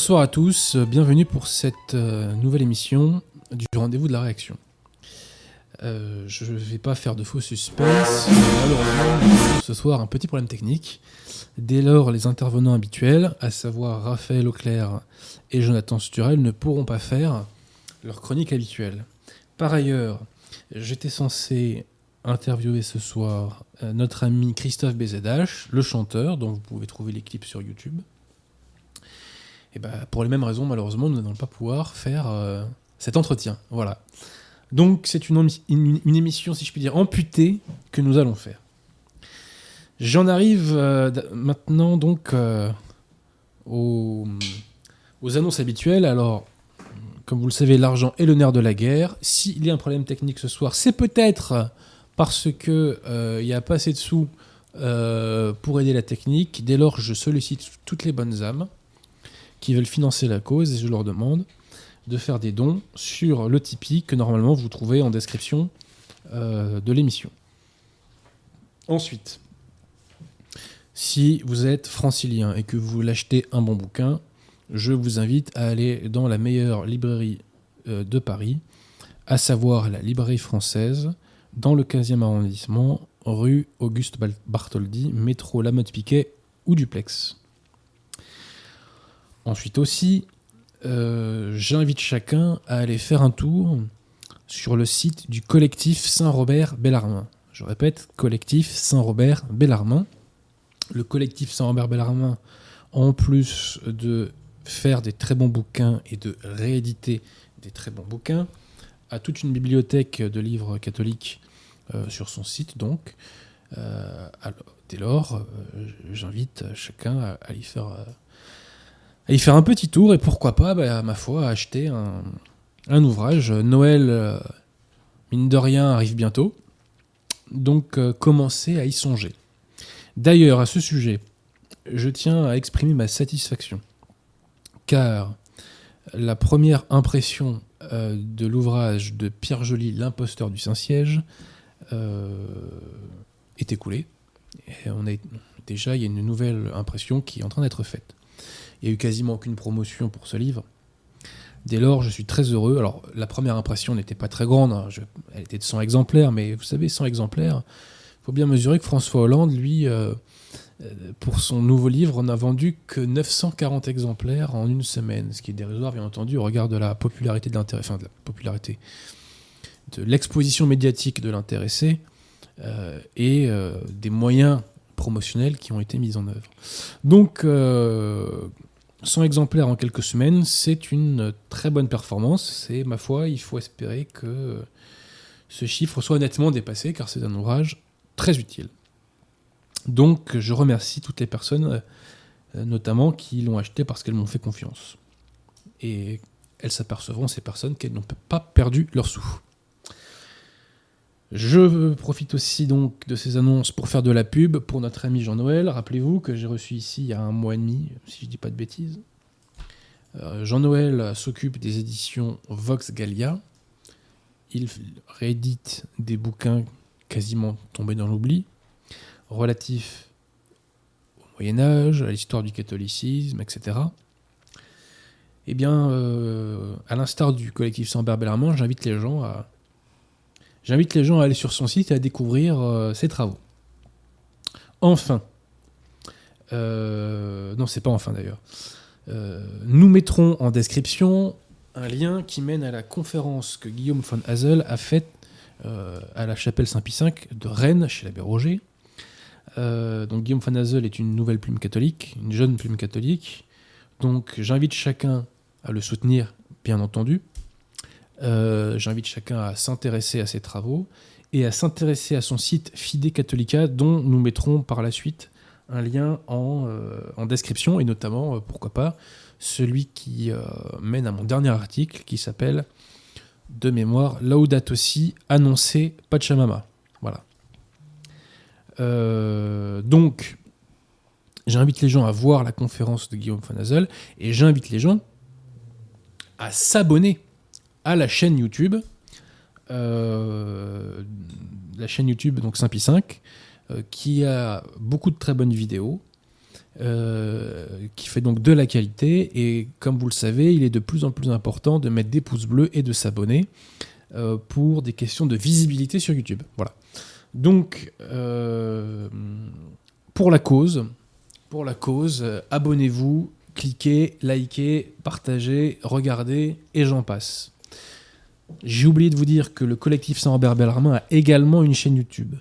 Bonsoir à tous, bienvenue pour cette euh, nouvelle émission du rendez-vous de la réaction. Euh, je ne vais pas faire de faux suspense, malheureusement, ce soir un petit problème technique. Dès lors, les intervenants habituels, à savoir Raphaël Auclair et Jonathan Sturel, ne pourront pas faire leur chronique habituelle. Par ailleurs, j'étais censé interviewer ce soir euh, notre ami Christophe BZH, le chanteur, dont vous pouvez trouver les clips sur YouTube. Et bah, pour les mêmes raisons, malheureusement, nous n'allons pas pouvoir faire euh, cet entretien. Voilà. Donc, c'est une, une, émission, si je puis dire, amputée que nous allons faire. J'en arrive euh, maintenant donc euh, aux, aux, annonces habituelles. Alors, comme vous le savez, l'argent est le nerf de la guerre. S'il y a un problème technique ce soir, c'est peut-être parce qu'il n'y a pas assez de sous pour aider la technique. Dès lors, je sollicite toutes les bonnes âmes qui veulent financer la cause et je leur demande de faire des dons sur le Tipeee que normalement vous trouvez en description euh, de l'émission. Ensuite, si vous êtes francilien et que vous voulez acheter un bon bouquin, je vous invite à aller dans la meilleure librairie euh, de Paris, à savoir la librairie française, dans le 15e arrondissement, rue Auguste Bartholdi, métro Lamotte Piquet ou Duplex. Ensuite aussi, euh, j'invite chacun à aller faire un tour sur le site du collectif Saint-Robert Bellarmin. Je répète, collectif Saint-Robert Bellarmin. Le collectif Saint-Robert Bellarmin, en plus de faire des très bons bouquins et de rééditer des très bons bouquins, a toute une bibliothèque de livres catholiques euh, sur son site donc. Euh, dès lors, j'invite chacun à, à y faire y faire un petit tour et pourquoi pas, bah, ma foi, acheter un, ouvrage. Noël, euh, mine de rien, arrive bientôt. Donc euh, commencez à y songer. D'ailleurs, à ce sujet, je tiens à exprimer ma satisfaction. Car la première impression euh, de l'ouvrage de Pierre Joly, L'imposteur du Saint-Siège, est écoulée. Et on déjà, il y a une nouvelle impression qui est en train d'être faite. Il n'y a eu quasiment aucune promotion pour ce livre. Dès lors, je suis très heureux. Alors, la première impression n'était pas très grande, hein. elle était de 100 exemplaires, mais vous savez, 100 exemplaires, il faut bien mesurer que François Hollande, lui, euh, pour son nouveau livre, n'a vendu que 940 exemplaires en une semaine, ce qui est dérisoire, bien entendu, au regard de la popularité de l'intérêt, enfin, de la popularité, de l'exposition médiatique de l'intéressé euh, et euh, des moyens promotionnels qui ont été mis en œuvre. Donc, 100 exemplaires en quelques semaines, c'est une très bonne performance. C'est, ma foi, il faut espérer que ce chiffre soit nettement dépassé, car c'est un ouvrage très utile. Donc, je remercie toutes les personnes, euh, notamment qui l'ont acheté parce qu'elles m'ont fait confiance. Et elles s'apercevront, ces personnes, qu'elles n'ont pas perdu leur sous. Je profite aussi donc de ces annonces pour faire de la pub pour notre ami Jean-Noël. Rappelez-vous que j'ai reçu ici il y a un mois et demi, si je ne dis pas de bêtises. Euh, Jean-Noël s'occupe des éditions Vox Gallia. Il réédite des bouquins quasiment tombés dans l'oubli, relatifs au Moyen Âge, à l'histoire du catholicisme, etc. Eh bien, euh, à l'instar du collectif Sans Bellarmont, j'invite les gens à J'invite les gens à aller sur son site et à découvrir euh, ses travaux. Enfin, euh, non, c'est pas enfin d'ailleurs. Euh, nous mettrons en description un lien qui mène à la conférence que Guillaume von Hazel a faite à la chapelle Saint-Pie V de Rennes, chez l'abbé Roger. donc Guillaume von Hazel est une nouvelle plume catholique, une jeune plume catholique. Donc j'invite chacun à le soutenir, bien entendu. Euh, j'invite chacun à s'intéresser à ses travaux et à s'intéresser à son site Fide Catholica, dont nous mettrons par la suite un lien en, euh, description, et notamment, euh, pourquoi pas, celui qui mène à mon dernier article qui s'appelle de mémoire Laudato Si, annoncer Pachamama. Voilà. donc, j'invite les gens à voir la conférence de Guillaume Fanazel et j'invite les gens à s'abonner à la chaîne YouTube, euh, la chaîne YouTube donc Saint-Pi 5, euh, qui a beaucoup de très bonnes vidéos. euh, qui fait donc de la qualité. Et comme vous le savez, il est de plus en plus important de mettre des pouces bleus et de s'abonner pour des questions de visibilité sur YouTube. Voilà. Donc, pour la cause, pour la cause, abonnez-vous, cliquez, likez, partagez, regardez, et j'en passe. J'ai oublié de vous dire que le collectif Saint-Robert Bellarmin a également une chaîne YouTube.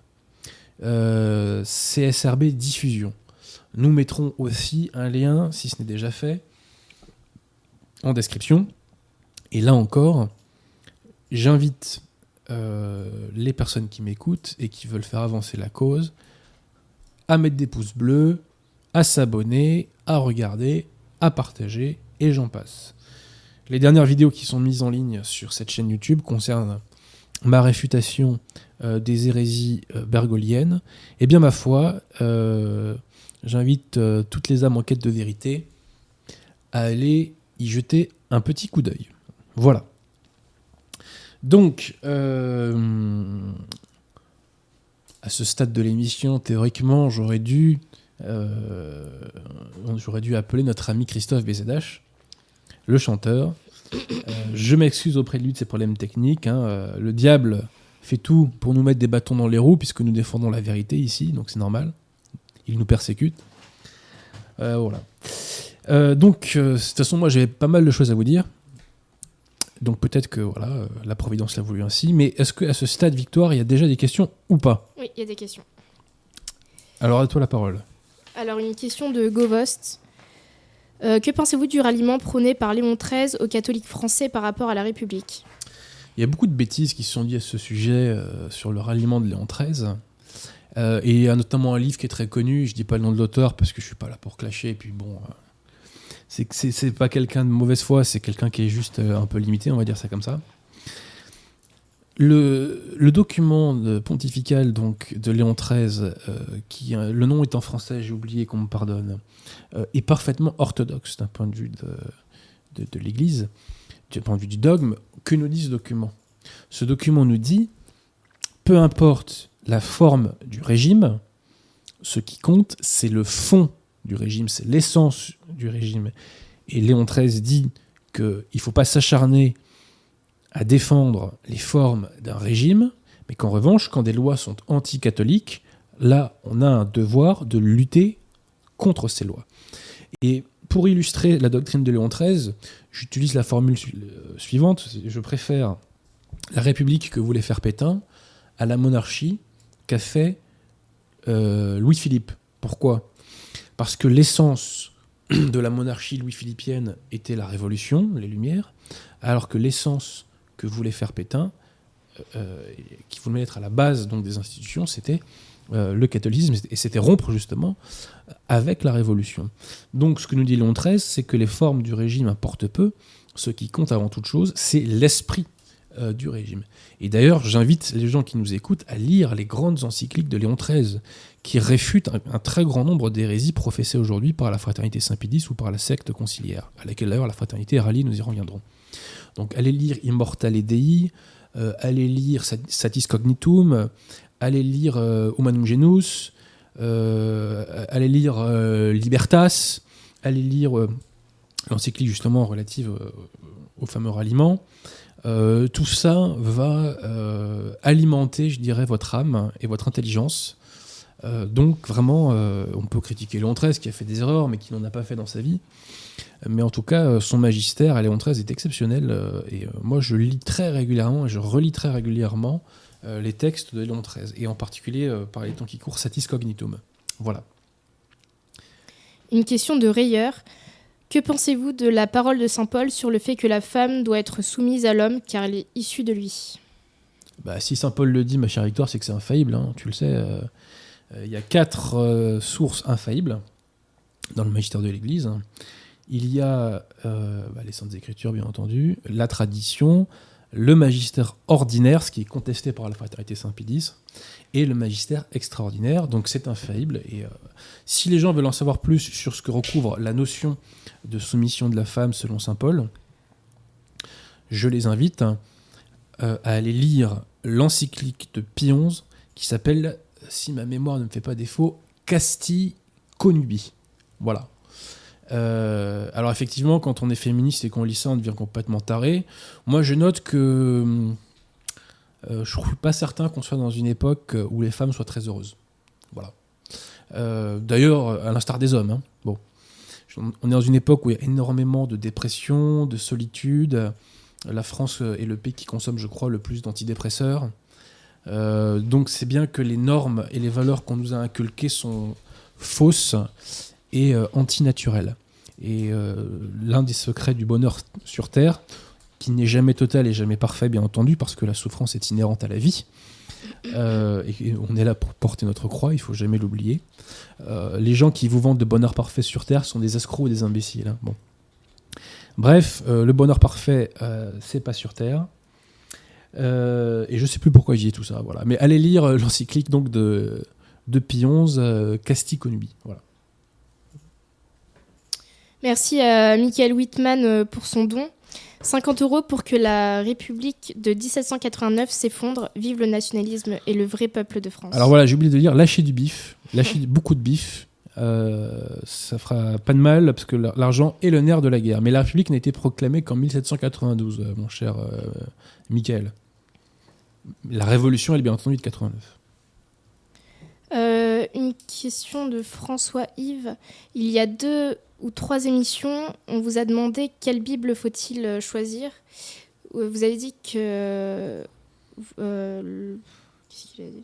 CSRB Diffusion. Nous mettrons aussi un lien, si ce n'est déjà fait, en description. Et là encore, j'invite euh, les personnes qui m'écoutent et qui veulent faire avancer la cause à mettre des pouces bleus, à s'abonner, à regarder, à partager, et j'en passe. Les dernières vidéos qui sont mises en ligne sur cette chaîne YouTube concernent ma réfutation euh, des hérésies euh, bergoliennes. Et bien ma foi, J'invite euh, toutes les âmes en quête de vérité à aller y jeter un petit coup d'œil. Voilà. Donc, à ce stade de l'émission, théoriquement, j'aurais dû, j'aurais dû appeler notre ami Christophe BZH, le chanteur. je m'excuse auprès de lui de ses problèmes techniques. Hein. le diable fait tout pour nous mettre des bâtons dans les roues, puisque nous défendons la vérité ici, donc c'est normal il nous persécute. Euh, voilà. Euh, donc, euh, de toute façon, moi, j'ai pas mal de choses à vous dire. Donc, peut-être que voilà, la Providence l'a voulu ainsi. Mais est-ce qu'à ce stade, Victoire, il y a déjà des questions ou pas? Oui, il y a des questions. Alors, à toi la parole. Alors, une question de Govost. Que pensez-vous du ralliement prôné par Léon XIII aux catholiques français par rapport à la République? Il y a beaucoup de bêtises qui se sont dites à ce sujet sur le ralliement de Léon XIII. Euh, et il y a notamment un livre qui est très connu, je dis pas le nom de l'auteur parce que je suis pas là pour clasher, puis bon, euh, c'est pas quelqu'un de mauvaise foi, c'est quelqu'un qui est juste euh, un peu limité, on va dire ça comme ça. Le, document pontifical donc de Léon XIII, qui le nom est en français, j'ai oublié qu'on me pardonne, est parfaitement orthodoxe d'un point de vue de, de, de l'Église, du point de vue du dogme. Que nous dit ce document Ce document nous dit, peu importe la forme du régime, ce qui compte, c'est le fond du régime, c'est l'essence du régime. Et Léon XIII dit qu'il ne faut pas s'acharner à défendre les formes d'un régime, mais qu'en revanche, quand des lois sont anticatholiques, là, on a un devoir de lutter contre ces lois. Et pour illustrer la doctrine de Léon XIII, j'utilise la formule suivante, je préfère la République que voulait faire Pétain à la monarchie qu'a fait euh, Louis-Philippe. Pourquoi? Parce que l'essence de la monarchie louis-philippienne était la révolution, les Lumières, alors que l'essence que voulait faire Pétain, euh, qui voulait mettre à la base donc des institutions, c'était euh, le catholicisme, et c'était rompre justement avec la révolution. Donc ce que nous dit Léon XIII, c'est que les formes du régime importent peu, ce qui compte avant toute chose, c'est l'esprit euh, du régime. Et d'ailleurs, j'invite les gens qui nous écoutent à lire les grandes encycliques de Léon XIII, qui réfutent un, très grand nombre d'hérésies professées aujourd'hui par la fraternité Saint-Pédis ou par la secte conciliaire, à laquelle d'ailleurs la fraternité rallie, nous y reviendrons. Donc allez lire Immortale Dei, euh, allez lire Satis Cognitum, allez lire euh, Humanum Genus, allez lire Libertas, allez lire l'encyclique justement relative au fameux ralliement. Euh, tout ça va euh, alimenter, je dirais, votre âme et votre intelligence. Euh, donc vraiment, on peut critiquer XIII qui a fait des erreurs, mais qui n'en a pas fait dans sa vie. Mais en tout cas, son magistère à Léon XIII est exceptionnel. et moi, je lis très régulièrement et je relis très régulièrement les textes de Léon XIII, et en particulier par les temps qui courent, Satis Cognitum. Voilà. Une question de rayeur. Que pensez-vous de la parole de Saint Paul sur le fait que la femme doit être soumise à l'homme car elle est issue de lui? Bah, Si Saint Paul le dit, ma chère Victoire, c'est que c'est infaillible, hein, tu le sais. Euh, euh, il y a quatre euh, sources infaillibles dans le magistère de l'Église. Il y a bah, les Saintes Écritures, bien entendu, la tradition, le magistère ordinaire, ce qui est contesté par la fraternité Saint-Pédis, et le magistère extraordinaire. Donc c'est infaillible. Et si les gens veulent en savoir plus sur ce que recouvre la notion de soumission de la femme selon Saint Paul, je les invite euh, à aller lire l'encyclique de Pie qui s'appelle, si ma mémoire ne me fait pas défaut, Casti Conubi. Voilà. Euh, alors effectivement, quand on est féministe et qu'on lit ça, on devient complètement taré. Moi, je note que euh, je ne suis pas certain qu'on soit dans une époque où les femmes soient très heureuses. Voilà. Euh, d'ailleurs, à l'instar des hommes. Hein. Bon. On est dans une époque où il y a énormément de dépression, de solitude. La France est le pays qui consomme, je crois, le plus d'antidépresseurs. donc c'est bien que les normes et les valeurs qu'on nous a inculquées sont fausses et euh, antinaturel. Et euh, l'un des secrets du bonheur sur Terre, qui n'est jamais total et jamais parfait, bien entendu, parce que la souffrance est inhérente à la vie. Euh, et on est là pour porter notre croix, il faut jamais l'oublier. les gens qui vous vendent de bonheur parfait sur Terre sont des escrocs ou des imbéciles. Hein. Bon. Bref, le bonheur parfait, c'est pas sur Terre. et je sais plus pourquoi j'y ai tout ça. Voilà. Mais allez lire l'encyclique donc de, de XI, Casti Conubi. Voilà. Merci à Michael Whitman euh, pour son don. 50 euros pour que la République de 1789 s'effondre. Vive le nationalisme et le vrai peuple de France. Alors voilà, j'ai oublié de dire, lâchez du bif, lâchez beaucoup de bif. Euh, ça fera pas de mal parce que l'argent est le nerf de la guerre. Mais la République n'a été proclamée qu'en 1792, euh, mon cher Michael. La révolution, elle est bien entendu de 89. Une question de François Yves. Il y a deux ou trois émissions, on vous a demandé quelle Bible faut-il euh, choisir. Euh, vous avez dit que. Euh, qu'est-ce qu'il a dit?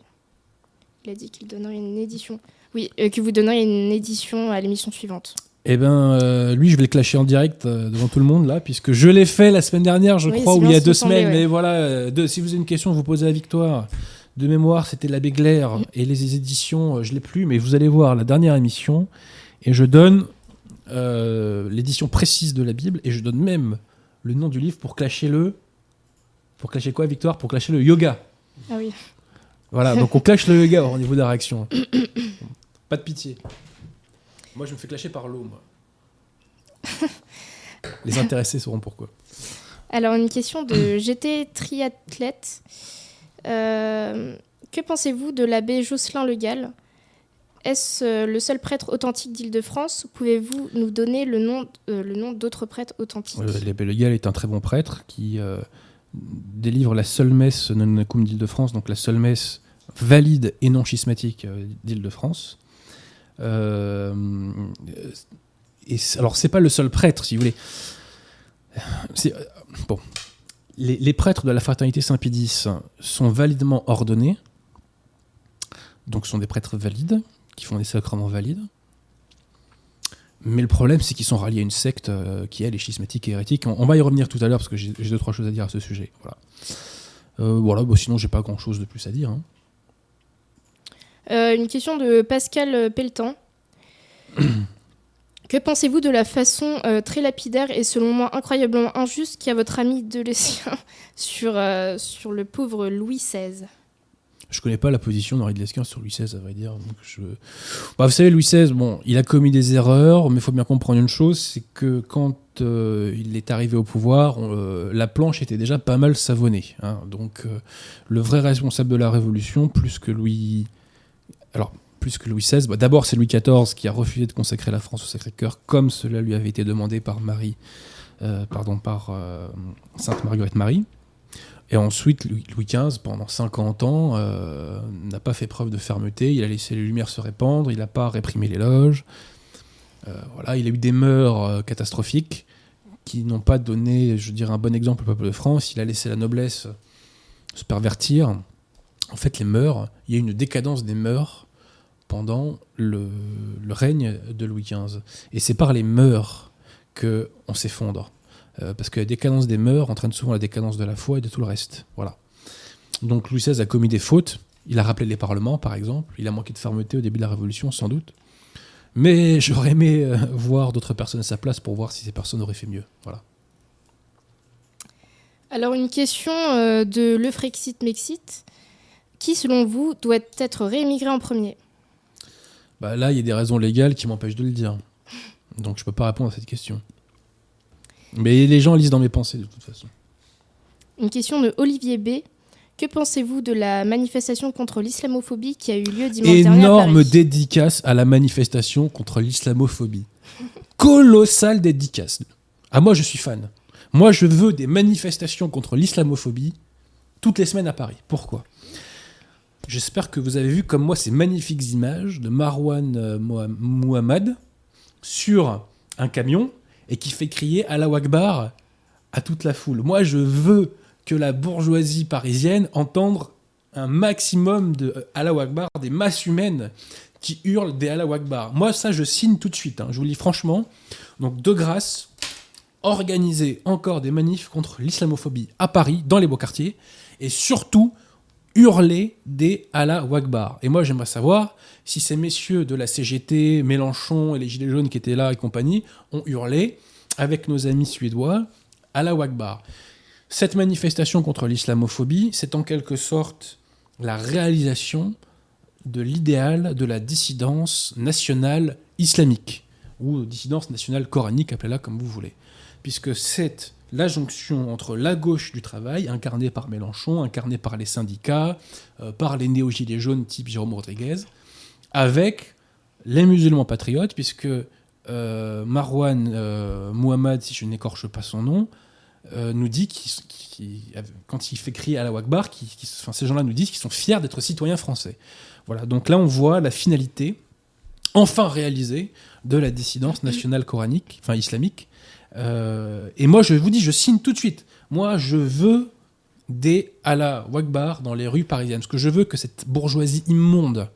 Il a dit qu'il donnerait une édition. Oui, que vous donneriez une édition à l'émission suivante. Eh ben, lui, je vais le clasher en direct devant tout le monde là, puisque je l'ai fait la semaine dernière, je crois, ou il y a deux semaines. Mais voilà, si vous avez une question, vous posez la victoire. De mémoire, c'était l'abbé Glaire et les éditions, je l'ai plus, mais vous allez voir la dernière émission et je donne euh, l'édition précise de la Bible et je donne même le nom du livre pour clasher le. Pour clasher quoi, Victoire? Pour clasher le yoga. Ah oui. Voilà, donc on clash le yoga au niveau de la réaction. Pas de pitié. Moi, je me fais clasher par l'eau, moi. Les intéressés sauront pourquoi. Alors, une question de GT Triathlète. Euh, que pensez-vous de l'abbé Jocelyn Le Gall? Est-ce euh, le seul prêtre authentique d'Île-de-France Pouvez-vous nous donner le nom, euh, le nom d'autres prêtres authentiques? Euh, L'abbé Legal est un très bon prêtre qui délivre la seule messe non d'Île-de-France, donc la seule messe valide et non schismatique d'Île-de-France. et alors, c'est pas le seul prêtre, si vous voulez. Bon, les, les, prêtres de la fraternité Saint-Pédis sont validement ordonnés, donc sont des prêtres valides qui font des sacrements valides. Mais le problème, c'est qu'ils sont ralliés à une secte euh, qui, elle, est schismatique et hérétique. On, va y revenir tout à l'heure parce que j'ai deux, trois choses à dire à ce sujet. Voilà. Euh, voilà, bon, sinon, j'ai pas grand chose de plus à dire. Hein. Euh, une question de Pascal Pelletan. que pensez-vous de la façon très lapidaire et selon moi incroyablement injuste qu'a votre ami Delessien sur, sur le pauvre Louis XVI je connais pas la position d'Henri de sur Louis XVI, à vrai dire. Bah, vous savez, Louis XVI, bon, il a commis des erreurs, mais il faut bien comprendre une chose, c'est que quand euh, il est arrivé au pouvoir, euh, la planche était déjà pas mal savonnée. Hein. Donc, euh, le vrai responsable de la Révolution, plus que Louis... Alors, plus que Louis XVI, bah, d'abord c'est Louis XIV qui a refusé de consacrer la France au Sacré-Cœur, comme cela lui avait été demandé par Marie, pardon, par Sainte Marguerite Marie. Et ensuite, Louis XV, pendant 50 ans, euh, n'a pas fait preuve de fermeté. Il a laissé les lumières se répandre, il n'a pas réprimé. Euh, voilà, il a eu des mœurs euh, catastrophiques qui n'ont pas donné, je dirais, un bon exemple au peuple de France. Il a laissé la noblesse se pervertir. En fait, les mœurs, il y a une décadence des mœurs pendant le, règne de Louis XV. Et c'est par les mœurs qu'on s'effondre. Euh, parce que la décadence des mœurs entraîne souvent la décadence de la foi et de tout le reste. Voilà. Donc Louis XVI a commis des fautes. Il a rappelé les parlements, par exemple. Il a manqué de fermeté au début de la Révolution, sans doute. Mais j'aurais aimé euh, voir d'autres personnes à sa place pour voir si ces personnes auraient fait mieux. Voilà. Alors une question euh, de Le Frexit Mexit. Qui, selon vous, doit être réémigré en premier? Bah Là, il y a des raisons légales qui m'empêchent de le dire. Donc je ne peux pas répondre à cette question. Mais les gens lisent dans mes pensées de toute façon. Une question de Olivier B. Que pensez-vous de la manifestation contre l'islamophobie qui a eu lieu dimanche dernier à Énorme dédicace à la manifestation contre l'islamophobie. Colossale dédicace. Ah, moi, je suis fan. Moi, je veux des manifestations contre l'islamophobie toutes les semaines à Paris. Pourquoi? J'espère que vous avez vu comme moi ces magnifiques images de Marwan euh, sur un camion et qui fait crier Allah à toute la foule. Moi, je veux que la bourgeoisie parisienne entende un maximum de euh, Allah des masses humaines qui hurlent des Allah Akbar. Moi, ça, je signe tout de suite. hein. Je vous le dis franchement. Donc, de grâce, organiser encore des manifs contre l'islamophobie à Paris, dans les beaux quartiers, et surtout hurler des Allah Akbar. Et moi, j'aimerais savoir si ces messieurs de la CGT, Mélenchon et les Gilets jaunes qui étaient là et compagnie ont hurlé avec nos amis suédois Allah Akbar. Cette manifestation contre l'islamophobie, c'est en quelque sorte la réalisation de l'idéal de la dissidence nationale islamique, ou dissidence nationale coranique, appelez-la comme vous voulez. Puisque c'est la jonction entre la gauche du travail, incarnée par Mélenchon, incarnée par les syndicats, euh, par les néo-gilets jaunes type Jérôme Rodriguez, avec les musulmans patriotes, puisque euh, Marwan euh, si je n'écorche pas son nom, euh, nous dit qu'il- quand il fait crier à la Akbar, qu'il- qu'il- enfin, ces gens-là nous disent qu'ils sont fiers d'être citoyens français. Voilà, donc là on voit la finalité, enfin réalisée, de la dissidence nationale coranique, enfin islamique. Euh, et moi je vous dis, je signe tout de suite. Moi je veux des Allah Akbar dans les rues parisiennes, parce que je veux que cette bourgeoisie immonde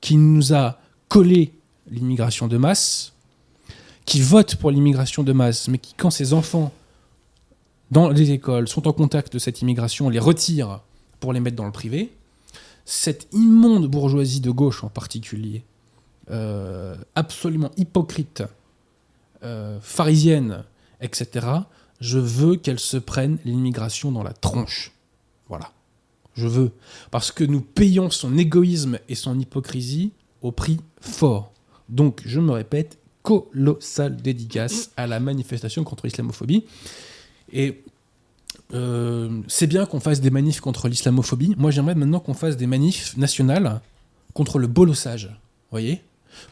qui nous a collé l'immigration de masse, qui vote pour l'immigration de masse, mais qui, quand ses enfants dans les écoles sont en contact de cette immigration, les retire pour les mettre dans le privé, cette immonde bourgeoisie de gauche en particulier, euh, absolument hypocrite, euh, pharisienne, etc., je veux qu'elle se prenne l'immigration dans la tronche. Voilà. Je veux. Parce que nous payons son égoïsme et son hypocrisie au prix fort. Donc, je me répète, colossale dédicace à la manifestation contre l'islamophobie. Et euh, c'est bien qu'on fasse des manifs contre l'islamophobie. Moi, j'aimerais maintenant qu'on fasse des manifs nationales contre le bolossage. Voyez?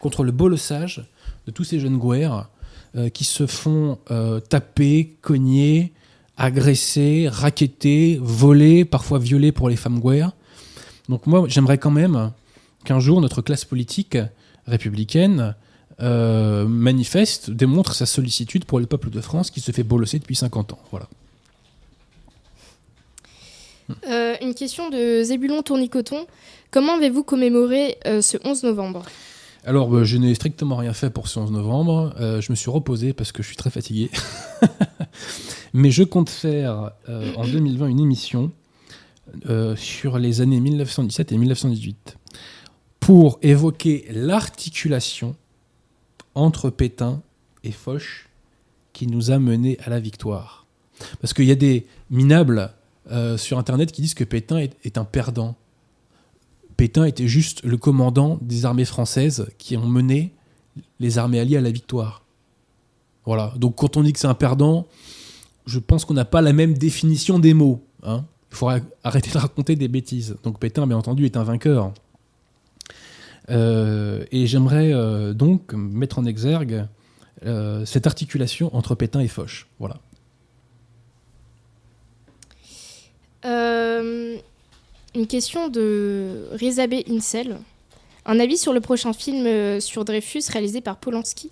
Contre le bolossage de tous ces jeunes gouères euh, qui se font euh, taper, cogner, agresser, raqueter, voler, parfois violer pour les femmes gouères. Donc moi, j'aimerais quand même qu'un jour notre classe politique républicaine euh, manifeste, démontre sa sollicitude pour le peuple de France qui se fait bolosser depuis 50 ans. Voilà. Une question de Zébulon Tournicoton. Comment avez-vous commémoré ce 11 novembre? Alors, bah, je n'ai strictement rien fait pour ce 11 novembre. Euh, je me suis reposé parce que je suis très fatigué. Mais je compte faire euh, en 2020 une émission euh, sur les années 1917 et 1918 pour évoquer l'articulation entre Pétain et Foch qui nous a menés à la victoire. Parce qu'il y a des minables euh, sur Internet qui disent que Pétain est un perdant. Pétain était juste le commandant des armées françaises qui ont mené les armées alliées à la victoire. Voilà. Donc quand on dit que c'est un perdant, je pense qu'on n'a pas la même définition des mots. hein. Il faut arrêter de raconter des bêtises. Donc Pétain, bien entendu, est un vainqueur. Euh, et j'aimerais euh, donc mettre en exergue euh, cette articulation entre Pétain et Foch. Voilà. Une question de Rizabé Incel. Un avis sur le prochain film euh, sur Dreyfus réalisé par Polanski?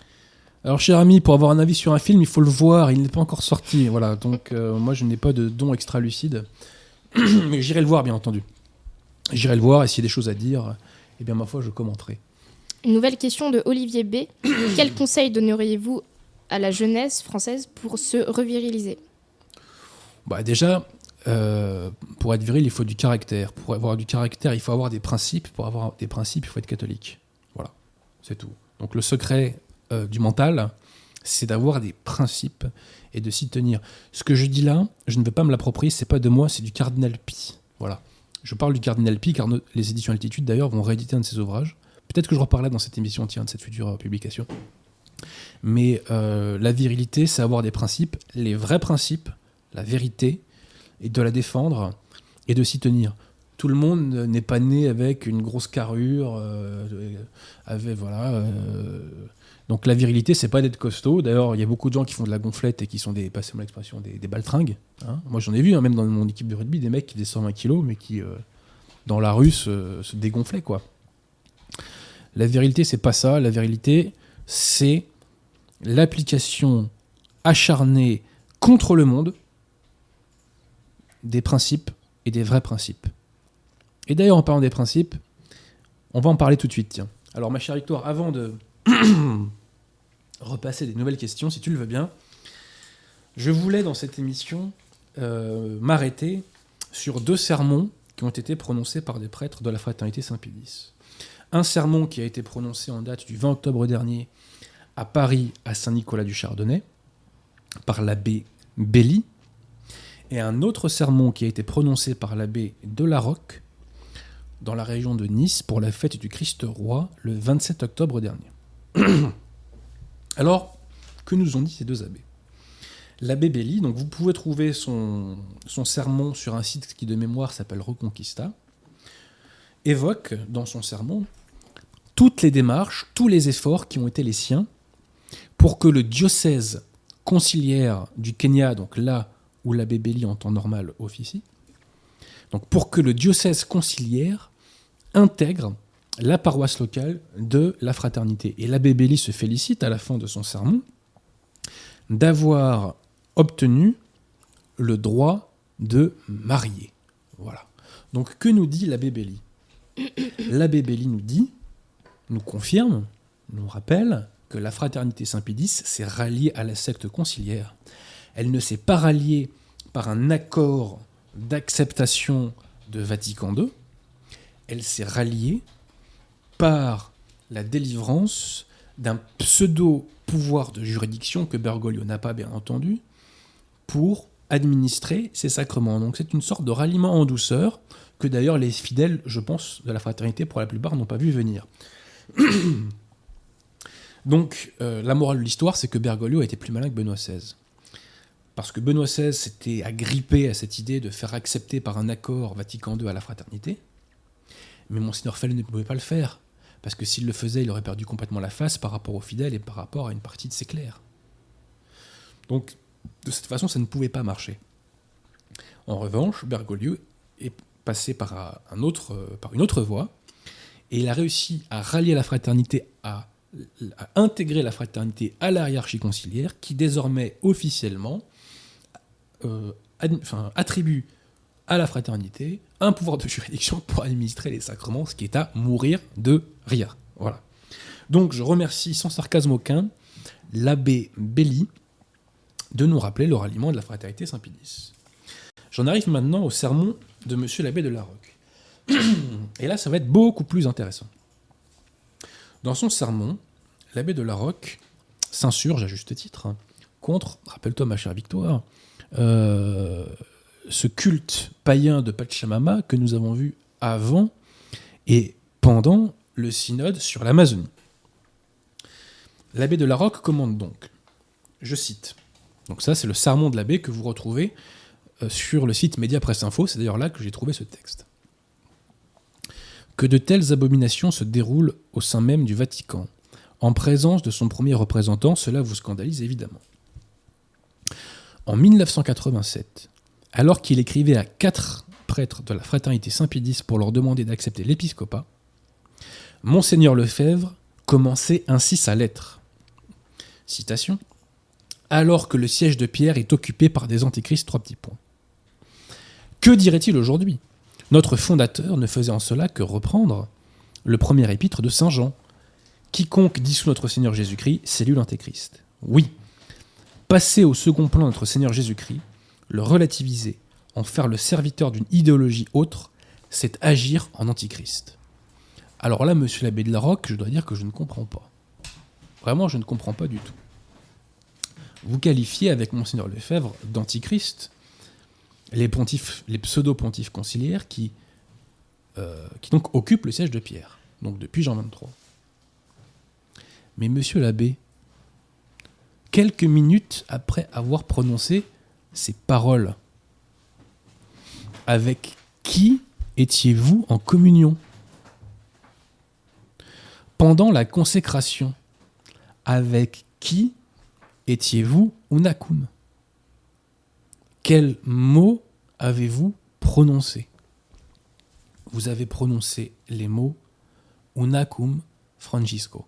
Alors, cher ami, pour avoir un avis sur un film, il faut le voir. Il n'est pas encore sorti. Voilà. Donc, euh, moi, je n'ai pas de don extra lucide. Mais j'irai le voir, bien entendu. J'irai le voir et s'il y a des choses à dire, eh bien, ma foi, je commenterai. Une nouvelle question de Olivier B. Quel conseil donneriez-vous à la jeunesse française pour se reviriliser? Bah, déjà, euh, pour être viril, il faut du caractère. Pour avoir du caractère, il faut avoir des principes. Pour avoir des principes, il faut être catholique. Voilà. C'est tout. Donc, le secret euh, du mental, c'est d'avoir des principes et de s'y tenir. Ce que je dis là, je ne veux pas me l'approprier, c'est pas de moi, c'est du cardinal Pi. Voilà. Je parle du cardinal Pi car les éditions Altitude d'ailleurs vont rééditer un de ses ouvrages. Peut-être que je reparlerai dans cette émission, tiens, de cette future euh, publication. Mais la virilité, c'est avoir des principes, les vrais principes, la vérité, et de la défendre et de s'y tenir. Tout le monde n'est pas né avec une grosse carrure, euh, euh, donc la virilité, c'est pas d'être costaud. D'ailleurs, il y a beaucoup de gens qui font de la gonflette et qui sont des, passez-moi l'expression, des, baltringues. hein. Moi, j'en ai vu, hein, même dans mon équipe de rugby, des mecs qui faisaient 120 kilos, mais qui, euh, dans la rue, se, se dégonflaient, quoi. La virilité, c'est pas ça. La virilité, c'est l'application acharnée contre le monde des principes et des vrais principes. Et d'ailleurs, en parlant des principes, on va en parler tout de suite. Alors, ma chère Victoire, avant de repasser des nouvelles questions, si tu le veux bien, je voulais dans cette émission euh, m'arrêter sur deux sermons qui ont été prononcés par des prêtres de la fraternité Saint-Pédis. Un sermon qui a été prononcé en date du 20 octobre dernier à Paris, à Saint-Nicolas du Chardonnay, par l'abbé Belly, et un autre sermon qui a été prononcé par l'abbé de dans la région de Nice pour la fête du Christ roi le 27 octobre dernier. Alors, que nous ont dit ces deux abbés? L'abbé Belly, donc vous pouvez trouver son, son sermon sur un site qui de mémoire s'appelle Reconquista, évoque dans son sermon toutes les démarches, tous les efforts qui ont été les siens pour que le diocèse conciliaire du Kenya, donc là où l'abbé Belly en temps normal officie, donc pour que le diocèse conciliaire intègre la paroisse locale de la fraternité. Et l'abbé Belly se félicite à la fin de son sermon d'avoir obtenu le droit de marier. Voilà. Donc que nous dit l'abbé Belly L'abbé Belly nous dit, nous confirme, nous rappelle que la fraternité Saint-Pédis s'est ralliée à la secte conciliaire. Elle ne s'est pas ralliée par un accord d'acceptation de Vatican II, elle s'est ralliée par la délivrance d'un pseudo-pouvoir de juridiction que Bergoglio n'a pas bien entendu pour administrer ces sacrements. Donc c'est une sorte de ralliement en douceur que d'ailleurs les fidèles, je pense, de la fraternité pour la plupart n'ont pas vu venir. Donc euh, la morale de l'histoire, c'est que Bergoglio a été plus malin que Benoît XVI. Parce que Benoît XVI s'était agrippé à cette idée de faire accepter par un accord Vatican II à la fraternité. Mais Monseigneur Fell ne pouvait pas le faire. Parce que s'il le faisait, il aurait perdu complètement la face par rapport aux fidèles et par rapport à une partie de ses clercs. Donc, de cette façon, ça ne pouvait pas marcher. En revanche, Bergoglio est passé par, euh, une autre voie, et il a réussi à rallier la fraternité, à, à intégrer la fraternité à la hiérarchie conciliaire, qui désormais officiellement euh, attribue à la fraternité un pouvoir de juridiction pour administrer les sacrements, ce qui est à mourir de rire. Voilà. Donc je remercie sans sarcasme aucun l'abbé Belly de nous rappeler le ralliement de la fraternité Saint-Pédis. J'en arrive maintenant au sermon de monsieur l'abbé de la Roque. Et là, ça va être beaucoup plus intéressant. Dans son sermon, l'abbé de la Roque s'insurge à juste titre contre, rappelle-toi ma chère Victoire, ce culte païen de Pachamama que nous avons vu avant et pendant le synode sur l'Amazonie. L'abbé de la Roque commande donc, je cite, donc ça c'est le sermon de l'abbé que vous retrouvez euh, sur le site Média Presse Info, c'est d'ailleurs là que j'ai trouvé ce texte. Que de telles abominations se déroulent au sein même du Vatican, en présence de son premier représentant, cela vous scandalise évidemment. En 1987, alors qu'il écrivait à quatre prêtres de la fraternité Saint-Pédis pour leur demander d'accepter l'épiscopat, Monseigneur Lefebvre commençait ainsi sa lettre. Citation. Alors que le siège de Pierre est occupé par des antéchrists, trois petits points. Que dirait-il aujourd'hui? Notre fondateur ne faisait en cela que reprendre le premier épître de Saint Jean. Quiconque dissout notre Seigneur Jésus-Christ, c'est lui l'antéchrist. Oui, passer au second plan notre Seigneur Jésus-Christ, le relativiser, en faire le serviteur d'une idéologie autre, c'est agir en antichrist. Alors là, monsieur l'abbé de la Roque, je dois dire que je ne comprends pas. Vraiment, je ne comprends pas du tout. Vous qualifiez avec Monseigneur Lefebvre d'antichrist les pontifes, les pseudo-pontifes conciliaires qui, euh, qui donc occupent le siège de Pierre, donc depuis Jean 23. Mais monsieur l'abbé, quelques minutes après avoir prononcé ces paroles, avec qui étiez-vous en communion? Pendant la consécration, avec qui étiez-vous unakum Quel mot avez-vous prononcé? Vous avez prononcé les mots unacum Francisco,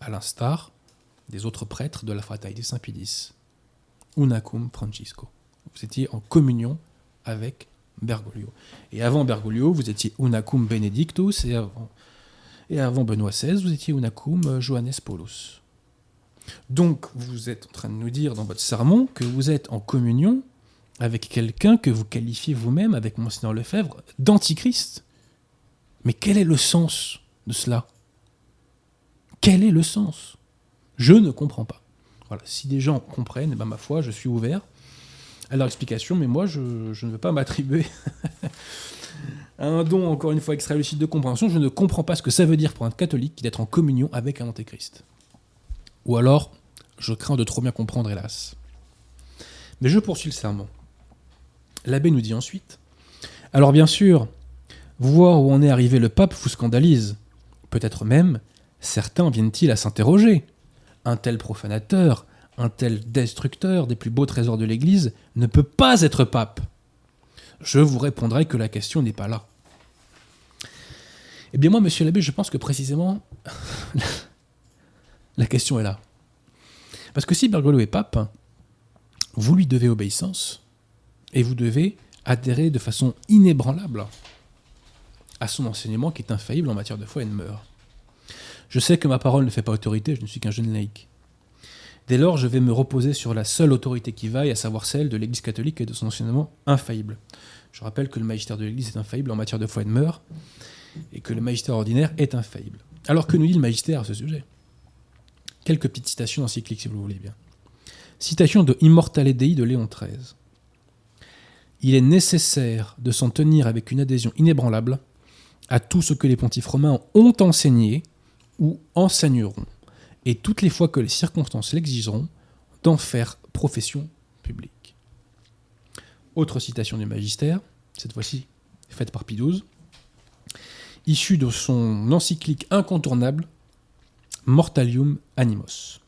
à l'instar des autres prêtres de la fraternité Saint-Pédis. Unacum Francisco. Vous étiez en communion avec Bergoglio. Et avant Bergoglio, vous étiez Unacum Benedictus, et avant, et avant Benoît XVI, vous étiez Unacum Johannes Paulus. Donc, vous êtes en train de nous dire dans votre sermon que vous êtes en communion avec quelqu'un que vous qualifiez vous-même, avec Monseigneur Lefebvre, d'antichrist. Mais quel est le sens de cela? Quel est le sens? Je ne comprends pas. Voilà, si des gens comprennent, eh ben, ma foi, je suis ouvert à leur explication, mais moi, je, ne veux pas m'attribuer un don, encore une fois, extra-lucide de compréhension. Je ne comprends pas ce que ça veut dire pour un catholique d'être en communion avec un antéchrist. Ou alors, je crains de trop bien comprendre, hélas. Mais je poursuis le serment. L'abbé nous dit ensuite Alors, bien sûr, voir où en est arrivé le pape vous scandalise. Peut-être même, certains viennent-ils à s'interroger. Un tel profanateur, un tel destructeur des plus beaux trésors de l'Église ne peut pas être pape. Je vous répondrai que la question n'est pas là. Eh bien moi, monsieur l'abbé, je pense que précisément, la question est là. Parce que si Bergoglio est pape, vous lui devez obéissance, et vous devez adhérer de façon inébranlable à son enseignement qui est infaillible en matière de foi et de mœurs. Je sais que ma parole ne fait pas autorité, je ne suis qu'un jeune laïc. Dès lors, je vais me reposer sur la seule autorité qui vaille, à savoir celle de l'Église catholique et de son enseignement infaillible. Je rappelle que le magistère de l'Église est infaillible en matière de foi et de mœurs, et que le magistère ordinaire est infaillible. Alors que nous dit le magistère à ce sujet? Quelques petites citations encycliques, si vous le voulez bien. Citation de Immortale Dei de Léon XIII. Il est nécessaire de s'en tenir avec une adhésion inébranlable à tout ce que les pontifes romains ont enseigné ou enseigneront, et toutes les fois que les circonstances l'exigeront, d'en faire profession publique. Autre citation du magistère, cette fois-ci faite par XII, issue de son encyclique incontournable Mortalium Animos.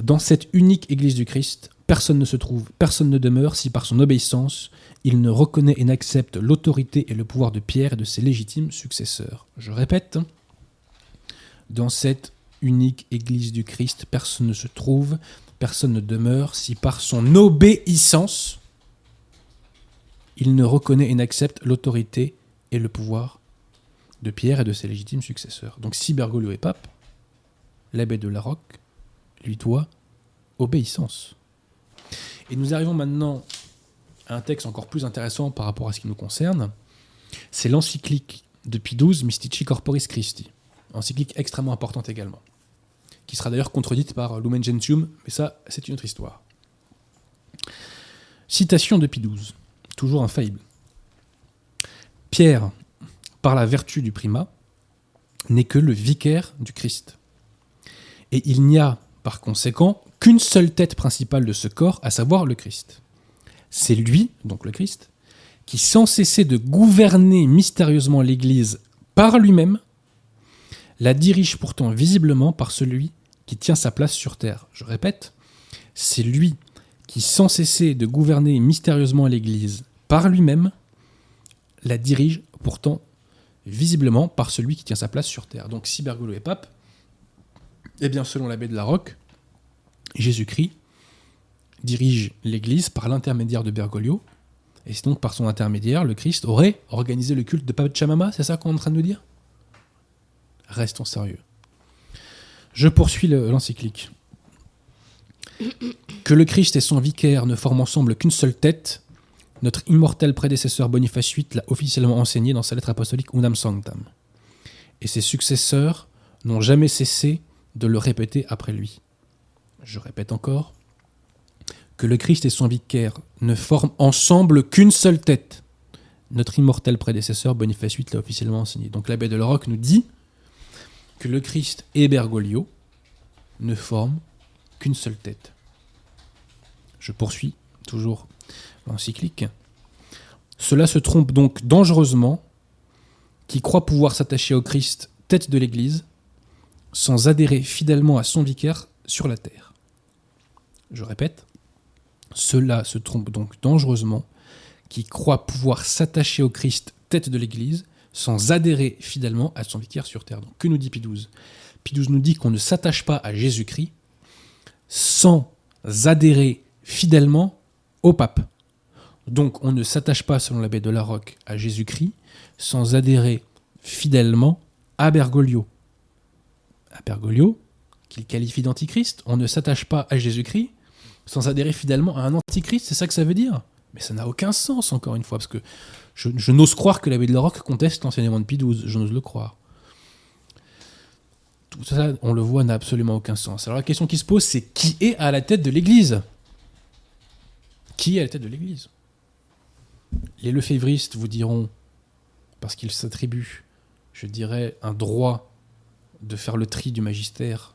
Dans cette unique Église du Christ, personne ne se trouve, personne ne demeure si par son obéissance il ne reconnaît et n'accepte l'autorité et le pouvoir de Pierre et de ses légitimes successeurs. Je répète, dans cette unique Église du Christ, personne ne se trouve, personne ne demeure si par son obéissance il ne reconnaît et n'accepte l'autorité et le pouvoir de Pierre et de ses légitimes successeurs. Donc si Bergoglio est pape, l'abbé de la Roque lui doit obéissance. Et nous arrivons maintenant un texte encore plus intéressant par rapport à ce qui nous concerne, c'est l'encyclique de Pie XII, Mystici Corporis Christi. Encyclique extrêmement importante également, qui sera d'ailleurs contredite par Lumen Gentium, mais ça, c'est une autre histoire. Citation de Pie XII, toujours infaillible. Pierre, par la vertu du primat, n'est que le vicaire du Christ. Et il n'y a, par conséquent, qu'une seule tête principale de ce corps, à savoir le Christ. C'est lui, donc le Christ, qui, sans cesser de gouverner mystérieusement l'Église par lui-même, la dirige pourtant visiblement par celui qui tient sa place sur terre. Je répète, c'est lui qui, sans cesser de gouverner mystérieusement l'Église par lui-même, la dirige pourtant visiblement par celui qui tient sa place sur terre. Donc si Bergoglio est pape, eh bien selon l'abbé de la Roque, Jésus-Christ dirige l'Église par l'intermédiaire de Bergoglio, et c'est donc par son intermédiaire, le Christ aurait organisé le culte de Pachamama, c'est ça qu'on est en train de nous dire? Restons sérieux. Je poursuis l'encyclique. Que le Christ et son vicaire ne forment ensemble qu'une seule tête, notre immortel prédécesseur Boniface VIII l'a officiellement enseigné dans sa lettre apostolique Unam Sanctam. Et ses successeurs n'ont jamais cessé de le répéter après lui. Je répète encore, que le Christ et son vicaire ne forment ensemble qu'une seule tête. Notre immortel prédécesseur Boniface VIII l'a officiellement enseigné. Donc l'abbé de Laroque nous dit que le Christ et Bergoglio ne forment qu'une seule tête. Je poursuis toujours l'encyclique. Cela se trompe donc dangereusement qui croit pouvoir s'attacher au Christ, tête de l'Église, sans adhérer fidèlement à son vicaire sur la terre. Je répète, cela se trompe donc dangereusement qui croit pouvoir s'attacher au Christ, tête de l'Église, sans adhérer fidèlement à son vicaire sur terre. Donc que nous dit Pie XII nous dit qu'on ne s'attache pas à Jésus-Christ sans adhérer fidèlement au pape. Donc on ne s'attache pas, selon l'abbé de la Roque, à Jésus-Christ sans adhérer fidèlement à Bergoglio. À Bergoglio, qu'il qualifie d'antichrist, on ne s'attache pas à Jésus-Christ sans adhérer fidèlement à un antichrist, c'est ça que ça veut dire? Mais ça n'a aucun sens, encore une fois, parce que je, n'ose croire que l'abbé de la Roque conteste l'enseignement de Pie je n'ose le croire. Tout ça, on le voit, n'a absolument aucun sens. Alors la question qui se pose, c'est qui est à la tête de l'Église? Qui est à la tête de l'Église? Les lefévristes vous diront parce qu'il s'attribue, je dirais, un droit de faire le tri du magistère.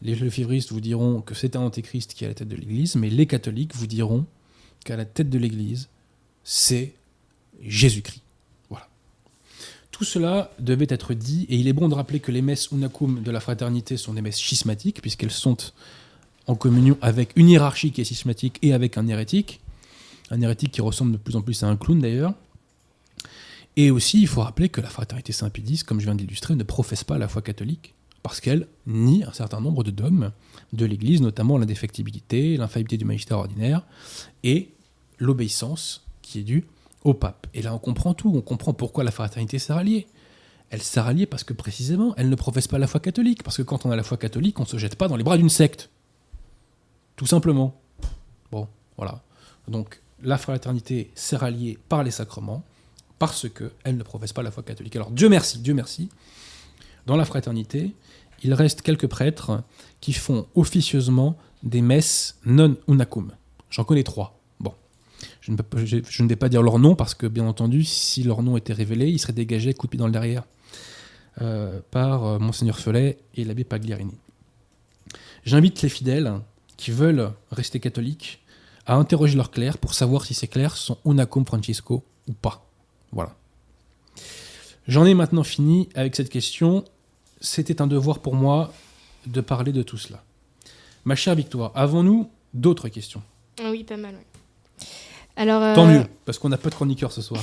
Les lefévristes vous diront que c'est un antéchrist qui est à la tête de l'Église, mais les catholiques vous diront qu'à la tête de l'Église, c'est Jésus-Christ. Voilà. Tout cela devait être dit, et il est bon de rappeler que les messes unacum de la fraternité sont des messes schismatiques, puisqu'elles sont en communion avec une hiérarchie qui est schismatique et avec un hérétique, un hérétique qui ressemble de plus en plus à un clown d'ailleurs. Et aussi, il faut rappeler que la fraternité Saint-Pédis, comme je viens d'illustrer, ne professe pas la foi catholique, parce qu'elle nie un certain nombre de dogmes de l'Église, notamment l'indéfectibilité, l'infaillibilité du magistère ordinaire, et l'obéissance qui est due au pape. Et là, on comprend tout, on comprend pourquoi la fraternité s'est ralliée. Elle s'est ralliée parce que précisément, elle ne professe pas la foi catholique, parce que quand on a la foi catholique, on ne se jette pas dans les bras d'une secte. Tout simplement. Bon, voilà. Donc, la fraternité s'est ralliée par les sacrements, parce qu'elle ne professe pas la foi catholique. Alors Dieu merci, Dieu merci, dans la fraternité, il reste quelques prêtres qui font officieusement des messes non unacum. J'en connais trois. Je ne, vais pas dire leur nom parce que, bien entendu, si leur nom était révélé, ils seraient dégagés coup de pied dans le derrière euh, par euh, Monseigneur Felet et l'abbé Pagliarini. J'invite les fidèles qui veulent rester catholiques à interroger leurs clercs pour savoir si ces clercs sont unacum Francisco ou pas. Voilà. J'en ai maintenant fini avec cette question. C'était un devoir pour moi de parler de tout cela. Ma chère Victoire, avons-nous d'autres questions? Ah Oui, pas mal. Alors, euh, Tant mieux, parce qu'on n'a pas de chroniqueur ce soir.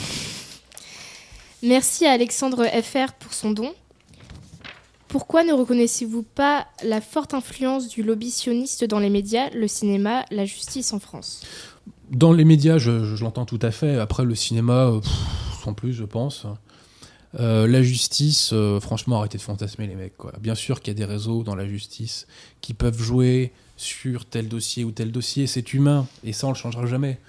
Merci à Alexandre FR pour son don. Pourquoi ne reconnaissez-vous pas la forte influence du lobby sioniste dans les médias, le cinéma, la justice en France? Dans les médias, je, l'entends tout à fait. Après, le cinéma, sans plus, je pense. Euh, la justice, euh, franchement, arrêtez de fantasmer les mecs. Quoi. Bien sûr qu'il y a des réseaux dans la justice qui peuvent jouer sur tel dossier ou tel dossier, c'est humain, et ça on le changera jamais.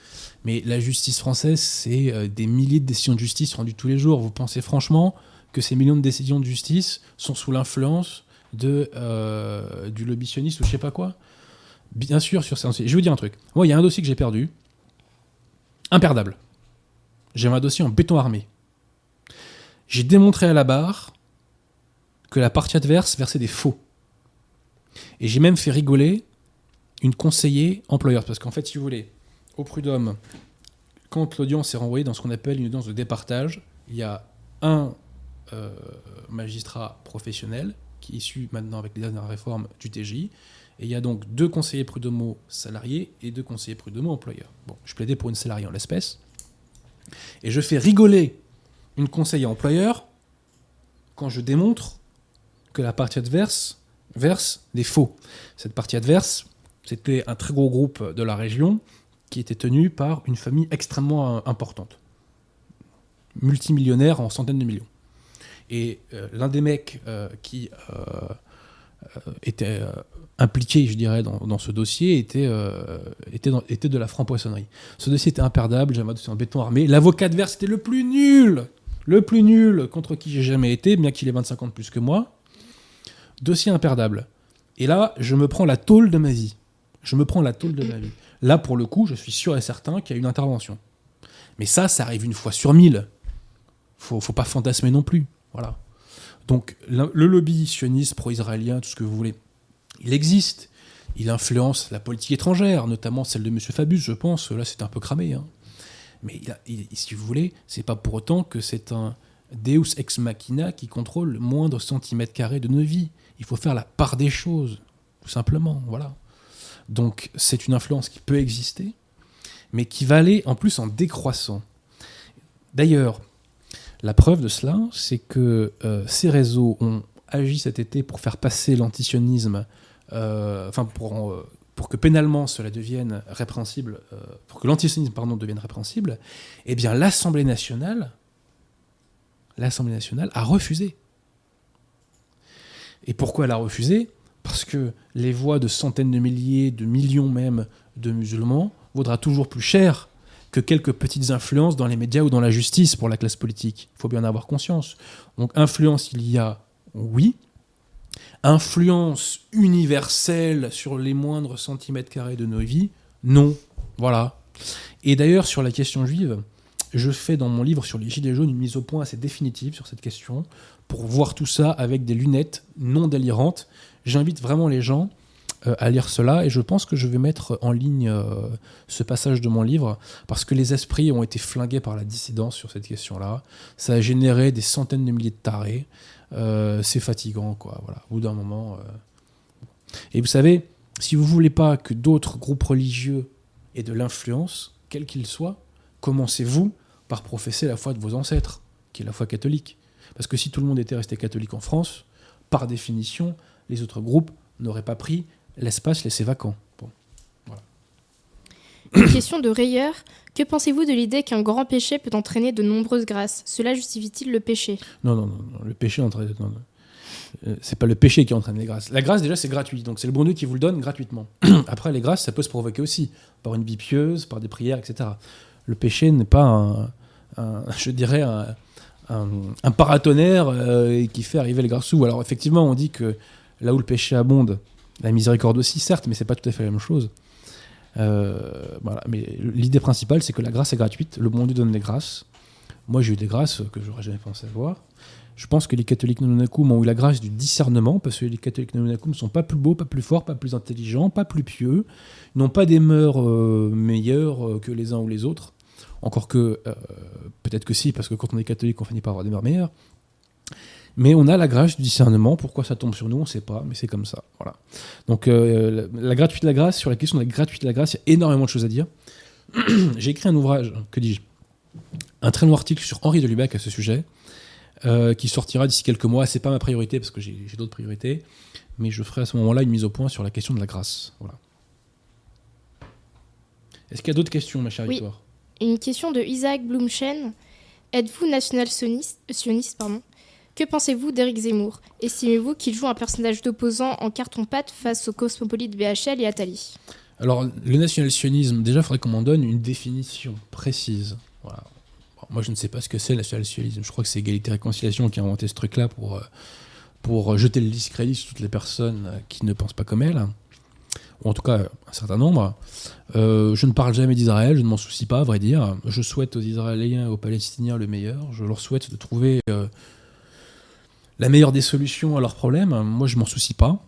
Mais la justice française, c'est euh, des milliers de décisions de justice rendues tous les jours. Vous pensez franchement que ces millions de décisions de justice sont sous l'influence de du lobbytionniste ou je sais pas quoi? Bien sûr, sur ça. Je vais vous dire un truc. Moi, il y a un dossier que j'ai perdu, imperdable. J'ai un dossier en béton armé. J'ai démontré à la barre que la partie adverse versait des faux. Et j'ai même fait rigoler une conseillère employeur. Parce qu'en fait, si vous voulez, au prud'homme, quand l'audience est renvoyée dans ce qu'on appelle une audience de départage, il y a un euh, magistrat professionnel qui est issu maintenant avec les dernières réformes du TJ, et il y a donc deux conseillers prud'homaux salariés et deux conseillers prud'homaux employeurs. Bon, je plaidais pour une salariée en l'espèce. Et je fais rigoler une conseillère employeur quand je démontre que la partie adverse verse des faux. Cette partie adverse, c'était un très gros groupe de la région qui était tenu par une famille extrêmement importante, multimillionnaire en centaines de millions. Et euh, l'un des mecs euh, qui euh, était impliqué, je dirais, dans, ce dossier était, euh, était, était de la franc-poissonnerie. Ce dossier était imperdable, j'avais un dossier en béton armé. L'avocat adverse était le plus nul, le plus nul contre qui j'ai jamais été, bien qu'il ait 25 ans de plus que moi. Dossier imperdable. Et là, je me prends la tôle de ma vie. Je me prends la tôle de ma vie. Là, pour le coup, je suis sûr et certain qu'il y a une intervention. Mais ça, ça arrive une fois sur mille. Faut, faut pas fantasmer non plus. Voilà. Donc, le lobby sioniste pro-israélien, tout ce que vous voulez, il existe. Il influence la politique étrangère, notamment celle de M. Fabius, je pense. Là, c'est un peu cramé. Hein. Mais si vous voulez, c'est pas pour autant que c'est un Deus ex machina qui contrôle le moindre centimètre carré de nos vies. Il faut faire la part des choses, tout simplement. Voilà. Donc c'est une influence qui peut exister, mais qui va aller en plus en décroissant. D'ailleurs, la preuve de cela, c'est que euh, ces réseaux ont agi cet été pour faire passer l'antisionisme, euh, enfin pour, euh, pour que pénalement cela devienne répréhensible, pour que l'antisionisme pardon devienne répréhensible, eh bien l'Assemblée nationale, l'Assemblée nationale a refusé. Et pourquoi elle a refusé? Parce que les voix de centaines de milliers, de millions même de musulmans vaudra toujours plus cher que quelques petites influences dans les médias ou dans la justice pour la classe politique. Il faut bien en avoir conscience. Donc influence, il y a, oui. Influence universelle sur les moindres centimètres carrés de nos vies, non. Voilà. Et d'ailleurs, sur la question juive, je fais dans mon livre sur les Gilets jaunes une mise au point assez définitive sur cette question, pour voir tout ça avec des lunettes non délirantes. J'invite vraiment les gens euh, à lire cela et je pense que je vais mettre en ligne euh, ce passage de mon livre parce que les esprits ont été flingués par la dissidence sur cette question-là. Ça a généré des centaines de milliers de tarés. Euh, c'est fatigant, quoi. Voilà, au bout d'un moment. Et vous savez, si vous voulez pas que d'autres groupes religieux aient de l'influence, quel qu'il soit, commencez-vous par professer la foi de vos ancêtres, qui est la foi catholique. Parce que si tout le monde était resté catholique en France, par définition, les autres groupes n'auraient pas pris l'espace laissé vacant. Une question de rayeur. Que pensez-vous de l'idée qu'un grand péché peut entraîner de nombreuses grâces? Cela justifie-t-il le péché? Non, non, non, le péché entraîne. Euh, c'est pas le péché qui entraîne les grâces. La grâce, déjà, c'est gratuit. Donc, c'est le bon Dieu qui vous le donne gratuitement. Après, les grâces, ça peut se provoquer aussi, par une vie pieuse, par des prières, etc. Le péché n'est pas, un, je dirais, un, paratonnerre euh, qui fait arriver grâces sous. Alors, effectivement, on dit que là où le péché abonde, la miséricorde aussi, certes, mais c'est pas tout à fait la même chose. Euh. Mais l'idée principale, c'est que la grâce est gratuite. Le bon Dieu donne des grâces. Moi, j'ai eu des grâces que j'aurais jamais pensé avoir. Je pense que les catholiques Nanunakum ont eu la grâce du discernement, parce que les catholiques Nanunakum ne sont pas plus beaux, pas plus forts, pas plus intelligents, pas plus pieux, n'ont pas des mœurs euh, meilleures que les uns ou les autres. Encore que, peut-être que si, parce que quand on est catholique, on finit par avoir des mœurs meilleures. Mais on a la grâce du discernement. Pourquoi ça tombe sur nous, on ne sait pas, mais c'est comme ça. Voilà. Donc, euh, la, gratuité de la grâce, sur la question de la gratuité de la grâce, il y a énormément de choses à dire. J'ai écrit un ouvrage, que dis-je Un très long article sur Henri de Lubac à ce sujet, euh, qui sortira d'ici quelques mois. C'est pas ma priorité, parce que j'ai d'autres priorités, mais je ferai à ce moment-là une mise au point sur la question de la grâce. Voilà. Est-ce qu'il y a d'autres questions, ma chère oui. Victoire? Une question de Isaac Blumchen. Êtes-vous national sioniste, sioniste pardon? Que pensez-vous d'Éric Zemmour? Estimez-vous qu'il joue un personnage d'opposant en carton-pâte face aux cosmopolites BHL et Attali? Alors, le national-sionisme, déjà, il faudrait qu'on m'en donne une définition précise. moi, je ne sais pas ce que c'est le national-sionisme. Je crois que c'est Égalité et Réconciliation qui a inventé ce truc-là pour, euh, pour jeter le discrédit sur toutes les personnes qui ne pensent pas comme elle. Ou en tout cas, un certain nombre. Euh, je ne parle jamais d'Israël, je ne m'en soucie pas, à vrai dire. Je souhaite aux Israéliens et aux Palestiniens le meilleur. Je leur souhaite de trouver la meilleure des solutions à leurs problèmes, moi je m'en soucie pas.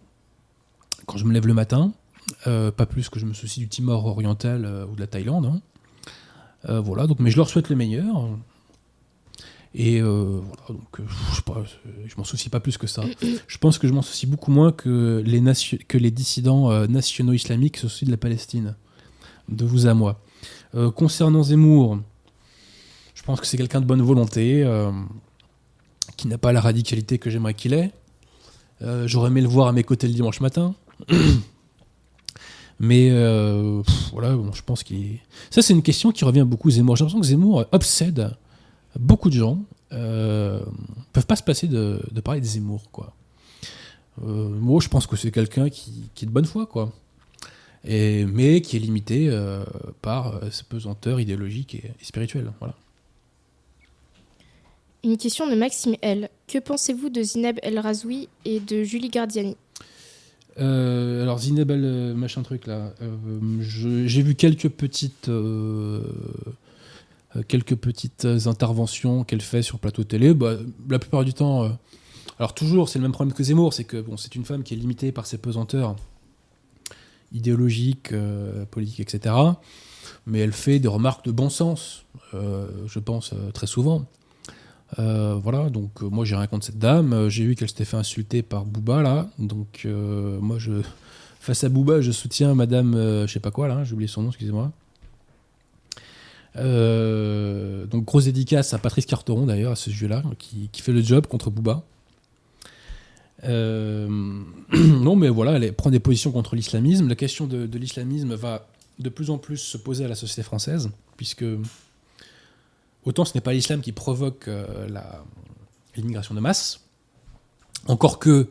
Quand je me lève le matin, euh, pas plus que je me soucie du Timor oriental euh, ou de la Thaïlande. Hein. Euh, voilà, donc, mais je leur souhaite le meilleur. Et voilà, donc je, je m'en soucie pas plus que ça. Je pense que je m'en soucie beaucoup moins que les, dissidents nationaux islamiques se soucient de la Palestine. De vous à moi. concernant Zemmour, je pense que c'est quelqu'un de bonne volonté qui n'a pas la radicalité que j'aimerais qu'il ait. Euh, j'aurais aimé le voir à mes côtés le dimanche matin. Mais euh, voilà, je pense qu'il. Ça, c'est une question qui revient beaucoup Zemmour. J'ai l'impression que Zemmour obsède beaucoup de gens. Euh, peuvent pas se passer de, parler de Zemmour, quoi. Euh, moi, je pense que c'est quelqu'un qui, qui, est de bonne foi, quoi. Et, mais qui est limité par ses pesanteurs idéologiques et, et spirituelles. Voilà. Une question de Maxime L. Que pensez-vous de Zineb El Razoui et de Julie Gardiani? Euh, alors Zineb El euh, machin truc là, euh, j'ai vu quelques petites quelques petites interventions qu'elle fait sur plateau télé. Bah, la plupart du temps, alors toujours c'est le même problème que Zemmour, c'est que bon c'est une femme qui est limitée par ses pesanteurs idéologiques, politiques, etc. mais elle fait des remarques de bon sens, euh, je pense, euh, très souvent. Euh, voilà, donc moi j'ai rien contre cette dame. J'ai vu qu'elle s'était fait insulter par Booba là, donc moi face à Booba je soutiens Madame je sais pas quoi là, j'ai oublié son nom, excusez-moi. Donc grosse dédicace à Patrice Carteron d'ailleurs à ce sujet-là, qui, qui, fait le job contre Booba. non mais voilà, elle prend des positions contre l'islamisme. La question de, de l'islamisme va de plus en plus se poser à la société française, puisque autant ce n'est pas l'islam qui provoque euh, l'immigration de masse, encore que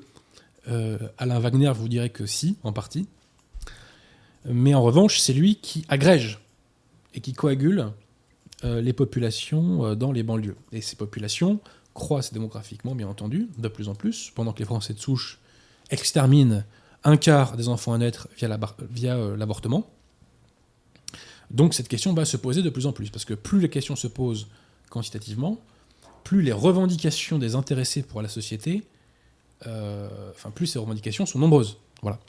euh, Alain Wagner vous dirait que si, en partie, mais en revanche, c'est lui qui agrège et qui coagule euh, les populations dans les banlieues. Et ces populations croissent démographiquement, bien entendu, de plus en plus, pendant que les Français de souche exterminent un quart des enfants à naître via l'avortement. Donc cette question va se poser de plus en plus, parce que plus les questions se posent quantitativement, plus les revendications des intéressés pour la société, euh, enfin plus ces revendications sont nombreuses. Voilà.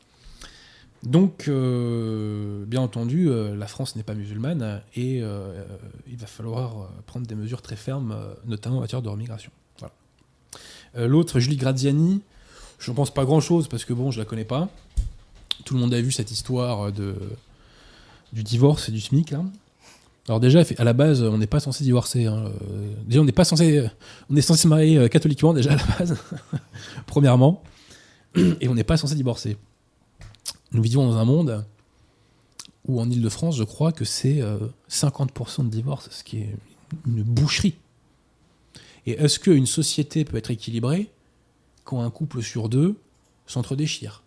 Donc, euh, bien entendu, euh, la France n'est pas musulmane et il va falloir prendre des mesures très fermes, notamment en matière de remigration. L'autre, Julie Graziani, je ne pense pas grand-chose parce que bon, je la connais pas. Tout le monde a vu cette histoire du divorce et du SMIC là. Alors déjà, à la base, on n'est pas censé divorcer. Hein. Euh, on n'est pas censé, on est censé se marier euh, catholiquement déjà à la base, premièrement, et on n'est pas censé divorcer. Nous vivons dans un monde où en Ile-de-France, je crois que c'est 50% euh, de divorce, ce qui est une boucherie. Et est-ce qu'une société peut être équilibrée quand un couple sur deux s'entre-déchire?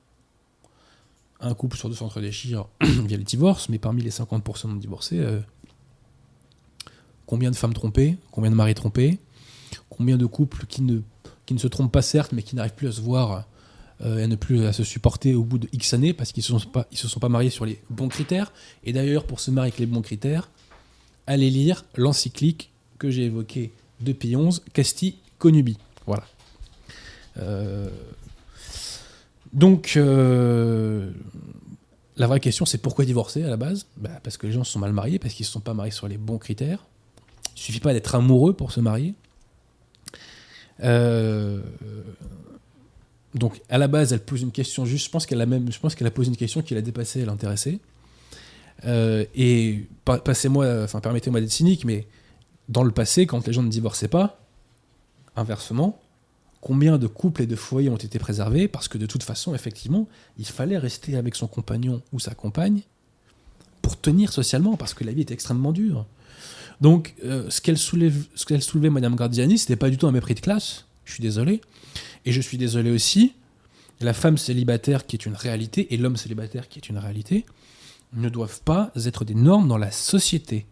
Un couple sur deux s'entre-déchire via le divorce, mais parmi les 50% de divorcés, euh, combien de femmes trompées, combien de maris trompés, combien de couples qui ne se trompent pas certes, mais qui n'arrivent plus à se voir euh, et ne plus à se supporter au bout de X années parce qu'ils ne se, sont pas, se sont pas mariés sur les bons critères. Et d'ailleurs, pour se marier avec les bons critères, allez lire l'encyclique que j'ai évoquée de Pie XI, Casti Conubi. Voilà. Euh, donc, euh, la vraie question, c'est pourquoi divorcer à la base? Bah, Parce que les gens sont mal mariés, parce qu'ils ne se sont pas mariés sur les bons critères. Il suffit pas d'être amoureux pour se marier. Euh, donc, à la base, elle pose une question juste. Je pense qu'elle a même, je pense qu'elle a posé une question qui l'a dépassée, l'intéressée. Euh, et passez-moi, enfin, permettez-moi d'être cynique, mais dans le passé, quand les gens ne divorçaient pas, inversement, combien de couples et de foyers ont été préservés, parce que de toute façon, effectivement, il fallait rester avec son compagnon ou sa compagne pour tenir socialement, parce que la vie est extrêmement dure. Donc, euh, ce qu'elle soulevait, Madame Gardiani, c'était pas du tout un mépris de classe. Je suis désolé. Et je suis désolé aussi, la femme célibataire qui est une réalité et l'homme célibataire qui est une réalité ne doivent pas être des normes dans la société.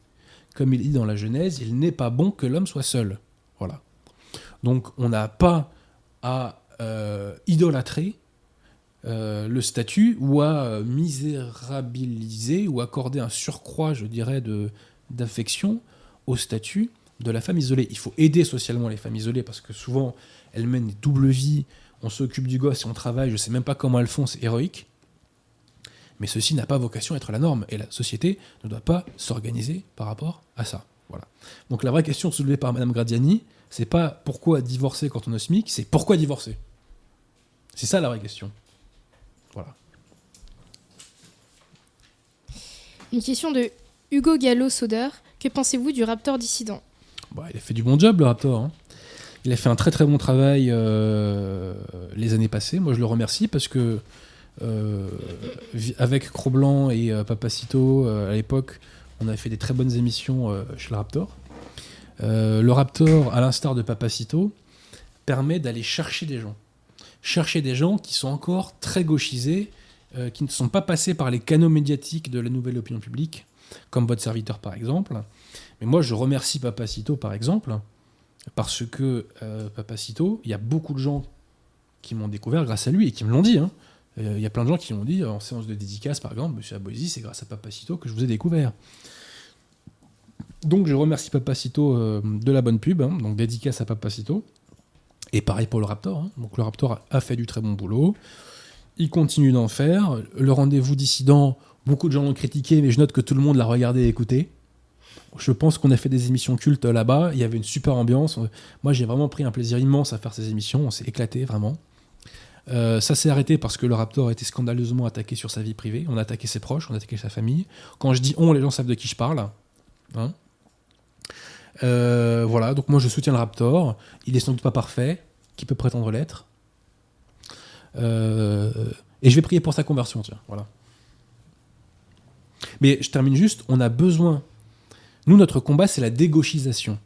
Comme il dit dans la Genèse, il n'est pas bon que l'homme soit seul. Voilà. Donc, on n'a pas à euh, idolâtrer euh, le statut ou à euh, misérabiliser ou accorder un surcroît, je dirais, d'affection au statut de la femme isolée. Il faut aider socialement les femmes isolées parce que souvent elles mènent une double vie, on s'occupe du gosse et on travaille, je sais même pas comment elles font, c'est héroïque. Mais ceci n'a pas vocation à être la norme et la société ne doit pas s'organiser par rapport à ça. Voilà. Donc la vraie question soulevée par Madame Gradiani, c'est pas pourquoi divorcer quand on est SMIC, c'est pourquoi divorcer? C'est ça la vraie question. Voilà. Une question de Hugo Gallo-Soder. Que pensez-vous du Raptor dissident? Bah, Il a fait du bon job, le Raptor. Hein. Il a fait un très très bon travail euh, les années passées. Moi, je le remercie parce que euh, avec Cro-Blanc et euh, Papacito, à l'époque, on avait fait des très bonnes émissions chez le Raptor. Euh, le Raptor, à l'instar de Papacito, permet d'aller chercher des gens. Chercher des gens qui sont encore très gauchisés, euh, qui ne sont pas passés par les canaux médiatiques de la nouvelle opinion publique, comme votre serviteur par exemple. Mais moi, je remercie Papacito par exemple, parce que euh, Papacito, il y a beaucoup de gens qui m'ont découvert grâce à lui et qui me l'ont dit. Hein. Il y a plein de gens qui m'ont dit en séance de dédicace, par exemple, Monsieur Aboisi, c'est grâce à Papacito que je vous ai découvert. Donc je remercie Papacito euh, de la bonne pub, hein, donc dédicace à Papacito. Et pareil pour le Raptor. Hein. Donc le Raptor a fait du très bon boulot. Il continue d'en faire. Le rendez-vous dissident, Beaucoup de gens l'ont critiqué, mais je note que tout le monde l'a regardé et écouté. Je pense qu'on a fait des émissions cultes là-bas. Il y avait une super ambiance. Moi, j'ai vraiment pris un plaisir immense à faire ces émissions. On s'est éclaté vraiment. Euh, ça s'est arrêté parce que le Raptor a été scandaleusement attaqué sur sa vie privée. On a attaqué ses proches, on a attaqué sa famille. Quand je dis on, les gens savent de qui je parle. Hein. Euh, voilà, donc moi je soutiens le Raptor. Il est sans doute pas parfait. Qui peut prétendre l'être? Euh, Et je vais prier pour sa conversion, tiens. Voilà. Mais je termine juste. On a besoin. Nous, notre combat, c'est la dégauchisation.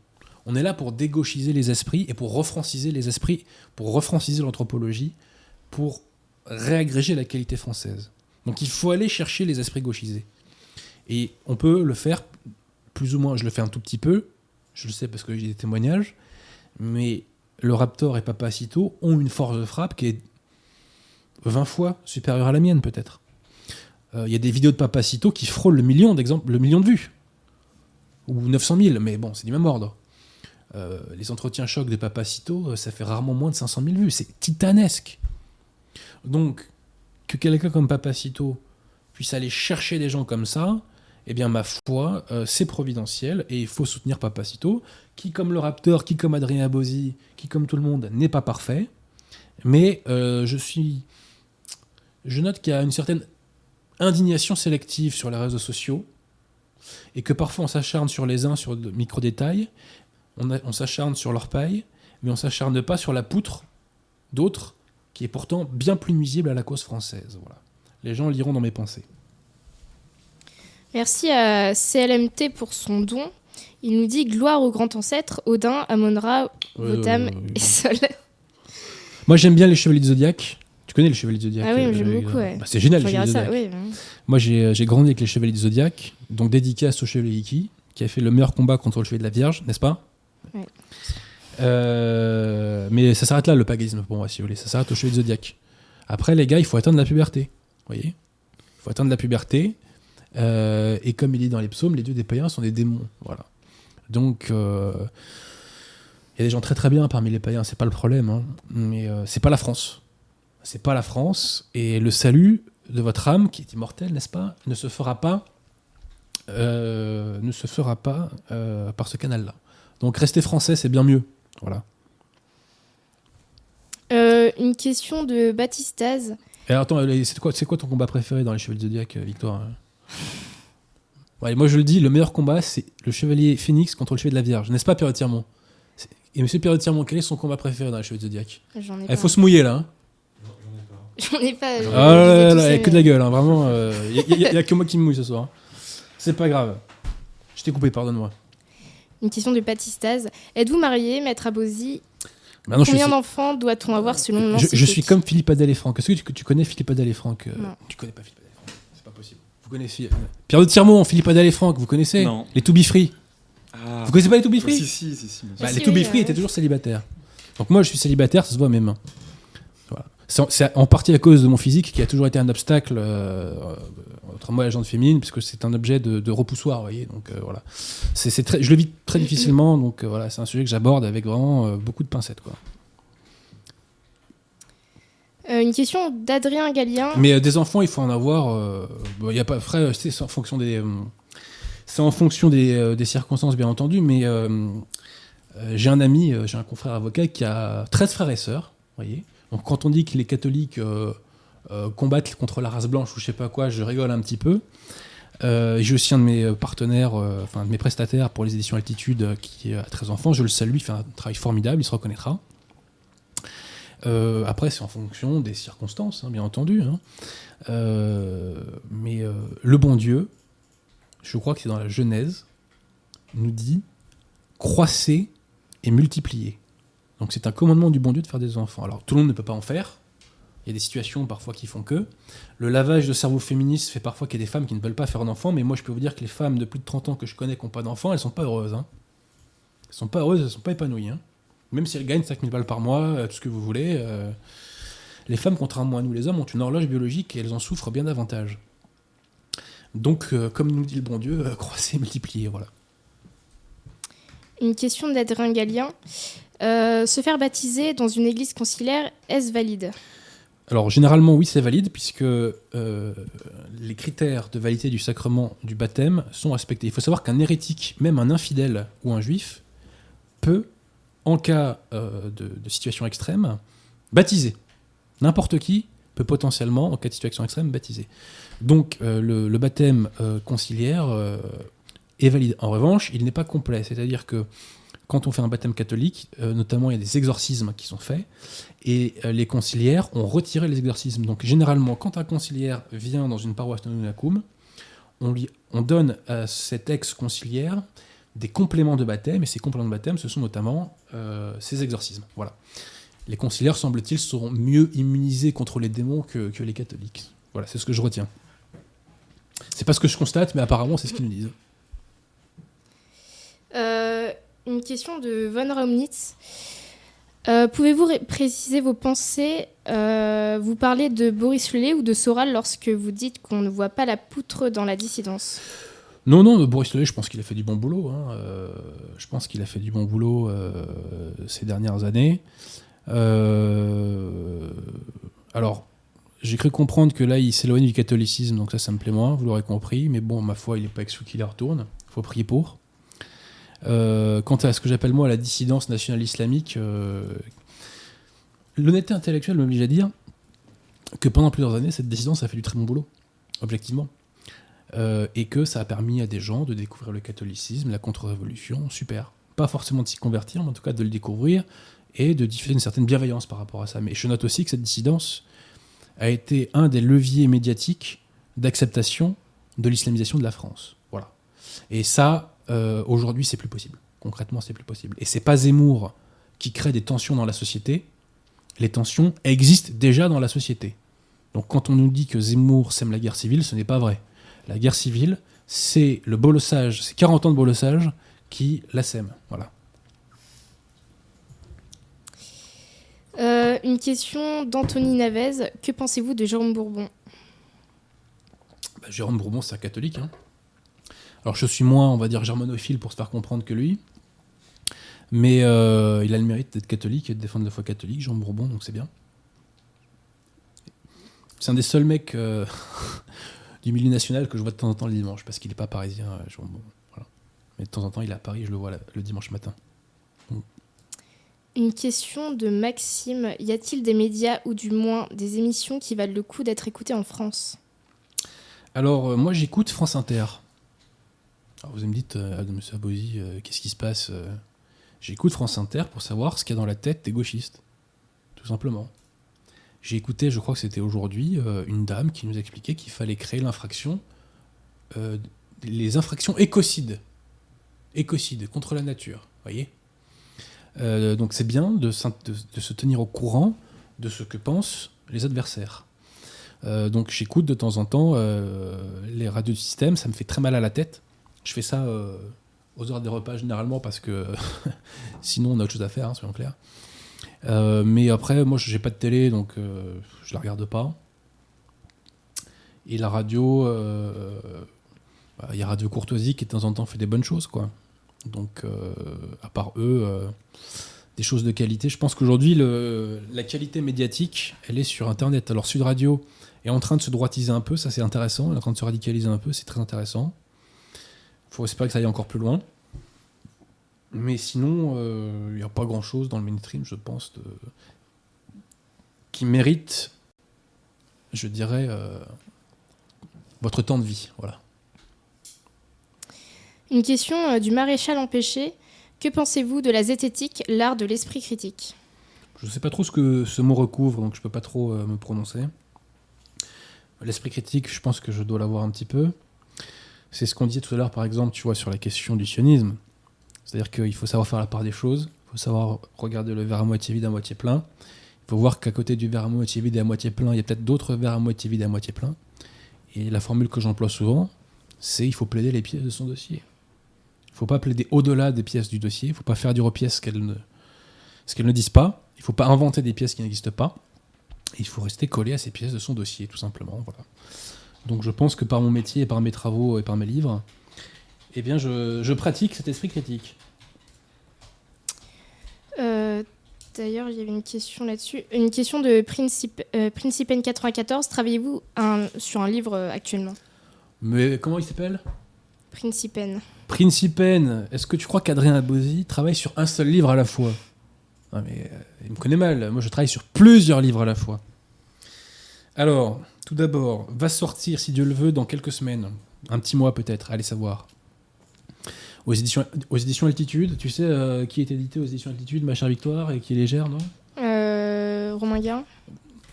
On est là pour dégauchiser les esprits et pour refranciser les esprits, pour refranciser l'anthropologie, pour réagréger la qualité française. Donc il faut aller chercher les esprits gauchisés. Et on peut le faire plus ou moins, je le fais un tout petit peu, je le sais parce que j'ai des témoignages, mais le Raptor et Papacito ont une force de frappe qui est 20 fois supérieure à la mienne peut-être. Euh, il y a des vidéos de Papacito qui frôlent le million, le million de vues. Ou 900 000, mais bon, c'est du même ordre. Euh, les entretiens chocs de Papacito, euh, ça fait rarement moins de 500 000 vues. C'est titanesque. Donc, que quelqu'un comme Papacito puisse aller chercher des gens comme ça, eh bien, ma foi, euh, c'est providentiel et il faut soutenir Papacito, qui, comme le Raptor, qui, comme Adrien Bozzi, qui, comme tout le monde, n'est pas parfait. Mais je suis. Je note qu'il y a une certaine indignation sélective sur les réseaux sociaux et que parfois on s'acharne sur les uns sur de micro-détails, on, on s'acharne sur leur paille, mais on s'acharne pas sur la poutre d'autres qui est pourtant bien plus nuisible à la cause française. Voilà. Les gens liront dans mes pensées. Merci à CLMT pour son don. Il nous dit gloire au grand ancêtre, Odin, Amon-Ra, Wotam et Sol. Moi j'aime bien les chevaliers de Zodiac. Tu connais les chevaliers de Zodiac Ah oui, j'aime beaucoup. Ouais. Bah, c'est génial les chevaliers Zodiac. Oui, Moi j'ai, j'ai grandi avec les chevaliers de Zodiac, donc dédicace au chevalier Iki, qui a fait le meilleur combat contre le chevalier de la Vierge, n'est-ce pas? Ouais. Euh, mais ça s'arrête là le paganisme pour moi, si vous voulez. Ça s'arrête au chevalier de Zodiac. Après, les gars, il faut atteindre la puberté. Vous voyez? Il faut atteindre la puberté. Euh, et comme il dit dans les psaumes, les dieux des païens sont des démons. Voilà. Donc, euh, il y a des gens très très bien parmi les païens, c'est pas le problème. hein. Mais euh, c'est pas la France. C'est pas la France. Et le salut de votre âme, qui est immortelle, n'est-ce pas, ne se fera pas, euh, ne se fera pas euh, par ce canal-là. Donc, rester français, c'est bien mieux. Voilà. Euh, une question de Baptistaz. Et alors, attends, c'est quoi, c'est quoi ton combat préféré dans les Chevaliers de Zodiac, Victoire hein? Ouais, moi je le dis, le meilleur combat, c'est le Chevalier Phénix contre le Chevalier de la Vierge, n'est-ce pas, Pierre de Tirmont? Et Monsieur Pierre de Tirmont, quel est son combat préféré dans les Chevaliers de Zodiac? Il pas. faut se mouiller là. Hein J'en ai pas. je- ah là ai là là, il y a aimés. que de la gueule, hein, vraiment. Il n'y a, que moi qui me mouille ce soir. C'est pas grave. Je t'ai coupé, pardonne-moi. Une question de Baptistaz. Êtes-vous marié, maître Abosi? Suis- Combien d'enfants doit-on avoir selon je, je suis comme Philippe Adèle et Franck. Est-ce que tu, tu connais Philippe Adèle et Franck euh, Non. Tu connais pas Philippe Adèle et Franck C'est pas possible. Vous connaissez euh, Pierre de Tirmont, Philippe Adèle et Franck, vous connaissez Non. Les To Be Free. Ah. Vous connaissez pas les To Be Free? Si, si, si. Bah, Ah, les To Be Free ouais. étaient toujours célibataires. Donc moi, je suis célibataire, ça se voit à mes mains. C'est en- partie à cause de mon physique qui a toujours été un obstacle euh, euh, entre moi et la gente féminine, puisque c'est un objet de, de repoussoir, vous voyez. Donc euh, voilà. C'est très, je le vis très difficilement, donc euh, voilà, c'est un sujet que j'aborde avec vraiment beaucoup de pincettes, quoi. Une question d'Adrien Gallien. Mais des enfants, il faut en avoir. bon, Il y a pas après, c'est en fonction des, c'est en fonction des, des circonstances, bien entendu. Mais j'ai un ami, j'ai un confrère avocat qui a 13 frères et sœurs. Voyez. Donc quand on dit que les catholiques euh, euh, combattent contre la race blanche ou je sais pas quoi, je rigole un petit peu. Euh, j'ai aussi un de mes partenaires, euh, enfin de mes prestataires pour les éditions Altitude euh, qui a 13 enfants. Je le salue, il fait un travail formidable, il se reconnaîtra. Après, c'est en fonction des circonstances, hein, bien entendu. hein. Mais le bon Dieu, je crois que c'est dans la Genèse, nous dit croissez et multipliez. Donc c'est un commandement du bon Dieu de faire des enfants. Alors tout le monde ne peut pas en faire. Il y a des situations parfois qui font que. Le lavage de cerveau féministe fait parfois qu'il y a des femmes qui ne veulent pas faire d'enfants, mais moi je peux vous dire que les femmes de plus de 30 ans que je connais qui n'ont pas d'enfants, elles sont pas heureuses. Hein. Elles sont pas heureuses, elles sont pas épanouies. hein. Même si elles gagnent 5000 balles par mois, euh, tout ce que vous voulez, euh, les femmes, contrairement à nous les hommes, ont une horloge biologique et elles en souffrent bien davantage. Donc, euh, comme nous dit le bon Dieu, euh, croissez multipliez, voilà. Une question d'Adrien Gallien. Euh, se faire baptiser dans une église conciliaire, est-ce valide? Alors, généralement, oui, c'est valide, puisque euh, les critères de validité du sacrement du baptême sont respectés. Il faut savoir qu'un hérétique, même un infidèle ou un juif, peut, en cas euh, de, situation extrême, baptiser. N'importe qui peut potentiellement, en cas de situation extrême, baptiser. Donc euh, le, baptême conciliaire est valide. En revanche, il n'est pas complet. C'est-à-dire que quand on fait un baptême catholique, notamment il y a des exorcismes qui sont faits, et les conciliaires ont retiré les exorcismes. Donc généralement, quand un conciliaire vient dans une paroisse de Nunacum, on, lui, on donne à cet ex-conciliaire des compléments de baptême, et ces compléments de baptême, ce sont notamment euh, ces exorcismes. Voilà. Les conciliaires, semble-t-il, seront mieux immunisés contre les démons que, les catholiques. Voilà, c'est ce que je retiens. C'est pas ce que je constate, mais apparemment, c'est ce qu'ils nous disent. Euh, une question de Von Romnitz. Euh, pouvez-vous préciser vos pensées Vous parlez de Boris Lelay ou de Soral lorsque vous dites qu'on ne voit pas la poutre dans la dissidence? Non, non, Boris Lelay, je pense qu'il a fait du bon boulot. Hein. Euh, je pense qu'il a fait du bon boulot euh, ces dernières années. Euh, alors, j'ai cru comprendre que là, il s'éloigne du catholicisme, donc ça, ça me plaît moins, vous l'aurez compris. Mais bon, ma foi, il n'est pas exclu qu'il retourne. Il faut prier pour. Quant à ce que j'appelle moi la dissidence nationale islamique, l'honnêteté intellectuelle m'oblige à dire que pendant plusieurs années, cette dissidence a fait du très bon boulot, objectivement. Euh, et que ça a permis à des gens de découvrir le catholicisme, la contre-révolution, super. Pas forcément de s'y convertir, mais en tout cas de le découvrir et de diffuser une certaine bienveillance par rapport à ça. Mais je note aussi que cette dissidence a été un des leviers médiatiques d'acceptation de l'islamisation de la France. Voilà. Et ça, euh, aujourd'hui, c'est plus possible. Concrètement, c'est plus possible. Et c'est pas Zemmour qui crée des tensions dans la société. Les tensions existent déjà dans la société. Donc quand on nous dit que Zemmour sème la guerre civile, ce n'est pas vrai la guerre civile, c'est le bolossage, c'est 40 ans de bolossage qui la sème. Voilà. Euh, une question d'Anthony Navez. Que pensez-vous de Jérôme Bourbon? Bah, Jérôme Bourbon, c'est un catholique. Hein. Alors je suis moins, on va dire, germanophile pour se faire comprendre que lui. Mais euh, il a le mérite d'être catholique et de défendre la foi catholique, Jérôme Bourbon, donc c'est bien. C'est un des seuls mecs euh, du milieu national que je vois de temps en temps le dimanche, parce qu'il n'est pas parisien. Euh, Mais de temps en temps, il est à Paris, je le vois le dimanche matin. Une question de Maxime. Y a-t-il des médias ou du moins des émissions qui valent le coup d'être écoutées en France? Alors, euh, moi, j'écoute France Inter. Alors, vous me dites, euh, M. Abosi, qu'est-ce qui se passe J'écoute France Inter pour savoir ce qu'il y a dans la tête des gauchistes. Tout simplement. J'ai écouté, je crois que c'était aujourd'hui, euh, une dame qui nous expliquait qu'il fallait créer l'infraction, euh, les infractions écocides. Écocides, contre la nature, voyez euh, Donc c'est bien de, se tenir au courant de ce que pensent les adversaires. donc j'écoute de temps en temps les radios du système, ça me fait très mal à la tête. Je fais ça aux heures des repas généralement parce que sinon on a autre chose à faire, hein, soyons clairs. Euh, mais après, moi, j'ai pas de télé, donc euh, je la regarde pas. Et la radio, euh, bah, il y a Radio Courtoisie qui de temps en temps fait des bonnes choses, quoi. Donc, à part eux, des choses de qualité. Je pense qu'aujourd'hui, la qualité médiatique, elle est sur Internet. Alors, Sud Radio est en train de se droitiser un peu, ça c'est intéressant. Elle est en train de se radicaliser un peu, c'est très intéressant. Faut espérer que ça aille encore plus loin. Mais sinon, il euh, n'y a pas grand-chose dans le mainstream, je pense, de... qui mérite, je dirais, euh, votre temps de vie. Voilà. Une question euh, du maréchal empêché. Que pensez-vous de la zététique, l'art de l'esprit critique? Je ne sais pas trop ce que ce mot recouvre, donc je ne peux pas trop me prononcer. L'esprit critique, je pense que je dois l'avoir un petit peu. C'est ce qu'on disait tout à l'heure, par exemple, tu vois, sur la question du sionisme. C'est-à-dire qu'il faut savoir faire la part des choses, il faut savoir regarder le verre à moitié vide, à moitié plein. Il faut voir qu'à côté du verre à moitié vide et à moitié plein, il y a peut-être d'autres verres à moitié vide et à moitié plein. Et la formule que j'emploie souvent, c'est il faut plaider les pièces de son dossier. Il ne faut pas plaider au-delà des pièces du dossier, il ne faut pas faire du repièce ce qu'elles ne, ce ne disent pas, il ne faut pas inventer des pièces qui n'existent pas. il faut rester collé à ces pièces de son dossier, tout simplement. Voilà. Donc je pense que par mon métier et par mes travaux et par mes livres, eh bien, je, pratique cet esprit critique. Euh, D'ailleurs, il y avait une question là-dessus. Une question de Principe, euh, Principen 94. Travaillez-vous sur un livre euh, actuellement? Mais comment il s'appelle? Principen. Principen. Est-ce que tu crois qu'Adrien Abosi travaille sur un seul livre à la fois? Non, mais euh, il me connaît mal. Moi, je travaille sur plusieurs livres à la fois. Alors, tout d'abord, va sortir, si Dieu le veut, dans quelques semaines. Un petit mois peut-être, allez savoir. Aux éditions, aux éditions Altitude, tu sais euh, qui est édité aux éditions Altitude, ma chère Victoire, et qui est légère, non? Euh, Romain Guin.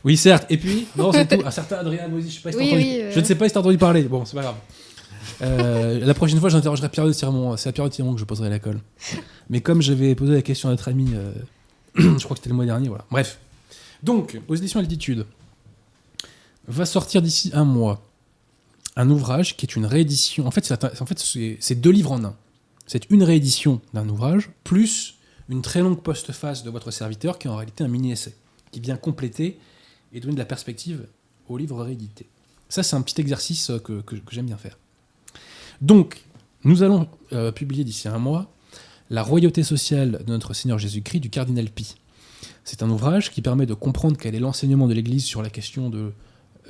Oui, certes. Et puis, non, c'est tout. Un certain Adrien Abosi, je, sais pas si t'as Oui, entendu- oui, euh. je ne sais pas si t'as entendu parler. Bon, c'est pas grave. Euh, la prochaine fois, j'interrogerai Pierre de Tirmont. C'est à Pierre de Tirmont que je poserai la colle. Mais comme j'avais posé la question à notre ami, euh, je crois que c'était le mois dernier, voilà. Bref. Donc, aux éditions Altitude, va sortir d'ici un mois un ouvrage qui est une réédition. En fait, c'est en fait, deux livres en un. C'est une réédition d'un ouvrage, plus une très longue postface de votre serviteur, qui est en réalité un mini-essai, qui vient compléter et donner de la perspective au livre réédité. Ça, c'est un petit exercice euh, que, que- que j'aime bien faire. Donc, nous allons euh, publier d'ici un mois La royauté sociale de notre Seigneur Jésus-Christ du cardinal Pi. C'est un ouvrage qui permet de comprendre quel est l'enseignement de l'Église sur la question de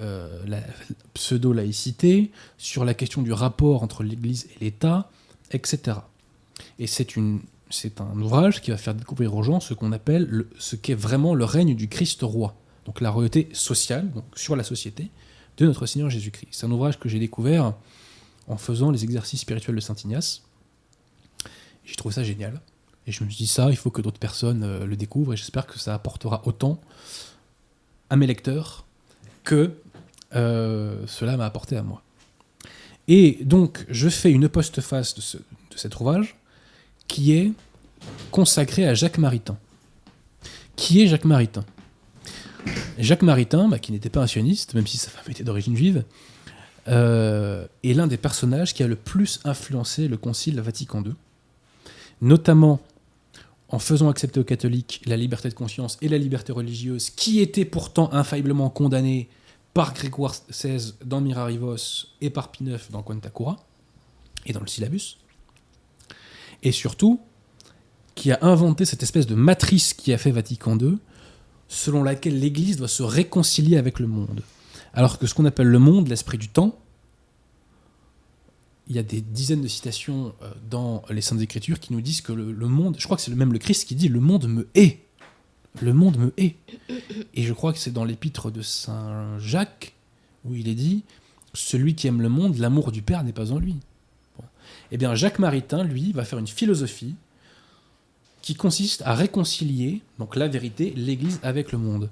euh, la pseudo-laïcité, sur la question du rapport entre l'Église et l'État, etc. Et c'est une, c'est un ouvrage qui va faire découvrir aux gens ce qu'on appelle le- ce qu'est vraiment le règne du Christ roi, donc la royauté sociale, donc sur la société, de notre Seigneur Jésus-Christ. C'est un ouvrage que j'ai découvert en faisant les exercices spirituels de Saint Ignace. J'ai trouvé ça génial. Et je me suis dit ça, il faut que d'autres personnes euh, le découvrent, et j'espère que ça apportera autant à mes lecteurs que euh, cela m'a apporté à moi. Et donc, je fais une postface de, ce, de cet ouvrage qui est consacré à Jacques Maritain. Qui est Jacques Maritain? Jacques Maritain, bah, qui n'était pas un sioniste, même si sa femme était d'origine juive, euh, est l'un des personnages qui a le plus influencé le Concile Vatican II, notamment en faisant accepter aux catholiques la liberté de conscience et la liberté religieuse, qui étaient pourtant infailliblement condamnées par Grégoire XVI dans Mirarivos et par Pie IX dans Quanta Cura et dans le syllabus. Et surtout, qui a inventé cette espèce de matrice qui a fait Vatican II, selon laquelle l'Église doit se réconcilier avec le monde. Alors que ce qu'on appelle le monde, l'esprit du temps, il y a des dizaines de citations euh, dans les Saintes Écritures qui nous disent que le, le monde, je crois que c'est même le Christ qui dit le monde me hait. Le monde me hait. Et je crois que c'est dans l'épître de Saint Jacques où il est dit celui qui aime le monde, l'amour du Père n'est pas en lui. Bon. Eh bien, Jacques Maritain, lui, va faire une philosophie qui consiste à réconcilier, donc la vérité, l'Église avec le monde.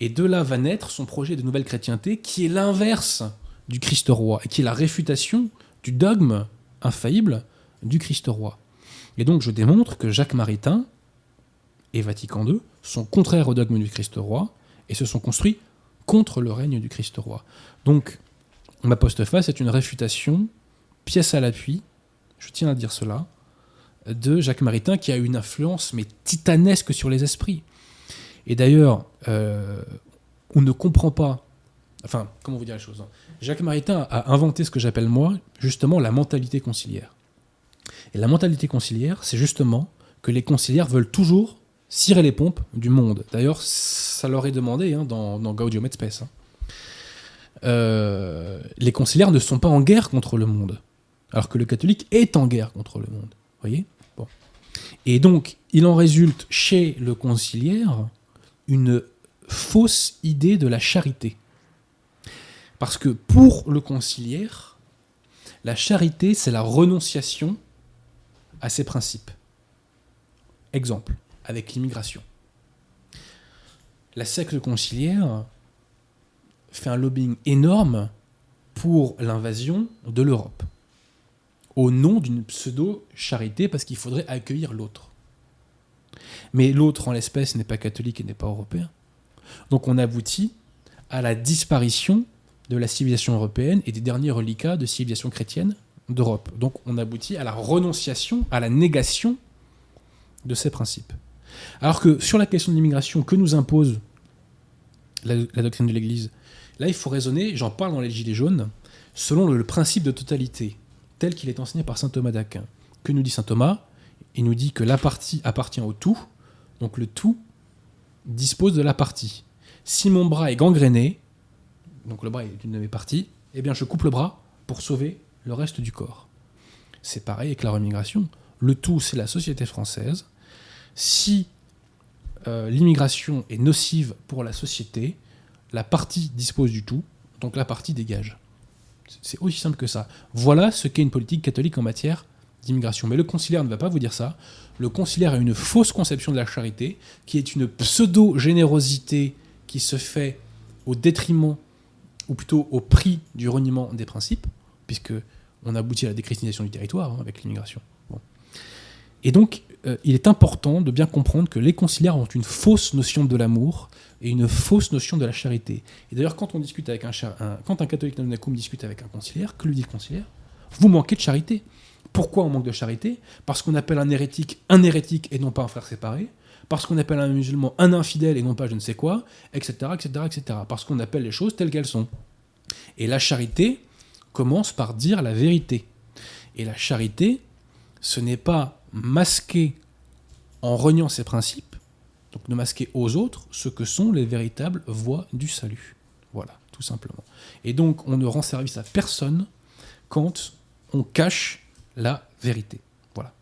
Et de là va naître son projet de nouvelle chrétienté, qui est l'inverse du Christ roi, et qui est la réfutation du dogme infaillible du Christ roi. Et donc je démontre que Jacques Maritain et Vatican II sont contraires au dogme du Christ roi, et se sont construits contre le règne du Christ roi. Donc ma postface est une réfutation, pièce à l'appui, je tiens à dire cela, de Jacques Maritain qui a une influence mais titanesque sur les esprits. Et d'ailleurs, euh, on ne comprend pas, enfin, comment vous dire les choses hein. Jacques Maritain a inventé ce que j'appelle moi, justement, la mentalité conciliaire. Et la mentalité conciliaire, c'est justement que les conciliaires veulent toujours cirer les pompes du monde. D'ailleurs, ça leur est demandé hein, dans, dans Gaudium et hein. Euh, les conciliaires ne sont pas en guerre contre le monde, alors que le catholique est en guerre contre le monde. voyez? Bon. Et donc, il en résulte chez le conciliaire une fausse idée de la charité. Parce que pour le conciliaire, la charité, c'est la renonciation à ses principes. Exemple, avec l'immigration. La secte conciliaire fait un lobbying énorme pour l'invasion de l'Europe, au nom d'une pseudo-charité, parce qu'il faudrait accueillir l'autre. Mais l'autre, en l'espèce, n'est pas catholique et n'est pas européen. Donc on aboutit à la disparition de la civilisation européenne et des derniers reliquats de civilisation chrétienne d'Europe. Donc on aboutit à la renonciation, à la négation de ces principes. Alors que sur la question de l'immigration que nous impose la, doctrine de l'Église, là il faut raisonner, j'en parle dans les Gilets jaunes, selon le, le principe de totalité, tel qu'il est enseigné par saint Thomas d'Aquin. Que nous dit saint Thomas? Il nous dit que la partie appartient au tout, Donc le tout dispose de la partie. Si mon bras est gangréné, donc le bras est une de mes parties, eh bien je coupe le bras pour sauver le reste du corps. C'est pareil avec la remigration. Le tout, c'est la société française. Si euh, l'immigration est nocive pour la société, la partie dispose du tout, donc la partie dégage. C'est aussi simple que ça. Voilà ce qu'est une politique catholique en matière d'immigration. Mais le conciliaire ne va pas vous dire ça. Le conciliaire a une fausse conception de la charité, qui est une pseudo-générosité qui se fait au détriment, ou plutôt au prix du reniement des principes, puisque on aboutit à la déchristianisation du territoire hein, avec l'immigration. Et donc, euh, il est important de bien comprendre que les conciliaires ont une fausse notion de l'amour et une fausse notion de la charité. Et d'ailleurs, quand on discute avec un, quand un catholique nanunakum discute avec un conciliaire, que lui dit le conciliaire? Vous manquez de charité. Pourquoi on manque de charité? Parce qu'on appelle un hérétique un hérétique et non pas un frère séparé. Parce qu'on appelle un musulman un infidèle et non pas je ne sais quoi, etc., etc., etc. Parce qu'on appelle les choses telles qu'elles sont. Et la charité commence par dire la vérité. Et la charité, ce n'est pas masquer en reniant ses principes, donc de masquer aux autres ce que sont les véritables voies du salut. Voilà, tout simplement. Et donc on ne rend service à personne quand on cache la vérité. Voilà.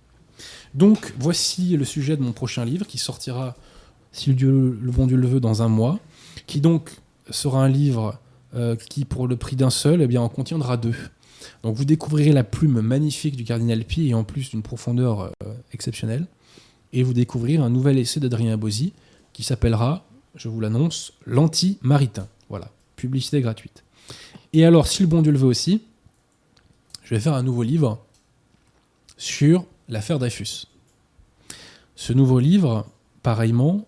Donc voici le sujet de mon prochain livre qui sortira, si le, bon Dieu le veut, dans un mois, qui donc sera un livre euh, qui, pour le prix d'un seul, eh bien, en contiendra deux. Donc vous découvrirez la plume magnifique du cardinal Pi et en plus d'une profondeur euh, exceptionnelle. Et vous découvrirez un nouvel essai d'Adrien Bozzi qui s'appellera, je vous l'annonce, L'anti-maritain. Voilà, publicité gratuite. Et alors, si le bon Dieu le veut aussi, je vais faire un nouveau livre sur l'affaire Dreyfus. Ce nouveau livre, pareillement,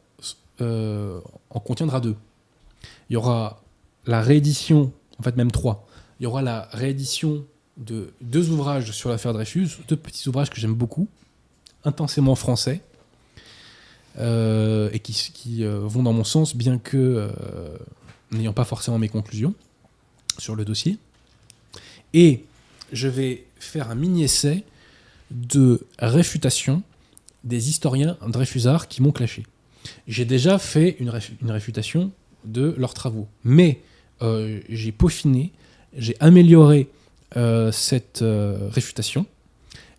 euh, en contiendra deux. Il y aura la réédition, en fait même trois. Il y aura la réédition de deux ouvrages sur l'affaire Dreyfus, deux petits ouvrages que j'aime beaucoup, intensément français, euh, et qui, euh, vont dans mon sens, bien que n'ayant pas forcément mes conclusions sur le dossier. Et je vais faire un mini-essai de réfutation des historiens dreyfusards qui m'ont clashé. J'ai déjà fait une, réfutation de leurs travaux, mais euh, j'ai peaufiné, j'ai amélioré euh, cette euh, réfutation.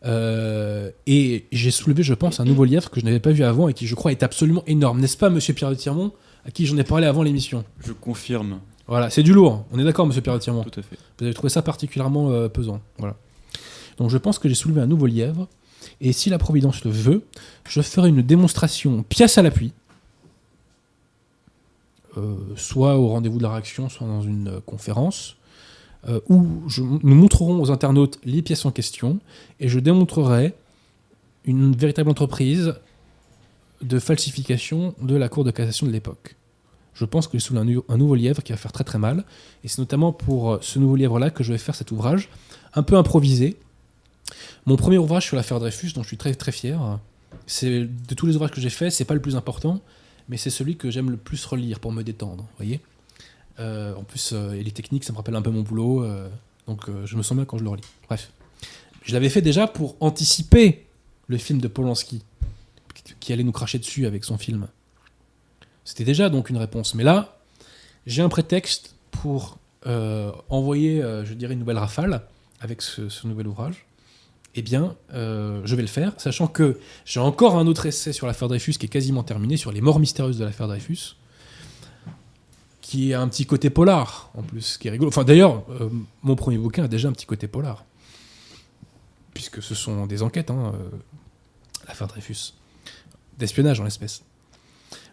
et j'ai soulevé, je pense, un nouveau livre que je n'avais pas vu avant et qui, je crois, est absolument énorme. N'est-ce pas, monsieur Pierre de Tirmont, à qui j'en ai parlé avant l'émission? Je confirme. Voilà, c'est du lourd. On est d'accord, monsieur Pierre de Tirmont? Tout à fait. Vous avez trouvé ça particulièrement pesant. Voilà. Donc je pense que j'ai soulevé un nouveau lièvre. Et si la Providence le veut, je ferai une démonstration pièce à l'appui, euh, soit au rendez-vous de la réaction, soit dans une euh, conférence, euh, où nous montrerons aux internautes les pièces en question et je démontrerai une véritable entreprise de falsification de la Cour de cassation de l'époque. Je pense que j'ai soulevé un, nouveau lièvre qui va faire très très mal, et c'est notamment pour ce nouveau lièvre-là que je vais faire cet ouvrage, un peu improvisé, mon premier ouvrage sur l'affaire Dreyfus, dont je suis très très fier, c'est de tous les ouvrages que j'ai faits, c'est pas le plus important, mais c'est celui que j'aime le plus relire pour me détendre. Voyez. Euh, en plus, euh, et les techniques, ça me rappelle un peu mon boulot, euh, donc je me sens bien quand je le relis. Bref, je l'avais fait déjà pour anticiper le film de Polanski, qui allait nous cracher dessus avec son film. C'était déjà donc une réponse. Mais là, j'ai un prétexte pour envoyer, je dirais, une nouvelle rafale avec ce nouvel ouvrage eh bien, euh, je vais le faire, sachant que j'ai encore un autre essai sur l'affaire Dreyfus qui est quasiment terminé, sur les morts mystérieuses de l'affaire Dreyfus, qui a un petit côté polar, en plus, qui est rigolo. Enfin, d'ailleurs, euh, mon premier bouquin a déjà un petit côté polar, puisque ce sont des enquêtes, hein, euh, l'affaire Dreyfus, d'espionnage en l'espèce.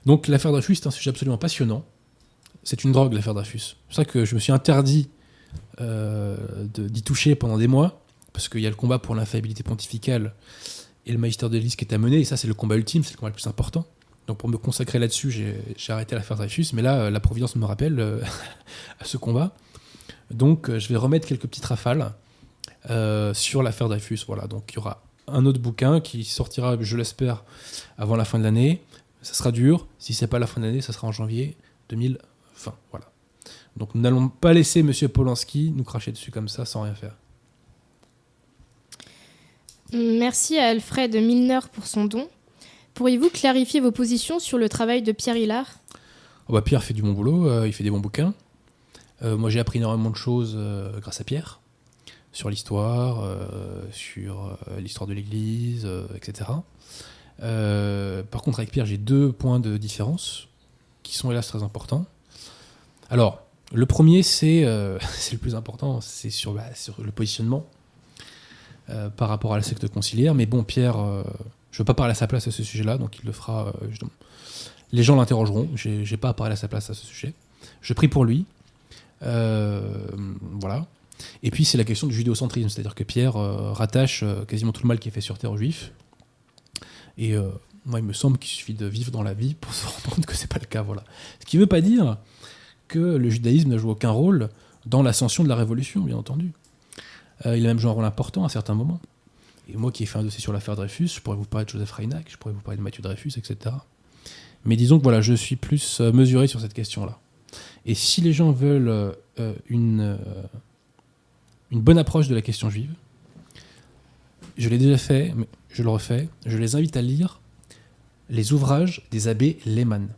Donc, l'affaire Dreyfus est un sujet absolument passionnant. C'est une drogue, l'affaire Dreyfus. C'est pour ça que je me suis interdit d'y toucher pendant des mois parce qu'il y a le combat pour l'infaillibilité pontificale et le magistère de l'Église qui est à mener, et ça c'est le combat ultime, c'est le combat le plus important. Pour me consacrer là-dessus, j'ai arrêté l'affaire Dreyfus, mais là, euh, la Providence me rappelle euh, à ce combat. Donc euh, je vais remettre quelques petites rafales sur l'affaire Dreyfus. Voilà, donc il y aura un autre bouquin qui sortira, je l'espère, avant la fin de l'année. Ça sera dur. Si c'est pas la fin de l'année, ça sera en janvier 2020. Voilà. Donc nous n'allons pas laisser Monsieur Polanski nous cracher dessus comme ça sans rien faire. Merci à Alfred Milner pour son don. Pourriez-vous clarifier vos positions sur le travail de Pierre Hillard? Oh bah, Pierre fait du bon boulot, euh, il fait des bons bouquins. Euh, moi, j'ai appris énormément de choses euh, grâce à Pierre, sur l'histoire, sur l'histoire de l'Église, etc. Par contre, avec Pierre, j'ai deux points de différence qui sont hélas très importants. Alors, le premier, c'est le plus important, c'est sur, bah, sur le positionnement par rapport à la secte conciliaire. Mais bon, Pierre, je ne veux pas parler à sa place à ce sujet-là, donc il le fera. euh, je- les gens l'interrogeront. J'ai j'ai pas à parler à sa place à ce sujet. Je prie pour lui. Euh, voilà. Et puis c'est la question du judéocentrisme, c'est-à-dire que Pierre euh, rattache quasiment tout le mal qui est fait sur terre aux juifs. Et moi, il me semble qu'il suffit de vivre dans la vie pour se rendre compte que c'est pas le cas. Voilà. Ce qui ne veut pas dire que le judaïsme ne joue aucun rôle dans l'ascension de la révolution, bien entendu. Il a même joué un rôle important à certains moments. Et moi qui ai fait un dossier sur l'affaire Dreyfus, je pourrais vous parler de Joseph Reinach, je pourrais vous parler de Mathieu Dreyfus, etc. Mais disons que voilà, je suis plus euh, mesuré sur cette question-là. Et si les gens veulent euh, euh, une, une bonne approche de la question juive, je l'ai déjà fait, mais je le refais, je les invite à lire les ouvrages des abbés Lehmann.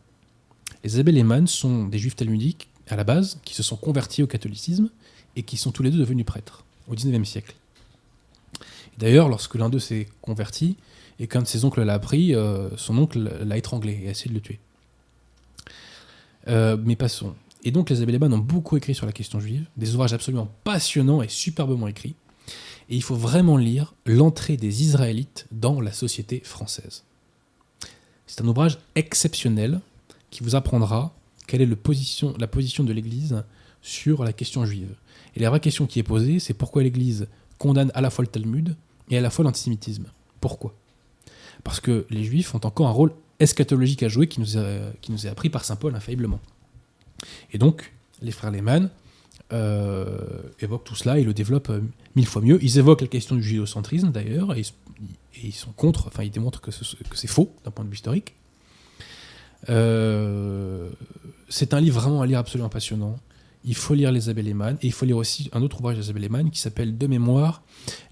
Les abbés Lehmann sont des juifs talmudiques, à la base, qui se sont convertis au catholicisme et qui sont tous les deux devenus prêtres au XIXe siècle. D'ailleurs, lorsque l'un d'eux s'est converti et qu'un de ses oncles l'a appris, euh, son oncle l'a étranglé et a essayé de le tuer. Euh, mais passons. Et donc les Lehmann ont beaucoup écrit sur la question juive, des ouvrages absolument passionnants et superbement écrits. Et il faut vraiment lire L'entrée des Israélites dans la société française. C'est un ouvrage exceptionnel qui vous apprendra quelle est la position de l'Église sur la question juive. Et la vraie question qui est posée, c'est pourquoi l'Église condamne à la fois le Talmud et à la fois l'antisémitisme. Pourquoi? Parce que les Juifs ont encore un rôle eschatologique à jouer qui nous, a- qui nous est appris par Saint Paul infailliblement. Et donc, les frères Lehmann euh, évoquent tout cela et le développent euh, mille fois mieux. Ils évoquent la question du judéocentrisme d'ailleurs, et, ils- sont contre, enfin ils démontrent que c'est faux d'un point de vue historique. Euh, c'est un livre vraiment à lire absolument passionnant. Il faut lire les Lehmann, et il faut lire aussi un autre ouvrage Abbé Lehmann qui s'appelle De mémoire,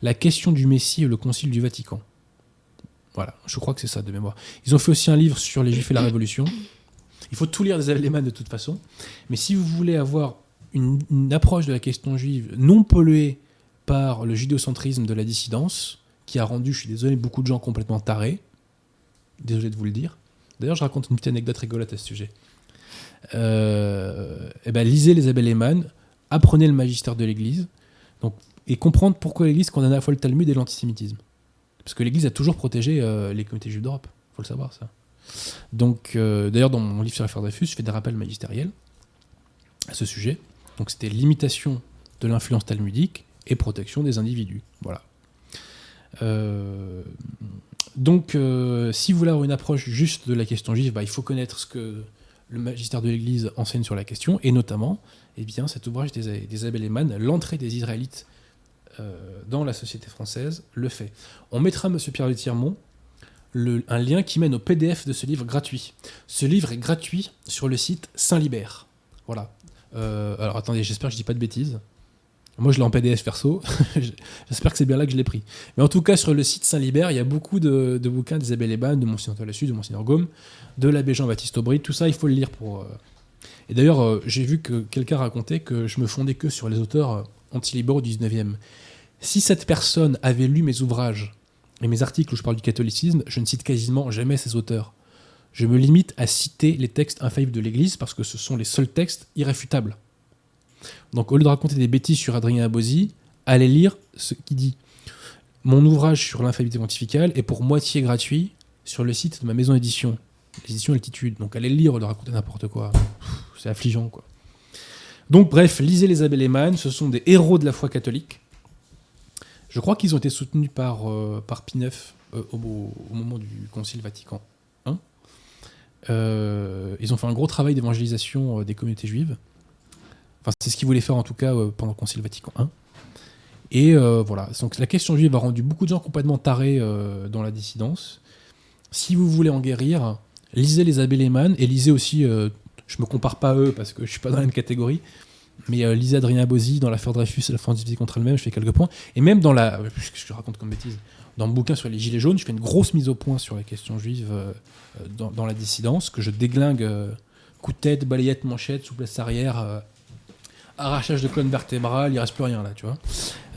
La question du Messie et le Concile du Vatican. Voilà, je crois que c'est ça de mémoire. Ils ont fait aussi un livre sur les Juifs et la Révolution. Il faut tout lire Abbé Lehmann de toute façon. Mais si vous voulez avoir une, une approche de la question juive non polluée par le judéocentrisme de la dissidence, qui a rendu, je suis désolé, beaucoup de gens complètement tarés, désolé de vous le dire. D'ailleurs, je raconte une petite anecdote rigolote à ce sujet. Euh, eh ben, lisez les Abbé Lehmann, apprenez le magistère de l'Église, donc, et comprendre pourquoi l'Église condamne à la fois le Talmud et l'antisémitisme. Parce que l'Église a toujours protégé euh, les communautés juives d'Europe, faut le savoir ça. Donc, euh, d'ailleurs, dans mon livre sur l'affaire Dreyfus, je fais des rappels magistériels à ce sujet. Donc, c'était limitation de l'influence talmudique et protection des individus. Voilà. Donc, si vous voulez avoir une approche juste de la question juive, bah, il faut connaître ce que le magistère de l'Église enseigne sur la question, et notamment eh bien, cet ouvrage des, des L'entrée des Israélites euh, dans la société française, le fait. On mettra, Monsieur Pierre de un lien qui mène au PDF de ce livre gratuit. Ce livre est gratuit sur le site Saint-Libert. Voilà. Euh, alors attendez, j'espère que je dis pas de bêtises. Moi, je l'ai en PDF perso. j'espère que c'est bien là que je l'ai pris. Mais en tout cas, sur le site Saint-Libert, il y a beaucoup de, de bouquins d'Isabelle Leban, de Monsignor Talassus, de Monsignor Gaume, de l'abbé Jean-Baptiste Aubry. Tout ça, il faut le lire pour. euh, Et d'ailleurs, euh, j'ai vu que quelqu'un racontait que je me fondais que sur les auteurs euh, antilibéraux du 19e. Si cette personne avait lu mes ouvrages et mes articles où je parle du catholicisme, je ne cite quasiment jamais ces auteurs. Je me limite à citer les textes infaillibles de l'Église parce que ce sont les seuls textes irréfutables. Donc au lieu de raconter des bêtises sur Adrien Abosi, allez lire ce qu'il dit. Mon ouvrage sur l'infaillibilité pontificale est pour moitié gratuit sur le site de ma maison d'édition, l'édition Altitude. Donc allez le lire au lieu de raconter n'importe quoi. C'est affligeant quoi. Donc bref, lisez les Abbé Lehmann, ce sont des héros de la foi catholique. Je crois qu'ils ont été soutenus par, euh, par Pie euh, au, au moment du Concile Vatican I. Euh, ils ont fait un gros travail d'évangélisation euh, des communautés juives. C'est ce qu'ils voulaient faire en tout cas euh, pendant le Concile Vatican I. Et euh, voilà, donc la question juive a rendu beaucoup de gens complètement tarés euh, dans la dissidence. Si vous voulez en guérir, lisez les abbés Lehmann et lisez aussi, euh, je me compare pas à eux parce que je suis pas dans la même catégorie, Mais Lisa Adrien Bozzi, dans l'affaire Dreyfus et la France divisée contre elle-même, je fais quelques points. Et même dans la. Je raconte comme bêtise Dans le bouquin sur les Gilets jaunes, je fais une grosse mise au point sur la question juive dans, dans la dissidence, que je déglingue coup de tête, balayette, manchette, souplesse arrière, arrachage de colonne vertébrale, il reste plus rien là, tu vois.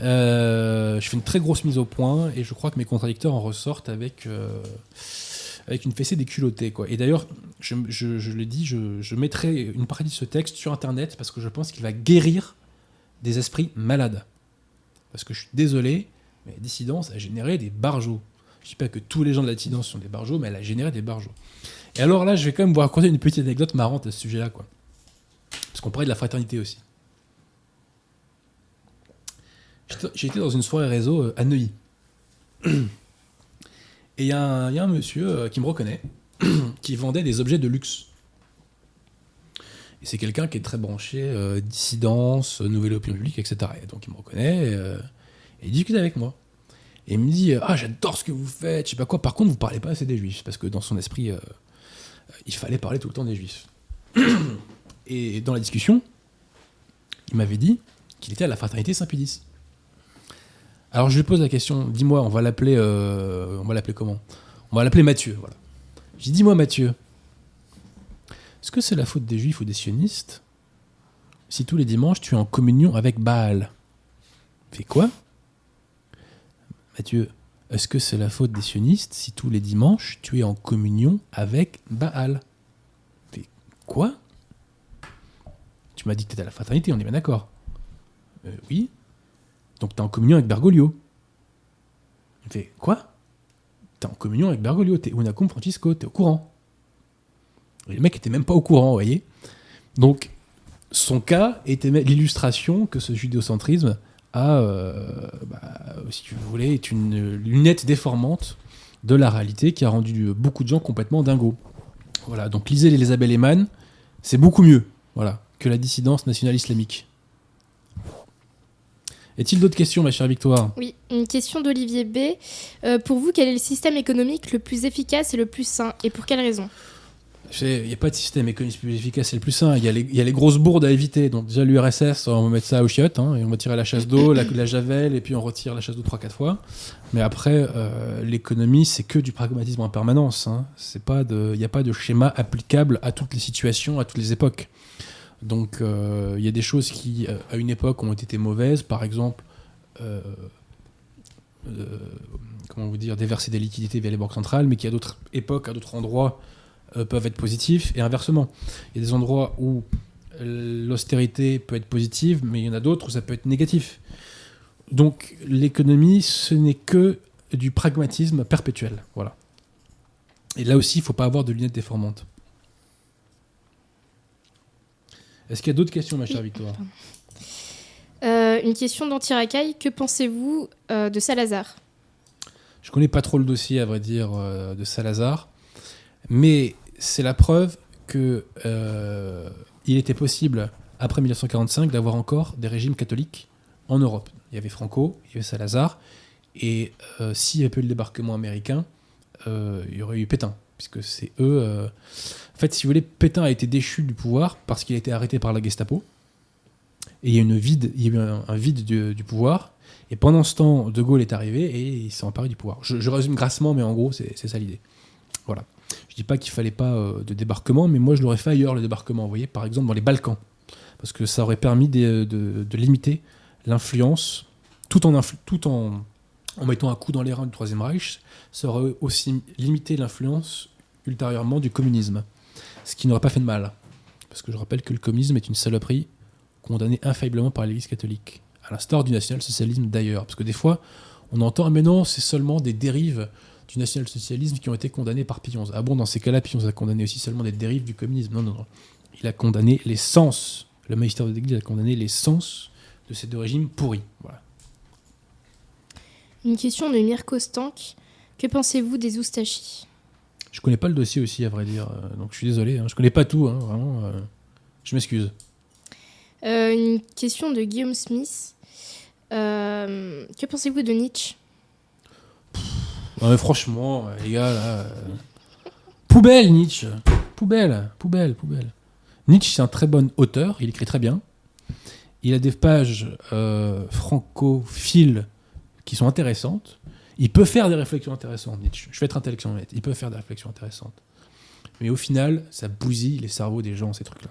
Euh, je fais une très grosse mise au point et je crois que mes contradicteurs en ressortent avec. euh, avec une fessée déculottée. Quoi. Et d'ailleurs, je, je, je l'ai dit, je, mettrai une partie de ce texte sur Internet parce que je pense qu'il va guérir des esprits malades. Parce que je suis désolé, mais la dissidence a généré des barjots. Je dis pas que tous les gens de la dissidence sont des barjots, mais elle a généré des barjots. Et alors là, je vais quand même vous raconter une petite anecdote marrante à ce sujet-là. quoi. Parce qu'on parlait de la fraternité aussi. J'étais- J'ai été dans une soirée réseau euh, à Neuilly. Et il y, a un- monsieur euh, qui me reconnaît, qui vendait des objets de luxe. Et c'est quelqu'un qui est très branché euh, dissidence, nouvelle opinion publique, etc. Et donc il me reconnaît et il discute avec moi. Et il me dit Ah, j'adore ce que vous faites, je sais pas quoi. Par contre, vous parlez pas assez des juifs, parce que dans son esprit, il fallait parler tout le temps des juifs. Et dans la discussion, il m'avait dit qu'il était à la fraternité Saint-Pédis. Alors je lui pose la question, dis-moi, on va l'appeler, euh, on va l'appeler comment? On va l'appeler Mathieu, voilà. Je dis, dis-moi Mathieu, est-ce que c'est la faute des juifs ou des sionistes si tous les dimanches tu es en communion avec Baal? Fais quoi? Mathieu, est-ce que c'est la faute des sionistes si tous les dimanches tu es en communion avec Baal? Fais quoi? Tu m'as dit que tu étais à la fraternité, on est bien d'accord. Euh, Oui. Donc t'es en communion avec Bergoglio. Il fait quoi? T'es en communion avec Bergoglio, t'es Unacum Francisco, t'es au courant. Et le mec était même pas au courant, vous voyez. Donc son cas était l'illustration que ce judéocentrisme a, euh, bah, si tu voulais, est une lunette déformante de la réalité qui a rendu beaucoup de gens complètement dingos. Voilà, donc lisez l'Elisabeth Lehmann, c'est beaucoup mieux, voilà, que la dissidence nationale islamique. Est-il d'autres questions, ma chère Victoire? Oui, une question d'Olivier B. Euh, pour vous, quel est le système économique le plus efficace et le plus sain Et pour quelle raison? Il n'y a pas de système économique plus efficace et le plus sain. Il y, a les- il y a les grosses bourdes à éviter. Donc déjà l'URSS, on va mettre ça aux chiottes, hein, et on va tirer la chasse d'eau, la, la javel, et puis on retire la chasse d'eau 3-4 fois. Mais après, euh, l'économie, c'est que du pragmatisme en permanence. hein. Il n'y a pas de schéma applicable à toutes les situations, à toutes les époques. Donc euh, il y a des choses qui, euh, à une époque, ont été mauvaises. Par exemple, euh, comment vous dire, déverser des liquidités via les banques centrales, mais qui à d'autres époques, à d'autres endroits, peuvent être positifs et inversement. Il y a des endroits où l'austérité peut être positive, mais il y en a d'autres où ça peut être négatif. Donc l'économie, ce n'est que du pragmatisme perpétuel. Voilà. Et là aussi, il ne faut pas avoir de lunettes déformantes. Est-ce qu'il y a d'autres questions, ma chère Oui, Victoire Euh, Une question d'Antiracaille. Que pensez-vous euh, de Salazar? Je connais pas trop le dossier, à vrai dire, euh, de Salazar, mais c'est la preuve que il était possible, après 1945, d'avoir encore des régimes catholiques en Europe. Il y avait Franco, il y avait Salazar, et s'il n'y avait pas eu le débarquement américain, il y aurait eu Pétain, puisque c'est eux. euh, En fait, si vous voulez, Pétain a été déchu du pouvoir parce qu'il a été arrêté par la Gestapo, et il y a, une vide, il y a eu un, vide du, pouvoir. Et pendant ce temps, De Gaulle est arrivé et il s'est emparé du pouvoir. Je, résume grassement, mais en gros, c'est ça l'idée. Voilà. Je dis pas qu'il fallait pas euh, de débarquement, mais moi je l'aurais fait ailleurs le débarquement. Vous voyez, par exemple dans les Balkans, parce que ça aurait permis de, limiter l'influence, tout en tout en, en mettant un coup dans les reins du Troisième Reich, ça aurait aussi limité l'influence ultérieurement du communisme, ce qui n'aurait pas fait de mal. Parce que je rappelle que le communisme est une saloperie condamnée infailliblement par l'Église catholique, à l'instar du national-socialisme d'ailleurs. Parce que des fois, on entend, mais non, c'est seulement des dérives du national-socialisme qui ont été condamnées par Pionze. Ah bon, dans ces cas-là, Pionze a condamné aussi seulement des dérives du communisme. Non, non, non. Il a condamné l'essence. Le magistère de l'Église a condamné l'essence de ces deux régimes pourris. Voilà. Une question de Mirko Stank. Que pensez-vous des Oustachis? Je connais pas le dossier aussi, à vrai dire. euh, Donc je suis désolé. Hein. Je connais pas tout, hein, vraiment. euh, je m'excuse. Euh, Une question de Guillaume Smith. Euh, que pensez-vous de Nietzsche? Franchement, les gars, là. Poubelle, Nietzsche. Poubelle, poubelle, poubelle. Nietzsche, c'est un très bon auteur. Il écrit très bien. Il a des pages francophiles qui sont intéressantes. Il peut faire des réflexions intéressantes, Nietzsche. Je vais être intellectuel honnête. Il peut faire des réflexions intéressantes. Mais au final, ça bousille les cerveaux des gens, ces trucs-là.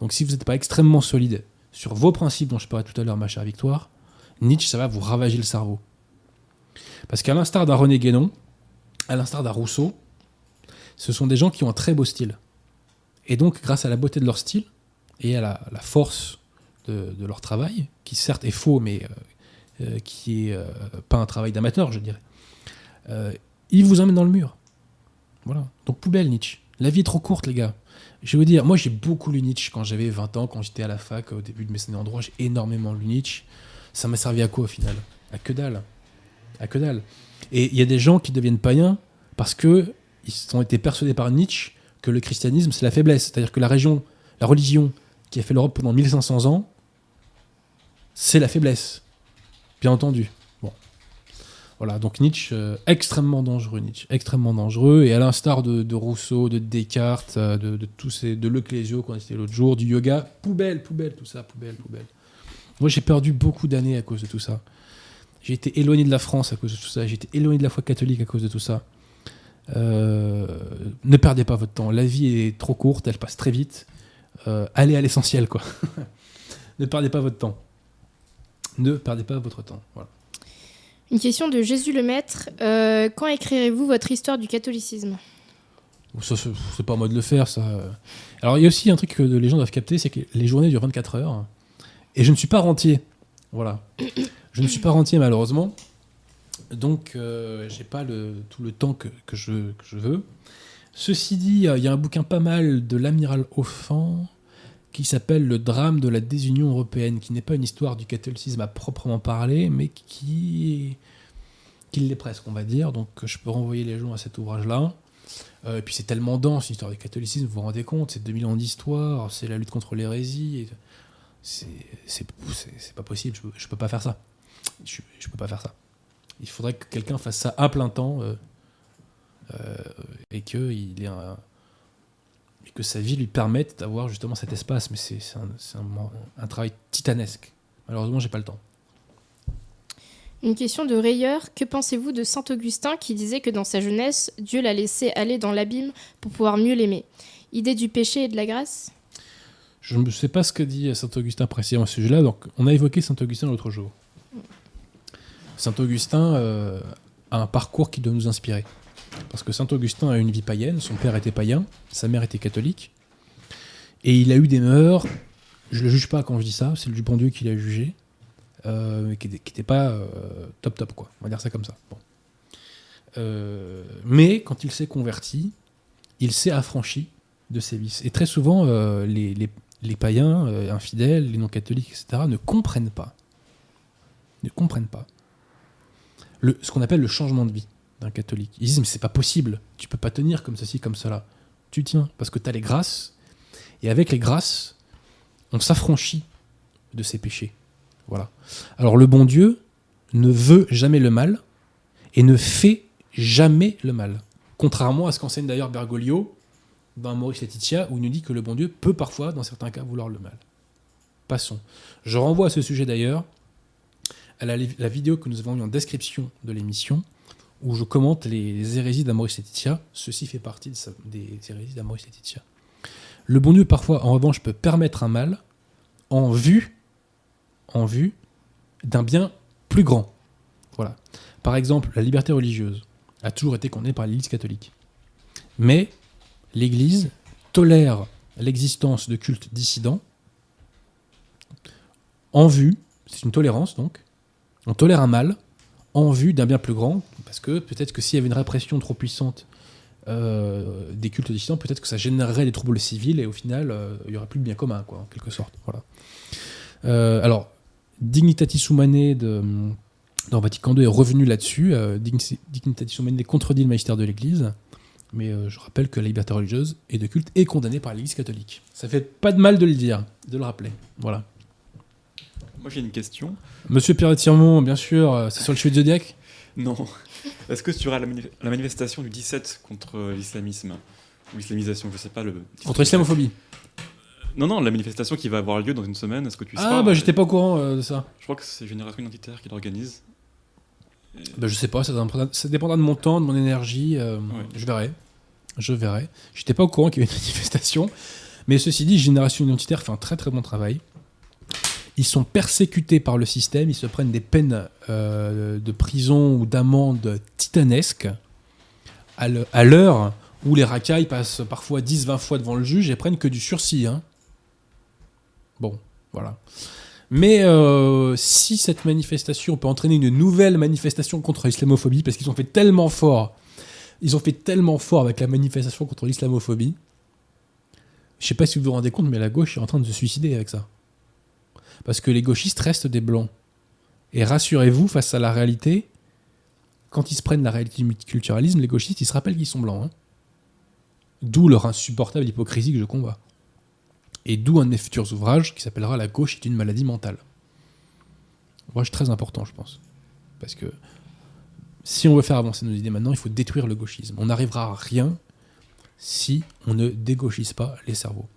Donc si vous n'êtes pas extrêmement solide sur vos principes dont je parlais tout à l'heure, ma chère Victoire, Nietzsche, ça va vous ravager le cerveau. Parce qu'à l'instar d'un René Guénon, à l'instar d'un Rousseau, ce sont des gens qui ont un très beau style. Et donc, grâce à la beauté de leur style et à la, force de, leur travail, qui certes est faux, mais euh, qui est euh, pas un travail d'amateur, je dirais, euh, ils vous emmènent dans le mur. Voilà. Donc, poubelle, Nietzsche. La vie est trop courte, les gars. Je vais vous dire, moi j'ai beaucoup lu Nietzsche quand j'avais 20 ans, quand j'étais à la fac, au début de mes années en droit, j'ai énormément lu Nietzsche. Ça m'a servi à quoi au final? À que dalle. À que dalle. Et il y a des gens qui deviennent païens parce que ils ont été persuadés par Nietzsche que le christianisme c'est la faiblesse. C'est-à-dire que la région, la religion qui a fait l'Europe pendant 1500 ans, c'est la faiblesse. Bien entendu. Bon. Voilà, donc Nietzsche, euh, extrêmement dangereux, Nietzsche, extrêmement dangereux. Et à l'instar de, Rousseau, de Descartes, euh, de, de tous ces, de Leclésio qu'on a cité l'autre jour, du yoga, poubelle, poubelle, tout ça, poubelle, poubelle. Moi, j'ai perdu beaucoup d'années à cause de tout ça. J'ai été éloigné de la France à cause de tout ça. J'ai été éloigné de la foi catholique à cause de tout ça. Euh, ne perdez pas votre temps. La vie est trop courte, elle passe très vite. Allez à l'essentiel, quoi. ne perdez pas votre temps. Ne perdez pas votre temps. Voilà. Une question de Jésus le Maître. Euh, quand écrirez-vous votre histoire du catholicisme? Ça, c'est pas à moi de le faire, ça. Alors, il y a aussi un truc que les gens doivent capter, c'est que les journées durent 24 heures. Et je ne suis pas rentier. Voilà. Je ne suis pas rentier, malheureusement. Donc, euh, j'ai pas le, tout le temps que, que, je, que, je, veux. Ceci dit, il y a un bouquin pas mal de l'amiral Offan qui s'appelle Le drame de la désunion européenne, qui n'est pas une histoire du catholicisme à proprement parler, mais qui, qui l'est presque, on va dire. Donc, je peux renvoyer les gens à cet ouvrage-là. Euh, et puis, c'est tellement dense, l'histoire du catholicisme, vous vous rendez compte, c'est 2000 ans d'histoire, c'est la lutte contre l'hérésie. C'est pas possible, je je peux pas faire ça. Je, peux pas faire ça il faudrait que quelqu'un fasse ça à plein temps euh, euh, et que il ait un, et que sa vie lui permette d'avoir justement cet espace. Mais c'est un, un, un, travail titanesque. Malheureusement, j'ai pas le temps. Une question de rayeur. Que pensez-vous de saint Augustin qui disait que dans sa jeunesse, Dieu l'a laissé aller dans l'abîme pour pouvoir mieux l'aimer? Idée du péché et de la grâce? Je ne sais pas ce que dit saint Augustin précisément à ce sujet-là. Donc, on a évoqué saint Augustin l'autre jour. Saint-Augustin euh, a un parcours qui doit nous inspirer. Parce que Saint-Augustin a une vie païenne, son père était païen, sa mère était catholique, et il a eu des mœurs, je ne le juge pas quand je dis ça, c'est le bon Dieu qui l'a jugé, euh, qui n'était pas euh, top top, quoi. On va dire ça comme ça. Bon. Euh, mais quand il s'est converti, il s'est affranchi de ses vices. Et très souvent, euh, les, païens, infidèles, les non-catholiques, etc., ne comprennent pas. Ne comprennent pas ce qu'on appelle le changement de vie catholique. Ils disent mais c'est pas possible, tu peux pas tenir comme ceci, comme cela. Tu tiens parce que tu as les grâces et avec les grâces, on s'affranchit de ses péchés. Voilà. Alors le bon Dieu ne veut jamais le mal et ne fait jamais le mal. Contrairement à ce qu'enseigne d'ailleurs Bergoglio dans Maurice Laetitia où il nous dit que le bon Dieu peut parfois dans certains cas vouloir le mal. Passons. Je renvoie à ce sujet d'ailleurs à la, la, vidéo que nous avons mis en description de l'émission, où je commente les, hérésies d'Amoris Laetitia. Ceci fait partie des hérésies d'Amoris Laetitia. Le bon Dieu, parfois, en revanche, peut permettre un mal en vue, en vue d'un bien plus grand. Voilà. Par exemple, la liberté religieuse a toujours été condamnée par l'Église catholique. Mais l'Église tolère l'existence de cultes dissidents en vue, c'est une tolérance donc, on tolère un mal en vue d'un bien plus grand, parce que peut-être que s'il y avait une répression trop puissante euh, des cultes dissidents, peut-être que ça générerait des troubles civils et au final, euh, il n'y aurait plus de bien commun, quoi, en quelque sorte. Voilà. Euh, alors, Dignitatis Humanae de, dans Vatican II est revenu là-dessus. Dignitatis Humanae contredit le magistère de l'Église, mais je rappelle que la liberté religieuse et de culte est condamnée par l'Église catholique. Ça fait pas de mal de le dire, de le rappeler. Voilà. Moi j'ai une question. Monsieur Pierre Tirmont, bien sûr, c'est sur le cheveu de Zodiac Non. Est-ce que tu auras la, mani la, manifestation du 17 contre l'islamisme? Ou l'islamisation, je sais pas. Le contre l'islamophobie Non, non, la manifestation qui va avoir lieu dans une semaine, est-ce que tu Ah, bah j'étais pas au courant euh, de ça. Je crois que c'est Génération Identitaire qui l'organise. Bah, je sais pas, ça dépendra, ça dépendra de mon temps, de mon énergie. euh, Ouais. Je verrai. Je verrai. J'étais pas au courant qu'il y avait une manifestation. Mais ceci dit, Génération Identitaire fait un très très bon travail. Ils sont persécutés par le système, ils se prennent des peines euh, de prison ou d'amende titanesques à l'heure où les racailles passent parfois 10-20 fois devant le juge et prennent que du sursis. hein. Bon, voilà. Mais euh, si cette manifestation peut entraîner une nouvelle manifestation contre l'islamophobie, parce qu'ils ont fait tellement fort, ils ont fait tellement fort avec la manifestation contre l'islamophobie, je sais pas si vous vous rendez compte, mais la gauche est en train de se suicider avec ça. Parce que les gauchistes restent des blancs. Et rassurez-vous, face à la réalité, quand ils se prennent la réalité du multiculturalisme, les gauchistes, ils se rappellent qu'ils sont blancs. hein. D'où leur insupportable hypocrisie que je combats. Et d'où un de mes futurs ouvrages qui s'appellera La gauche est une maladie mentale. Ouvrage très important, je pense. Parce que si on veut faire avancer nos idées maintenant, il faut détruire le gauchisme. On n'arrivera à rien si on ne dégauchise pas les cerveaux.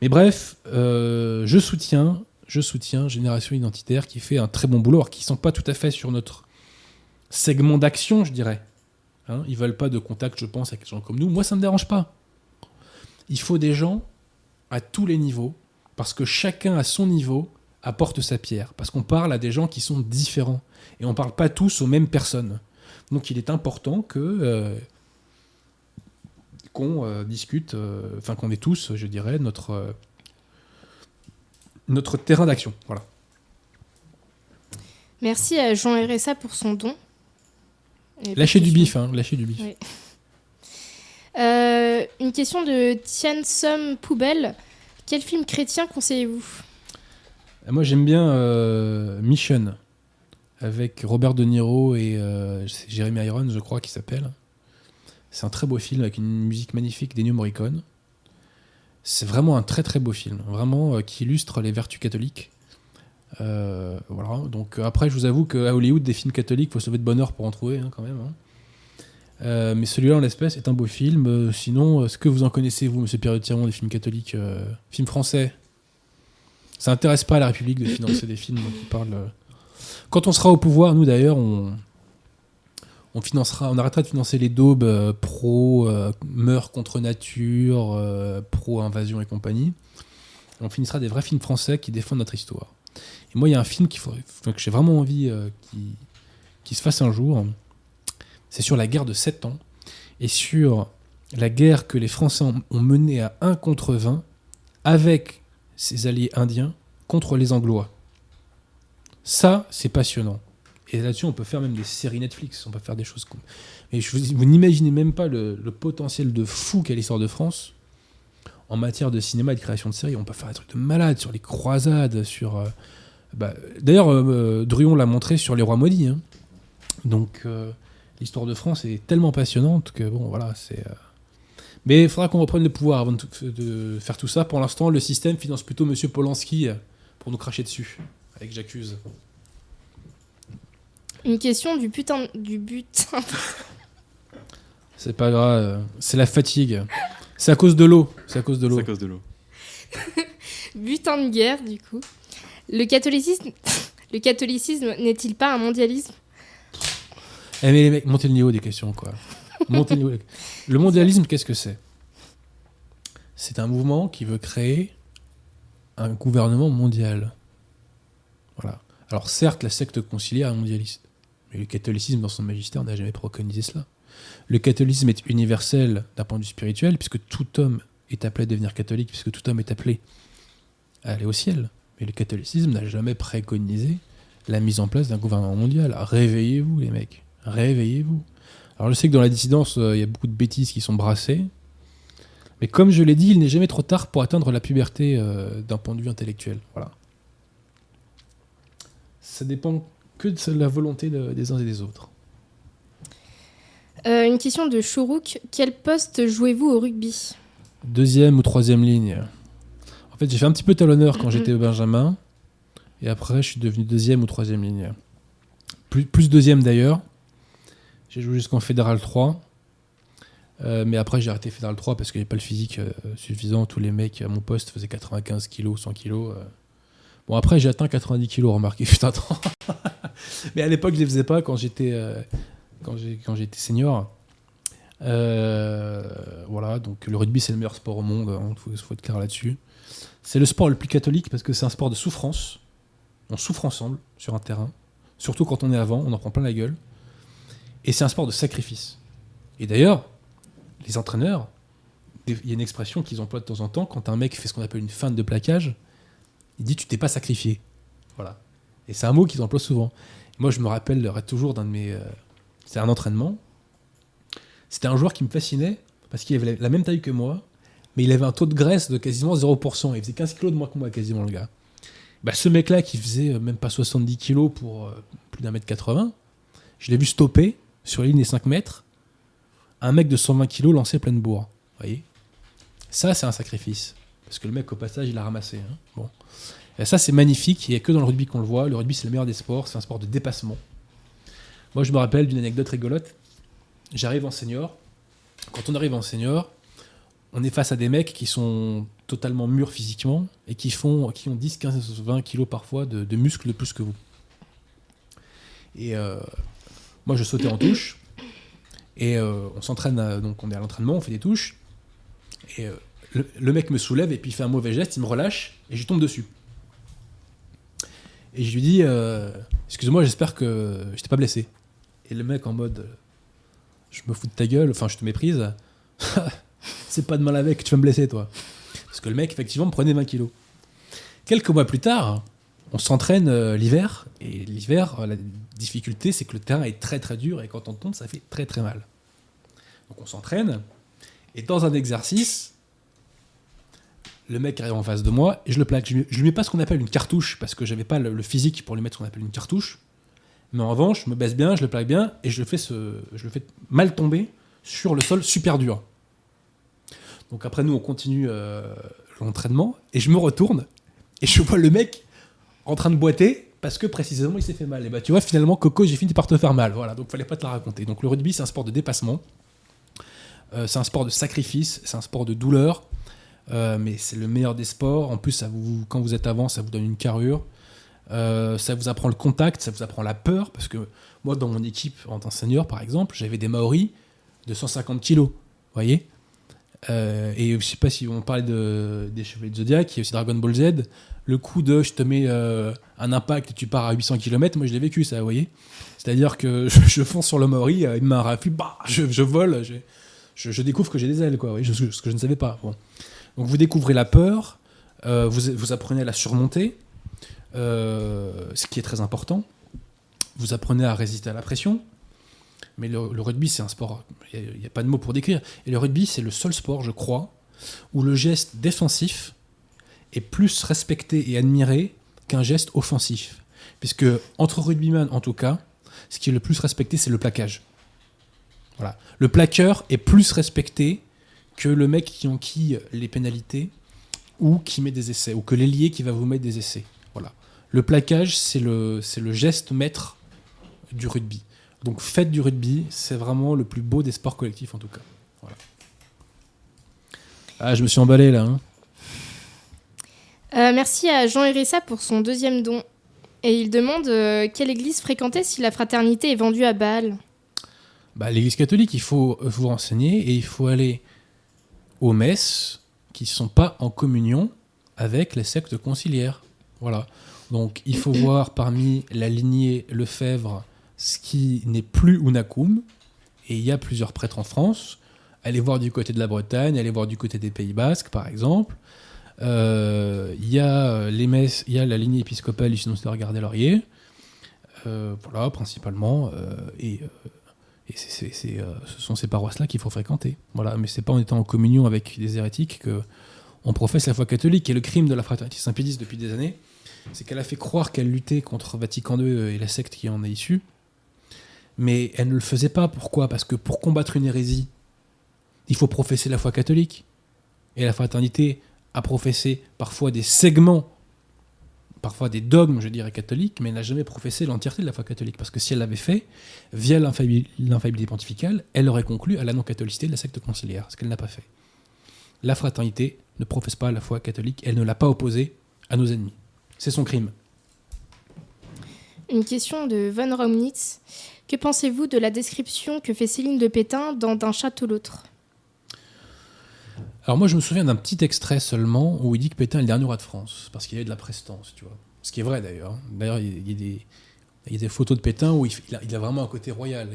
Mais bref, euh, je soutiens, je soutiens Génération Identitaire qui fait un très bon boulot, alors qu'ils sont pas tout à fait sur notre segment d'action, je dirais. Hein, ils veulent pas de contact, je pense, avec des gens comme nous. Moi, ça me dérange pas. Il faut des gens à tous les niveaux, parce que chacun à son niveau apporte sa pierre, parce qu'on parle à des gens qui sont différents, et on parle pas tous aux mêmes personnes. Donc il est important que euh, qu'on euh, discute, euh, enfin qu'on ait tous, je dirais, notre notre terrain d'action. Voilà. Merci à Jean RSA pour son don. Et Lâchez du pour- bif, hein, lâchez du bif. Oui. Euh, une question de Tian Som Poubelle. Quel film chrétien conseillez-vous? Moi j'aime bien euh, Mission avec Robert De Niro et euh, Jeremy Irons, je crois, qui s'appelle. C'est un très beau film avec une musique magnifique d'Ennio Morricone. C'est vraiment un très très beau film, vraiment euh, qui illustre les vertus catholiques. Euh, voilà. Donc euh, après, je vous avoue qu'à Hollywood, des films catholiques, faut sauver de bonne heure pour en trouver hein, quand même. hein. Mais celui-là, en l'espèce, est un beau film. Sinon, est-ce que vous en connaissez, vous, Monsieur Pierre Tiron, des films catholiques Films français Ça intéresse pas à la République de financer des films qui parlent. Quand on sera au pouvoir, nous d'ailleurs, on, on financera, on arrêtera de financer les daubes euh, pro euh, contre nature, euh, pro invasion et compagnie. On finissera des vrais films français qui défendent notre histoire. Et moi, il y a un film que j'ai vraiment envie euh, qui, qui se fasse un jour. C'est sur la guerre de 7 ans et sur la guerre que les Français ont menée à 1 contre 20 avec ses alliés indiens contre les Anglois. Ça, c'est passionnant. Et là-dessus, on peut faire même des séries Netflix, on peut faire des choses comme. Mais vous, n'imaginez même pas le, potentiel de fou qu'a l'histoire de France en matière de cinéma et de création de séries. On peut faire des trucs de malade sur les croisades, sur. euh, bah, D'ailleurs, euh, euh, Druon l'a montré sur Les Rois Maudits. hein. Donc, euh, l'histoire de France est tellement passionnante que, bon, voilà, c'est. Mais il faudra qu'on reprenne le pouvoir avant de, de faire tout ça. Pour l'instant, le système finance plutôt Monsieur Polanski pour nous cracher dessus, avec J'accuse. Une question du putain du butin. C'est pas grave, euh, c'est la fatigue. C'est à cause de l'eau. C'est à cause de C'est l'eau. à cause de l'eau. butin de guerre du coup. Le catholicisme le catholicisme n'est-il pas un mondialisme? Eh mais les mecs, montez le niveau des questions, quoi. Montez le niveau. des- Le mondialisme, qu'est-ce que c'est? C'est un mouvement qui veut créer un gouvernement mondial. Voilà. Alors certes, la secte conciliaire est mondialiste, mais le catholicisme dans son magistère n'a jamais préconisé cela. Le catholicisme est universel d'un point de vue spirituel, puisque tout homme est appelé à devenir catholique, puisque tout homme est appelé à aller au ciel. Mais le catholicisme n'a jamais préconisé la mise en place d'un gouvernement mondial. Réveillez-vous, les mecs. Réveillez-vous. Alors je sais que dans la dissidence, euh, il y a beaucoup de bêtises qui sont brassées. Mais comme je l'ai dit, il n'est jamais trop tard pour atteindre la puberté euh, d'un point de vue intellectuel. Voilà. Ça dépend que de la volonté de- des uns et des autres. Euh, Une question de Chourouk. Quel poste jouez-vous au rugby? Deuxième ou troisième ligne. En fait, j'ai fait un petit peu talonneur quand Mhm. j'étais au Benjamin. Et après, je suis devenu deuxième ou troisième ligne. Plus, plus deuxième d'ailleurs. J'ai joué jusqu'en Fédéral 3. Euh, mais après, j'ai arrêté Fédéral 3 parce qu'il n'y avait pas le physique euh, suffisant. Tous les mecs à mon poste faisaient 95 kg, 100 kg. Bon, après, j'ai atteint 90 kg, remarquez, temps. mais à l'époque, je ne les faisais pas quand j'étais euh, senior. Euh, voilà, donc le rugby, c'est le meilleur sport au monde. Il faut, faut être clair là-dessus. C'est le sport le plus catholique parce que c'est un sport de souffrance. On souffre ensemble sur un terrain. Surtout quand on est avant, on en prend plein la gueule. Et c'est un sport de sacrifice. Et d'ailleurs, les entraîneurs, il y a une expression qu'ils emploient de temps en temps, quand un mec fait ce qu'on appelle une feinte de plaquage, il dit tu t'es pas sacrifié. Voilà. Et c'est un mot qu'ils emploient souvent. Moi, je me rappelle toujours d'un de mes. euh, c'est un entraînement. C'était un joueur qui me fascinait parce qu'il avait la même taille que moi, mais il avait un taux de graisse de quasiment 0%. Il faisait 15 kilos de moins que moi, quasiment, le gars. Bah, ce mec-là qui faisait euh, même pas 70 kilos pour euh, plus d'un mètre 80, je l'ai vu stopper sur la ligne des 5 mètres un mec de 120 kilos lancer pleine bourre. Vous voyez? Ça, c'est un sacrifice. Parce que le mec, au passage, il a ramassé. hein. Bon. Et ça, c'est magnifique. Il n'y a que dans le rugby qu'on le voit. Le rugby, c'est le meilleur des sports. C'est un sport de dépassement. Moi, je me rappelle d'une anecdote rigolote. J'arrive en senior. Quand on arrive en senior, on est face à des mecs qui sont totalement mûrs physiquement et qui, font, qui ont 10, 15, 20 kilos parfois de, muscles de plus que vous. Et euh, moi, je sautais en touche. Et euh, on s'entraîne, donc on est à l'entraînement, on fait des touches. Et euh, le, le mec me soulève et puis il fait un mauvais geste, il me relâche et je tombe dessus. Et je lui dis, euh, excuse-moi, j'espère que je t'ai pas blessé. Et le mec en mode, euh, je me fous de ta gueule, enfin je te méprise. C'est pas de mal avec, tu vas me blesser toi. Parce que le mec effectivement me prenait 20 kilos. Quelques mois plus tard, on s'entraîne euh, l'hiver. Et l'hiver, la difficulté, c'est que le terrain est très très dur et quand on tombe, ça fait très très mal. Donc on s'entraîne. Et dans un exercice, le mec arrive en face de moi et je le plaque. Je je lui mets pas ce qu'on appelle une cartouche parce que j'avais pas le, physique pour lui mettre ce qu'on appelle une cartouche. Mais en revanche, je me baisse bien, je le plaque bien et je le fais, ce, je le fais mal tomber sur le sol super dur. Donc après, nous, on continue euh, l'entraînement et je me retourne et je vois le mec en train de boiter parce que précisément il s'est fait mal. Et bah tu vois, finalement, Coco, j'ai fini par te faire mal. Voilà, donc fallait pas te la raconter. Donc le rugby, c'est un sport de dépassement. Euh, c'est un sport de sacrifice, c'est un sport de douleur, euh, mais c'est le meilleur des sports. En plus, quand vous êtes avant, ça vous donne une carrure. Euh, ça vous apprend le contact, ça vous apprend la peur, parce que moi, dans mon équipe, en tant que senior, par exemple, j'avais des Maoris de 150 kilos, vous voyez Euh, Et je sais pas si on parlait de, des Chevaliers de Zodiac, il y a aussi Dragon Ball Z, le coup de je te mets un impact et tu pars à 800 km, moi je l'ai vécu ça, vous voyez C'est-à-dire que je, fonce sur le Maori, il m'a raflé, bah, je, je vole, je, je, découvre que j'ai des ailes, quoi, ce que je ne savais pas. Bon. Donc vous découvrez la peur, euh, vous, vous apprenez à la surmonter, euh, ce qui est très important. Vous apprenez à résister à la pression. Mais le, rugby, c'est un sport, il n'y a, pas de mots pour décrire. Et le rugby, c'est le seul sport, je crois, où le geste défensif est plus respecté et admiré qu'un geste offensif. Puisque entre rugbyman, en tout cas, ce qui est le plus respecté, c'est le plaquage. Voilà. Le plaqueur est plus respecté que le mec qui enquille les pénalités ou qui met des essais, ou que l'ailier qui va vous mettre des essais. Voilà. Le plaquage, c'est le, c'est le geste maître du rugby. Donc faites du rugby, c'est vraiment le plus beau des sports collectifs en tout cas. Voilà. Ah, je me suis emballé là. hein. Euh, merci à Jean Hérissa pour son deuxième don. Et il demande euh, quelle église fréquenter si la fraternité est vendue à Bâle? Bah, L'Église catholique, il faut vous renseigner et il faut aller aux messes qui ne sont pas en communion avec les sectes conciliaires. Voilà. Donc il faut voir parmi la lignée Lefebvre ce qui n'est plus Unacum. Et il y a plusieurs prêtres en France. Allez voir du côté de la Bretagne, allez voir du côté des Pays Basques, par exemple. Euh, Il y a euh, les messes, il y a la lignée épiscopale, sinon c'est regarder Laurier. Euh, voilà, principalement. euh, et et euh, ce sont ces paroisses-là qu'il faut fréquenter. Voilà, mais c'est pas en étant en communion avec des hérétiques que on professe la foi catholique. Et le crime de la fraternité Saint-Pédis depuis des années, c'est qu'elle a fait croire qu'elle luttait contre Vatican II et la secte qui en est issue. Mais elle ne le faisait pas. Pourquoi? Parce que pour combattre une hérésie, il faut professer la foi catholique. Et la fraternité a professé parfois des segments parfois des dogmes, je dirais, catholiques, mais elle n'a jamais professé l'entièreté de la foi catholique. Parce que si elle l'avait fait, via l'infailli- l'infaillibilité pontificale, elle aurait conclu à la non-catholicité de la secte conciliaire, ce qu'elle n'a pas fait. La fraternité ne professe pas la foi catholique, elle ne l'a pas opposée à nos ennemis. C'est son crime. Une question de Von Raumnitz. Que pensez-vous de la description que fait Céline de Pétain dans D'un château l'autre Alors moi, je me souviens d'un petit extrait seulement où il dit que Pétain est le dernier roi de France, parce qu'il y avait de la prestance, tu vois. Ce qui est vrai d'ailleurs. D'ailleurs, il y a des, photos de Pétain où il, a, vraiment un côté royal.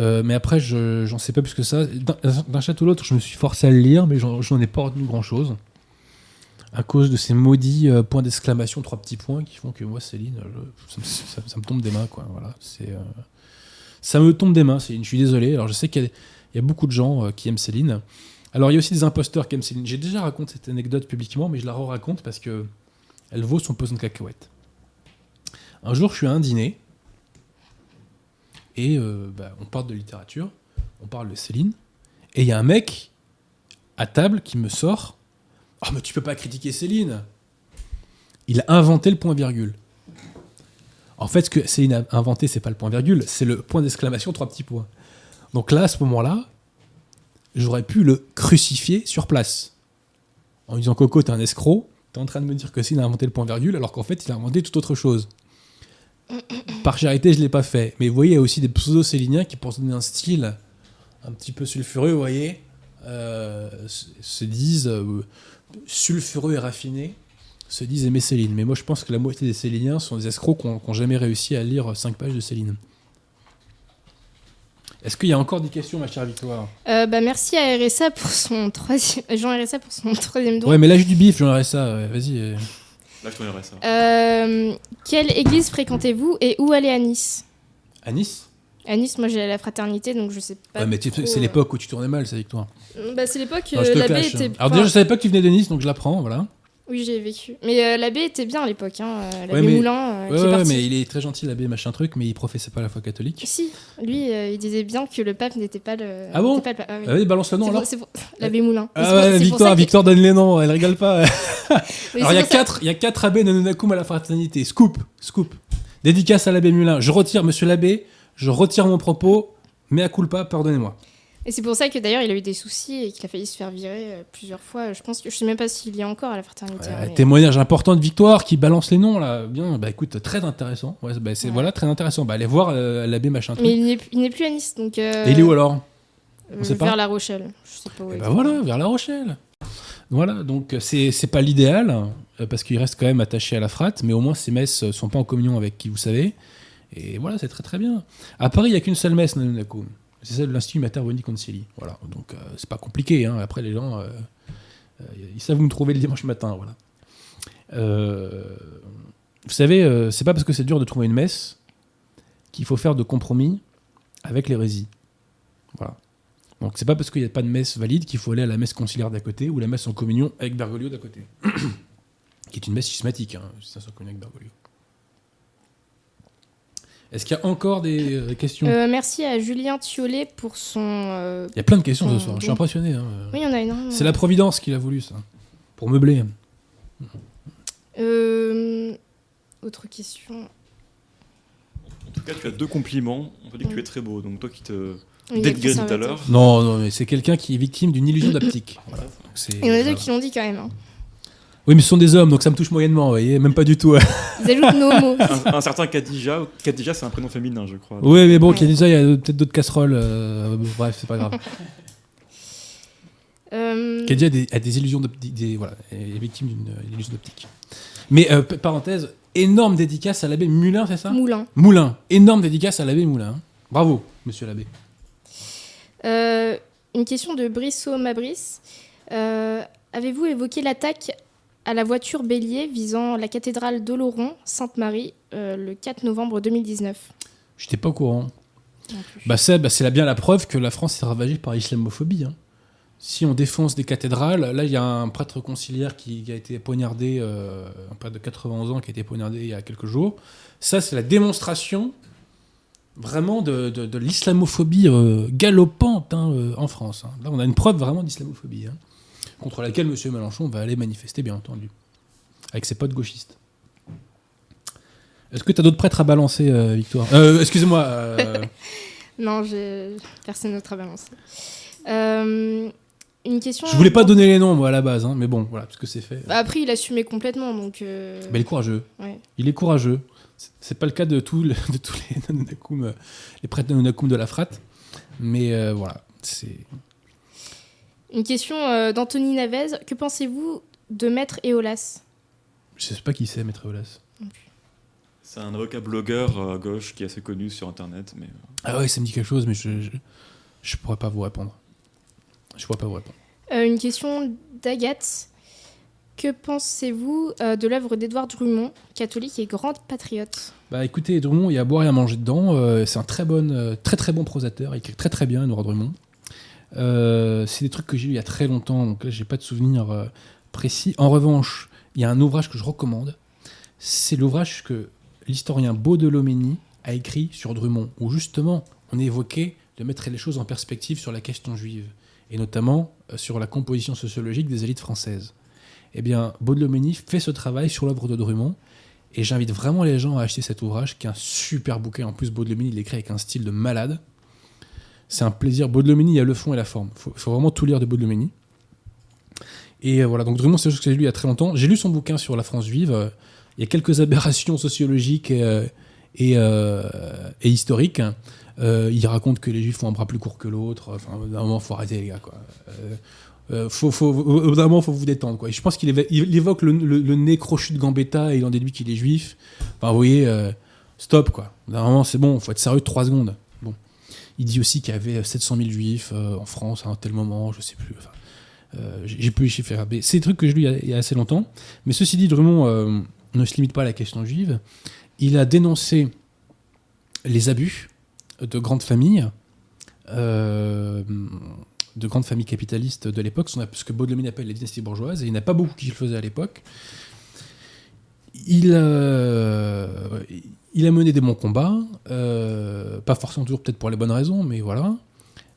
Euh, mais après, je j'en sais pas plus que ça. D'un château à l'autre, je me suis forcé à le lire, mais j'en j'en ai pas retenu grand-chose. À cause de ces maudits euh, points d'exclamation, trois petits points, qui font que moi, Céline, je- ça, me- tombe des mains, quoi. Voilà, c'est... euh, ça me tombe des mains, Céline. Je suis désolé. Alors, je sais qu'il y, a- beaucoup de gens euh, qui aiment Céline. Alors, il y a aussi des imposteurs aiment Céline. J'ai déjà raconté cette anecdote publiquement, mais je la re-raconte parce que elle vaut son pesant de cacahuètes. Un jour, je suis à un dîner et euh, bah, on parle de littérature, on parle de Céline, et il y a un mec à table qui me sort Ah, mais tu peux pas critiquer Céline Il a inventé le point-virgule. En fait, ce que Céline a inventé, c'est pas le point-virgule, c'est le point d'exclamation, trois petits points. Donc là, à ce moment-là, j'aurais pu le crucifier sur place. En disant Coco, t'es un escroc, t'es en train de me dire que Céline a inventé le point-virgule, alors qu'en fait, il a inventé toute autre chose. Par charité, je l'ai pas fait. Mais vous voyez, il y a aussi des pseudo-céliniens qui, pour donner un style un petit peu sulfureux, vous voyez, euh, se- se disent euh, sulfureux et raffinés, se disent aimer Céline. Mais moi, je pense que la moitié des Céliniens sont des escrocs qui n'ont jamais réussi à lire 5 pages de Céline. Est-ce qu'il y a encore des questions, ma chère Victoire Euh, bah, Merci à RSA pour son troisième... Jean RSA pour son troisième don. Ouais, mais lâche du bif, ça. ouais, Vas-y. euh. Là, je tournerai ça. Euh, quelle église fréquentez-vous et où aller à Nice? À Nice? À Nice, moi j'ai la fraternité, donc je sais pas. Ouais, mais c'est euh, l'époque où tu tournais mal, ça, Victoire. Bah, c'est l'époque, euh, te l'abbé était. Alors enfin, déjà, je savais pas que tu venais de Nice, donc je l'apprends, voilà. Oui, j'ai vécu. Mais euh, l'abbé était bien à l'époque, hein. euh, l'abbé Ouais, mais- Moulin, euh, Ouais, qui est ouais, parti. mais il est très gentil, l'abbé, machin truc, mais il professait pas la foi catholique. Si, lui, euh, il disait bien que le pape n'était pas le. Ah bon n'était pas le pape. Ah oui. Ah oui, balance le nom alors. pour- L'abbé Moulin. Ah ouais, que- Victoire donne les noms, elle rigole pas. Alors il y a quatre, il y a quatre abbés Nanonakum à la fraternité. Scoop, scoop. Dédicace à l'abbé Mulin. Je retire, monsieur l'abbé, je retire mon propos. Mais à culpa, pardonnez-moi. Et c'est pour ça que d'ailleurs il a eu des soucis et qu'il a failli se faire virer euh, plusieurs fois. Je pense que je sais même pas s'il y est encore à la fraternité. hein, Euh, mais- Témoignage important de Victoire qui balance les noms là. Bien, bah écoute, très intéressant. Ouais, bah, c'est Ouais. voilà, très intéressant. Bah allez voir euh, l'abbé machin truc. Mais il n'est plus à Nice, donc. euh, Et il est où alors? euh, pas Vers La Rochelle. Je sais pas où. Est. voilà, vers La Rochelle. Voilà, donc c'est pas l'idéal, parce qu'il reste quand même attaché à la frate, mais au moins ces messes sont pas en communion avec qui vous savez. Et voilà, c'est très très bien. À Paris, il n'y a qu'une seule messe, Nanunakum. C'est celle de l'Institut Mater Boni Concili. Voilà, donc euh, c'est pas compliqué. hein. Après, les gens, euh, euh, ils savent où me trouver le dimanche matin. Voilà. Vous savez, c'est pas parce que c'est dur de trouver une messe qu'il faut faire de compromis avec l'hérésie. Voilà. Donc c'est pas parce qu'il n'y a pas de messe valide qu'il faut aller à la messe conciliaire d'à côté ou la messe en communion avec Bergoglio d'à côté. qui est une messe schismatique, hein, si ça connaît avec Bergoglio. Est-ce qu'il y a encore des euh, questions Euh, merci à Julien Thiollet pour son. euh, Il y a plein de questions ce soir, je suis impressionné. hein. Oui, il y en a énormément. C'est la Providence qui l'a voulu, ça. Pour meubler. Euh, Autre question. En tout cas, tu as deux compliments. On te dit que tu es très beau. Donc, toi qui te Il y a dénigré tout à l'heure. Non, non, mais c'est quelqu'un qui est victime d'une illusion d'optique. Voilà. Donc c'est- Il y en a deux voilà. qui l'ont dit quand même. hein. Oui, mais ce sont des hommes, donc ça me touche moyennement, vous voyez, même pas du tout. Ils ajoutent nos mots. Un, un certain Khadija. Khadija, c'est un prénom féminin, je crois. Oui, mais bon, Ouais. qu'il y a déjà, il y a peut-être d'autres casseroles. euh, bref, c'est pas grave. Euh, Kadia a des, a des illusions d'optique, des- voilà, est victime d'une euh, illusion d'optique. Mais euh, parenthèse, énorme dédicace à l'abbé Moulin, c'est ça? Moulin. Moulin, énorme dédicace à l'abbé Moulin. hein. Bravo, monsieur l'abbé. Euh, une question de Brissot Mabris. Euh, Avez-vous évoqué l'attaque à la voiture bélier visant la cathédrale d'Oloron, Sainte-Marie, euh, le 4 novembre 2019 J'étais pas au courant. Bah, c'est bah, bien la preuve que la France est ravagée par l'islamophobie. hein. Si on défonce des cathédrales, là il y a un prêtre conciliaire qui, qui a été poignardé, euh, un prêtre de 91 ans qui a été poignardé il y a quelques jours. Ça c'est la démonstration vraiment de, de- de l'islamophobie euh, galopante hein, en France. hein. Là on a une preuve vraiment d'islamophobie, contre laquelle M. Mélenchon va aller manifester bien entendu, avec ses potes gauchistes. Est-ce que tu as d'autres prêtres à balancer, euh, Victoire? Euh, Excusez-moi. euh, Non, personne d'autre à balancer. Euh, une question. je voulais pas donner les noms, moi, à la base, hein, mais bon, voilà, parce que c'est fait. Bah, après, il assumait complètement, donc. Mais il est courageux. ouais. Il est courageux. C'est- pas le cas de, tout le- de tous les prêtres de la frate. Mais voilà, c'est. Une question euh, d'Anthony Navez. Que pensez-vous de Maître Eolas Je sais pas qui c'est, Maître Eolas. C'est un avocat blogueur euh, à gauche qui est assez connu sur internet, mais euh, Ah ouais, ça me dit quelque chose, mais je, je, je pourrais pas vous répondre. Je pourrais pas vous répondre. Euh, Une question d'Agathe. Que pensez-vous euh, de l'œuvre d'Édouard Drummond, catholique et grande patriote? Bah écoutez, Drummond, il y a à boire et à manger dedans. Euh, c'est un très bon, euh, très très bon prosateur. Il écrit très très bien, Edouard Drummond. Euh, c'est des trucs que j'ai lu il y a très longtemps, donc là j'ai pas de souvenir euh, précis. En revanche, il y a un ouvrage que je recommande. C'est l'ouvrage que l'historien Baudelomeni a écrit sur Drummond, où justement on évoquait de mettre les choses en perspective sur la question juive, et notamment euh, sur la composition sociologique des élites françaises. Eh bien, Baudelomeni fait ce travail sur l'œuvre de Drummond, et j'invite vraiment les gens à acheter cet ouvrage, qui est un super bouquin. En plus, Baudelomeni, il l'écrit avec un style de malade. C'est un plaisir. Baudelomeni, il y a le fond et la forme. Il faut, vraiment tout lire de Baudelomeni. Et euh, voilà, donc Drummond, c'est quelque chose que j'ai lu il y a très longtemps. J'ai lu son bouquin sur la France juive. Il y a quelques aberrations sociologiques et, euh, euh, historiques. Il raconte que les juifs ont un bras plus court que l'autre. Enfin, d'un moment, faut arrêter, les gars. Quoi. Euh, faut, faut, d'un moment, faut vous détendre. Quoi. Et je pense qu'il évoque le, nez crochu de Gambetta et il en déduit qu'il est juif. Enfin, vous voyez, stop, quoi. D'un moment, c'est bon, faut être sérieux 3 secondes. Il dit aussi qu'il y avait 700 000 juifs euh, en France à un tel moment, je sais plus. Euh, j'ai plus les chiffres. C'est des trucs que j'ai lu il y, a, assez longtemps. Mais ceci dit, Drummond euh, ne se limite pas à la question juive. Il a dénoncé les abus de grandes familles, de grandes familles capitalistes de l'époque, ce que Baudelomine appelle les dynasties bourgeoises, et il n'y en a pas beaucoup qui le faisaient à l'époque. Il, il a mené des bons combats, euh, pas forcément toujours peut-être pour les bonnes raisons, mais voilà.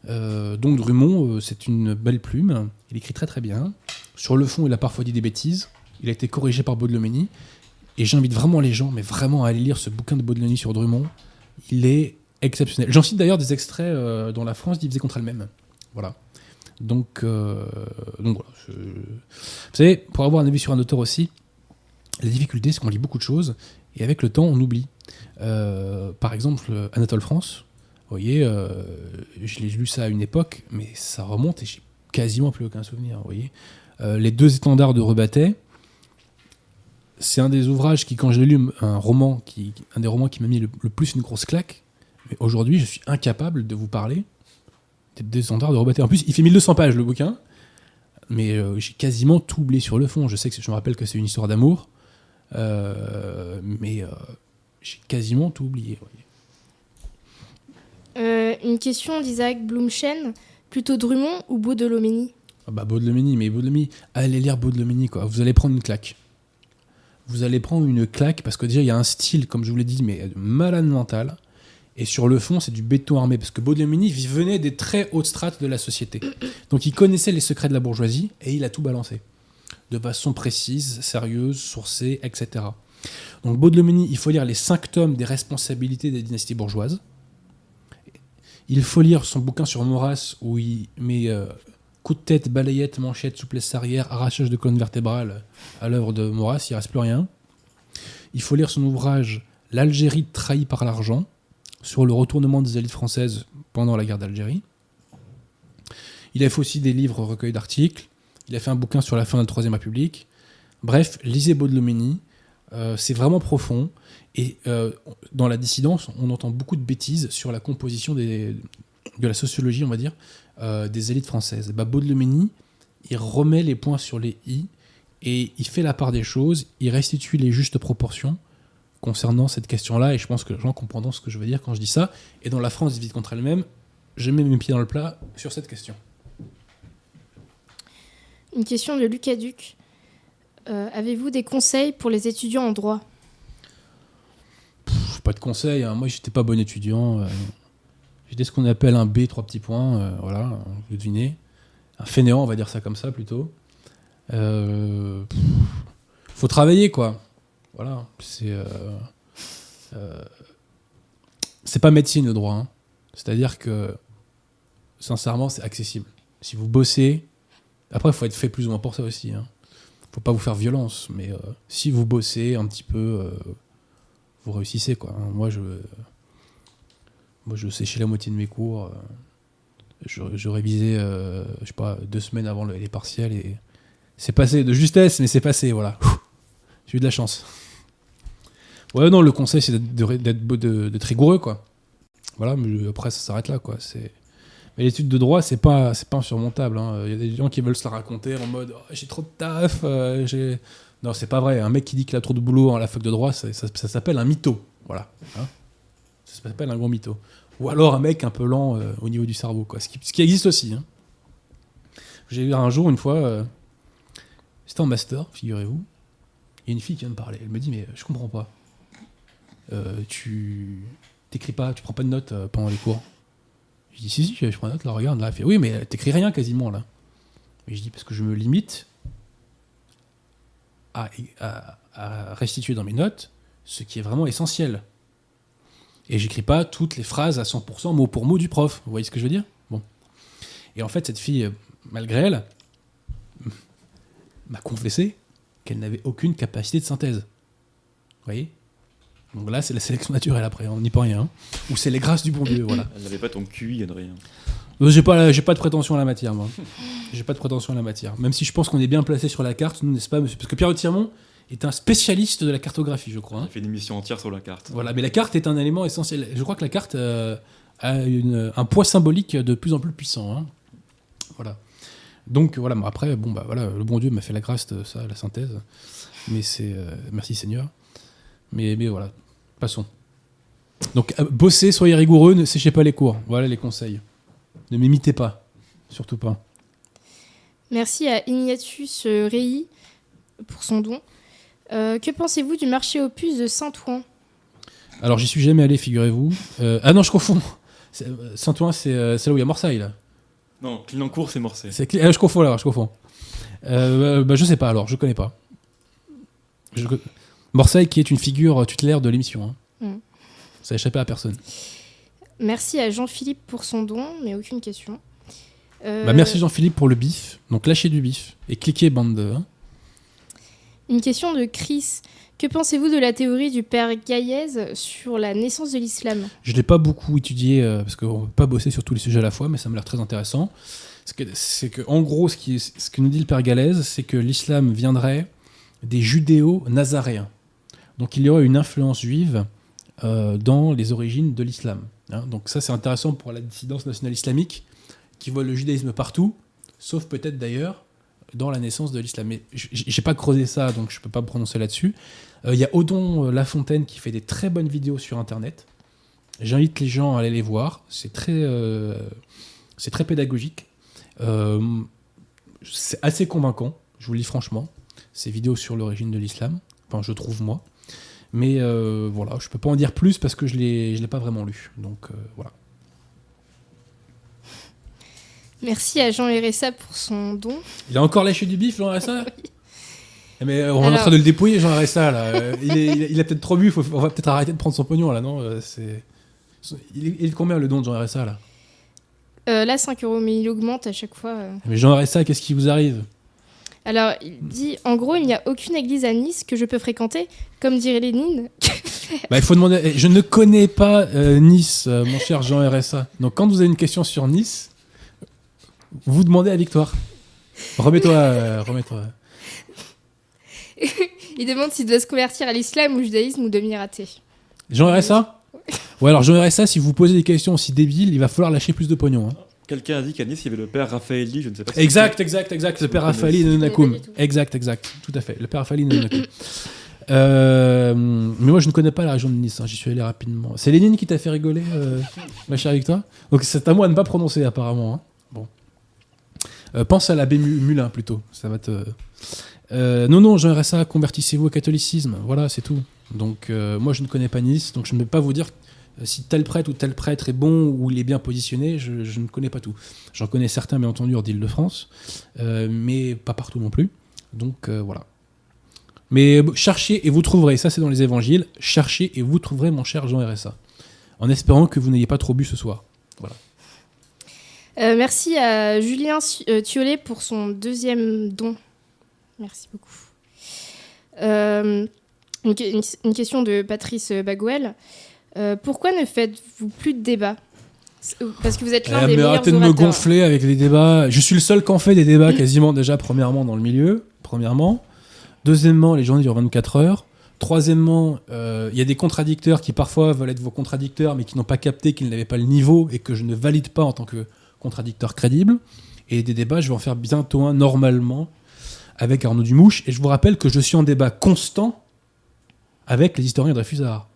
Euh, donc Drummond, euh, c'est une belle plume, il écrit très très bien. Sur le fond, il a parfois dit des bêtises, il a été corrigé par Baudelomeni, et j'invite vraiment les gens, mais vraiment à aller lire ce bouquin de Baudelomeni sur Drummond, il est exceptionnel. J'en cite d'ailleurs des extraits dont la France divisée contre elle-même. Voilà. Donc, Vous savez, pour avoir un avis sur un auteur aussi, la difficulté, c'est qu'on lit beaucoup de choses, et avec le temps, on oublie. Euh, par exemple, Anatole France, vous voyez, euh, je l'ai lu ça à une époque, mais ça remonte et j'ai quasiment plus aucun souvenir. Vous voyez, Euh, les deux étendards de Rebattet, c'est un des ouvrages qui, quand je l'ai lu, un roman un des romans qui m'a mis le, plus une grosse claque. Mais aujourd'hui, je suis incapable de vous parler des deux étendards de Rebattet. En plus, il fait 1200 pages le bouquin, mais j'ai quasiment tout oublié sur le fond. Je sais que je me rappelle que c'est une histoire d'amour, mais j'ai quasiment tout oublié. Euh, Une question d'Isaac Blumchen. Plutôt Drummond ou Baudelomeni Ah bah Baudelomeni, mais Baudelomeni, allez lire Baudelomeni quoi. Vous allez prendre une claque. Vous allez prendre une claque parce que déjà il y a un style, comme je vous l'ai dit, mais de malade mental. Et sur le fond, c'est du béton armé parce que Baudelomeni il venait des très hautes strates de la société. Donc il connaissait les secrets de la bourgeoisie et il a tout balancé de façon précise, sérieuse, sourcée, etc. Donc Baudelomeni, il faut lire les cinq tomes des responsabilités des dynasties bourgeoises. Il faut lire son bouquin sur Maurras où il met euh, coup de tête, balayette, manchette, souplesse arrière, arrachage de colonne vertébrale à l'œuvre de Maurras, il reste plus rien. Il faut lire son ouvrage L'Algérie trahie par l'argent sur le retournement des élites françaises pendant la guerre d'Algérie. Il a fait aussi des livres recueils d'articles. Il a fait un bouquin sur la fin de la Troisième République. Bref, lisez Baudelomeni. Euh, c'est vraiment profond. Et euh, dans la dissidence, on entend beaucoup de bêtises sur la composition de la sociologie, on va dire, euh, des élites françaises. Bah, Baudelomeni, il remet les points sur les i et il fait la part des choses, il restitue les justes proportions concernant cette question-là, et je pense que les gens comprendront ce que je veux dire quand je dis ça. Et dans la France divise contre elle-même, je mets mes pieds dans le plat sur cette question. Une question de Lucas Duc. Euh, Avez-vous des conseils pour les étudiants en droit? Pas de conseils, hein. moi j'étais pas bon étudiant. euh, j'étais ce qu'on appelle un B, trois petits points, euh, voilà, vous devinez. Un fainéant, on va dire ça comme ça plutôt. Pff, faut travailler quoi. Voilà, c'est. c'est pas médecine le droit. hein. C'est-à-dire que, sincèrement, c'est accessible. Si vous bossez, après, il faut être fait plus ou moins pour ça aussi. Hein. Faut pas vous faire violence, mais euh, si vous bossez un petit peu, euh, vous réussissez quoi. hein. Moi, je, moi, je séchais la moitié de mes cours. euh, je, révisais, je sais pas, deux semaines avant le- les partiels et c'est passé de justesse, mais c'est passé, voilà. J'ai eu de la chance. Ouais, non, le conseil, c'est d'être, rigoureux, quoi. Voilà, mais après, ça s'arrête là, quoi. C'est... Mais l'étude de droit, c'est pas, c'est pas insurmontable. hein. Il y a des gens qui veulent se la raconter en mode Oh, j'ai trop de taf. euh, j'ai... Non, c'est pas vrai. Un mec qui dit qu'il a trop de boulot à la fac de droit, ça, s'appelle un mytho. Voilà. Hein ça s'appelle un gros mytho. Ou alors un mec un peu lent euh, au niveau du cerveau, quoi. Ce qui, existe aussi. hein. J'ai eu un jour, une fois, euh, c'était en master, figurez-vous. Il y a une fille qui vient me parler. Elle me dit Mais je comprends pas. Tu t'écris pas, tu prends pas de notes pendant les cours. Je dis Si, si, je prends des notes, là, regarde. Là, elle fait Oui, mais t'écris rien quasiment, là. Et je dis Parce que je me limite à, restituer dans mes notes ce qui est vraiment essentiel. Et j'écris pas toutes les phrases à 100% mot pour mot du prof. Vous voyez ce que je veux dire? Bon. Et en fait, cette fille, malgré elle, m'a confessé qu'elle n'avait aucune capacité de synthèse. Vous voyez? Donc là, c'est la sélection naturelle après, on n'y peut rien. Ou c'est les grâces du bon Dieu, voilà. Elle n'avait pas ton QI, Adrien. Euh, J'ai pas, j'ai pas de prétention à la matière, moi. J'ai pas de prétention à la matière. Même si je pense qu'on est bien placé sur la carte, nous, n'est-ce pas, monsieur? Parce que Pierre Tirmont est un spécialiste de la cartographie, je crois. hein. J'ai fait une émission entière sur la carte. Voilà, mais la carte est un élément essentiel. Je crois que la carte euh, a une- un poids symbolique de plus en plus puissant. hein. Voilà. Donc voilà, après, bon bah voilà, le bon Dieu m'a fait la grâce de ça, la synthèse. Mais c'est euh, merci Seigneur. Mais mais voilà, passons. Donc euh, bossez, soyez rigoureux, ne séchez pas les cours. Voilà les conseils. Ne m'imitez pas, surtout pas. Merci à Ignatius euh, Rey pour son don. Euh, que pensez-vous du marché aux puces de Saint-Ouen? Alors j'y suis jamais allé, figurez-vous. Euh, ah non, je confonds. Saint-Ouen, c'est euh, là où il y a Marseille là. Non, Clignancourt, c'est cli- ah, je confonds là, je confonds. Euh, bah, je sais pas alors, je connais pas. Je Marseille qui est une figure tutélaire de l'émission. hein. Mm. Ça a échappé à personne. Merci à Jean-Philippe pour son don, mais aucune question. Euh, Bah, merci Jean-Philippe pour le bif. Donc lâchez du bif et cliquez bande de. hein. Une question de Chris. Que pensez-vous de la théorie du père Gaïez sur la naissance de l'islam? Je l'ai pas beaucoup étudié euh, parce qu'on ne peut pas bosser sur tous les sujets à la fois, mais ça m'a l'air très intéressant. C'est que, en gros, ce, qui, ce que nous dit le père Galaise, c'est que l'islam viendrait des judéo-nazaréens. Donc il y aurait une influence juive euh, dans les origines de l'islam. hein. Donc ça, c'est intéressant pour la dissidence nationale islamique qui voit le judaïsme partout, sauf peut-être d'ailleurs dans la naissance de l'islam. Mais j'ai pas creusé ça, donc je peux pas me prononcer là-dessus. Euh, Il y a Odon euh, Lafontaine qui fait des très bonnes vidéos sur Internet. J'invite les gens à aller les voir. C'est très, pédagogique. C'est assez convaincant, je vous le dis franchement. Ces vidéos sur l'origine de l'islam. Enfin, je trouve moi. Mais euh, voilà, je peux pas en dire plus parce que je je l'ai pas vraiment lu. Donc euh, voilà. Merci à Jean RSA pour son don. Il a encore lâché du bif, Jean RSA Eh, Mais euh, on est en train de le dépouiller, Jean. Là. Euh, il, est- il a- il a peut-être trop bu, faut- on va peut-être arrêter de prendre son pognon là, non c'est... Il est, il est de combien le don de Jean RSA là? Euh, là, 5 euros, mais il augmente à chaque fois. euh. Mais Jean RSA, qu'est-ce qui vous arrive? Alors, il dit en gros, il n'y a aucune église à Nice que je peux fréquenter. Comme dirait Lénine, Bah, il faut demander. Je ne connais pas euh, Nice, euh, mon cher Jean RSA. Donc, quand vous avez une question sur Nice, vous demandez à Victoire. Remets-toi, euh, remets-toi. il demande s'il doit se convertir à l'islam, au judaïsme ou devenir athée. Jean RSA Ouais, alors Jean RSA, si vous posez des questions aussi débiles, il va falloir lâcher plus de pognon. hein. Quelqu'un a dit qu'à Nice, il y avait le père Raphaëli, je ne sais pas si Exact, exact, exact. Le père du tout. Exact, exact. Tout à fait. Le père Rafali Nenakoum. Euh, mais moi, je ne connais pas la région de Nice. hein. J'y suis allé rapidement. C'est Lénine qui t'a fait rigoler, euh, ma chère Victoire? Donc, c'est à moi de ne pas prononcer, apparemment. hein. Bon. Euh, pense à l'abbé Mu- Mulin, plutôt. Ça va te. Euh, non, non, Jean RSA, convertissez-vous au catholicisme. Voilà, c'est tout. Donc, euh, moi, je ne connais pas Nice. Donc, je ne peux pas vous dire si tel prêtre ou tel prêtre est bon ou il est bien positionné. Je, ne connais pas tout. J'en connais certains, bien entendu, hors d'Île-de-France, euh, mais pas partout non plus. Donc euh, voilà. Mais euh, cherchez et vous trouverez, ça c'est dans les évangiles, cherchez et vous trouverez mon cher Jean RSA. En espérant que vous n'ayez pas trop bu ce soir. Euh, merci à Julien euh, Thiolet pour son deuxième don. Merci beaucoup. Euh, une, une- question de Patrice Bagwell. Euh, pourquoi ne faites-vous plus de débats C'est- Parce que vous êtes l'un Eh, des mais meilleurs arrêtez de me orateurs. gonfler avec les débats. Je suis le seul qui en fait des débats quasiment déjà, premièrement, dans le milieu. Premièrement. Deuxièmement, les journées durent 24 heures. Troisièmement, euh, il y a des contradicteurs qui parfois veulent être vos contradicteurs, mais qui n'ont pas capté qu'ils n'avaient pas le niveau et que je ne valide pas en tant que contradicteur crédible. Et des débats, je vais en faire bientôt un normalement avec Arnaud Dumouche. Et je vous rappelle que je suis en débat constant avec les historiens de Dreyfusard.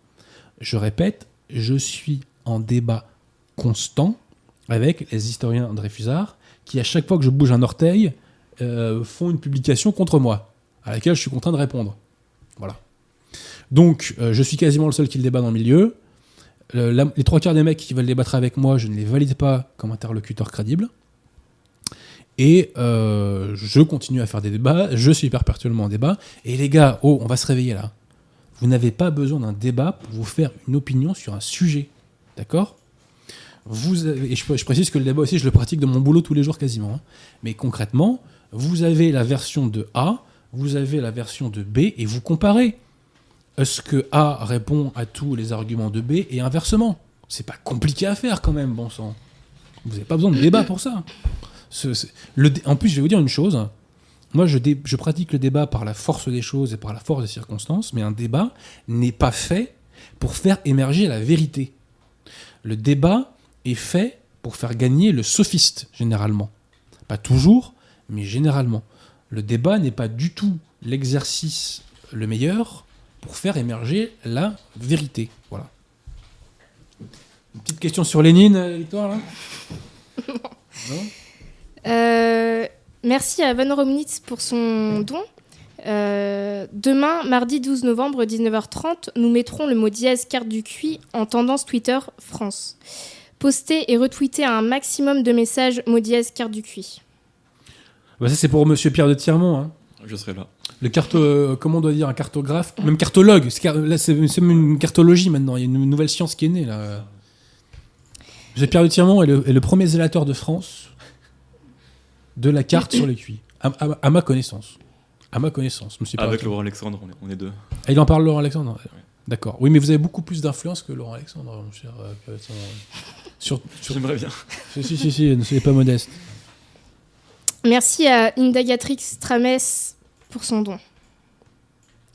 Je répète, je suis en débat constant avec les historiens Dreyfusard qui, à chaque fois que je bouge un orteil, euh, font une publication contre moi, à laquelle je suis contraint de répondre. Voilà. Donc, euh, je suis quasiment le seul qui le débat dans le milieu. La- les trois quarts des mecs qui veulent débattre avec moi, je ne les valide pas comme interlocuteur crédible. Et euh, je continue à faire des débats, je suis perpétuellement en débat. Et les gars, oh, on va se réveiller là. Vous n'avez pas besoin d'un débat pour vous faire une opinion sur un sujet. D'accord? Vous et je, précise que le débat aussi, je le pratique dans mon boulot tous les jours quasiment. hein. Mais concrètement, vous avez la version de A, vous avez la version de B, et vous comparez. Est-ce que A répond à tous les arguments de B et inversement? C'est pas compliqué à faire quand même, bon sang. Vous n'avez pas besoin de débat pour ça. En plus, je vais vous dire une chose. Moi, je, dé- je pratique le débat par la force des choses et par la force des circonstances, mais un débat n'est pas fait pour faire émerger la vérité. Le débat est fait pour faire gagner le sophiste, généralement. Pas toujours, mais généralement. Le débat n'est pas du tout l'exercice le meilleur pour faire émerger la vérité. Voilà. Une petite question sur Lénine, euh, Victoire, là? Non? Euh, merci à Van Romnitz pour son don. Euh, demain, mardi 12 novembre, 19h30, nous mettrons le mot dièse carte du QI en tendance Twitter France. Postez et retweetez un maximum de messages mot dièse carte du QI. Bah, Ça, c'est pour Monsieur Pierre de Tirmont. Hein. Je serai là. Le carto, euh, comment on doit dire, un cartographe, même cartologue. C'est car- Là, c'est c'est même une cartologie maintenant. Il y a une nouvelle science qui est née là. Monsieur Pierre de Tirmont est le, est le premier zélateur de France de la carte sur les QI, à, à- à ma connaissance. À ma connaissance, Monsieur Pierre de Avec. Laurent Alexandre, on est, on est deux. Ah, il en parle Laurent Alexandre. D'accord. Oui, mais vous avez beaucoup plus d'influence que Laurent Alexandre, mon cher euh. Sur, sur... J'aimerais bien. Si, si, si, si, ne soyez pas modeste. Merci à Indagatrix Trames pour son don.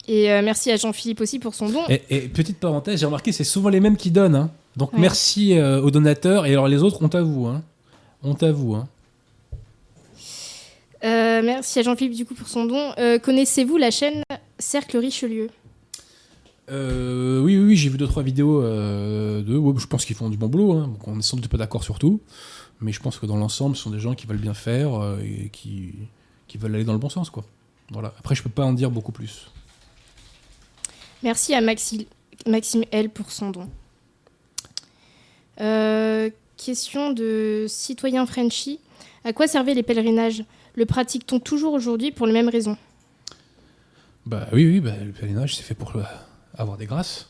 Et euh, merci à Jean-Philippe aussi pour son don. Et, et petite parenthèse, j'ai remarqué, c'est souvent les mêmes qui donnent. hein. Donc Ouais. merci euh, aux donateurs. Et alors les autres, on t'avoue. Hein. On t'avoue. Hein. Euh, merci à Jean-Philippe du coup pour son don. Euh, Connaissez-vous la chaîne Cercle Richelieu? Euh, oui, oui, oui, j'ai vu deux trois vidéos de. ouais, je pense qu'ils font du bon boulot. Hein. Donc on n'est sans doute pas d'accord sur tout, mais je pense que dans l'ensemble, ce sont des gens qui veulent bien faire et qui, qui veulent aller dans le bon sens, quoi. Voilà. Après, je peux pas en dire beaucoup plus. Merci à Maxi- Maxime L pour son don. Euh, question de citoyen Frenchy. À quoi servaient les pèlerinages? Le pratique-t-on toujours aujourd'hui pour les mêmes raisons? Bah oui, oui, bah, le pèlerinage, c'est fait pour euh, avoir des grâces,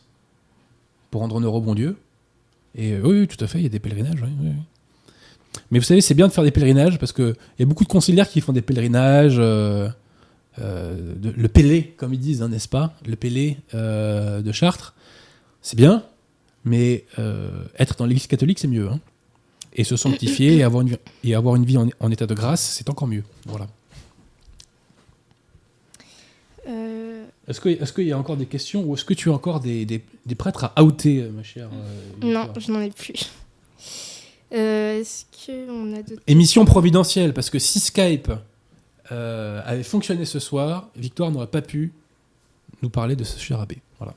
pour rendre honneur au bon Dieu. Et euh, oui, tout à fait, il y a des pèlerinages. Mais vous savez, c'est bien de faire des pèlerinages parce qu'il y a beaucoup de conciliaires qui font des pèlerinages. euh, le Pélé, comme ils disent, hein, n'est-ce pas? Le Pélé de Chartres. C'est bien, mais être dans l'église catholique, c'est mieux. hein. Et se sanctifier et avoir une, vie- et avoir une vie en, en état de grâce, c'est encore mieux. Voilà. Euh, Est-ce que- est-ce qu'il y a encore des questions ou est-ce que tu as encore des, des- des prêtres à outer, ma chère euh, Non, je n'en ai plus. Euh, Est-ce qu'on a d'autres Émission providentielle, parce que si Skype avait fonctionné ce soir, Victoire n'aurait pas pu nous parler de ce cher abbé. Voilà.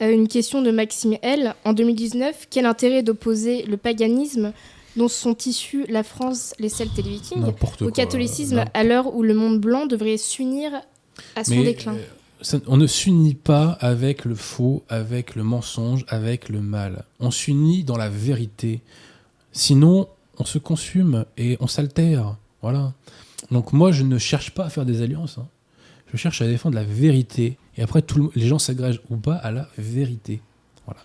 Une question de Maxime L. En 2019, quel intérêt d'opposer le paganisme dont sont issus la France, les Celtes et les Vikings au quoi. catholicisme à l'heure où le monde blanc devrait s'unir à son Mais, déclin? euh, ça- on ne s'unit pas avec le faux, avec le mensonge, avec le mal. On s'unit dans la vérité. Sinon, on se consume et on s'altère. Voilà. Donc moi, je ne cherche pas à faire des alliances. hein. Je cherche à défendre la vérité. Et après, tout le- les gens s'agrègent ou pas à la vérité. Voilà.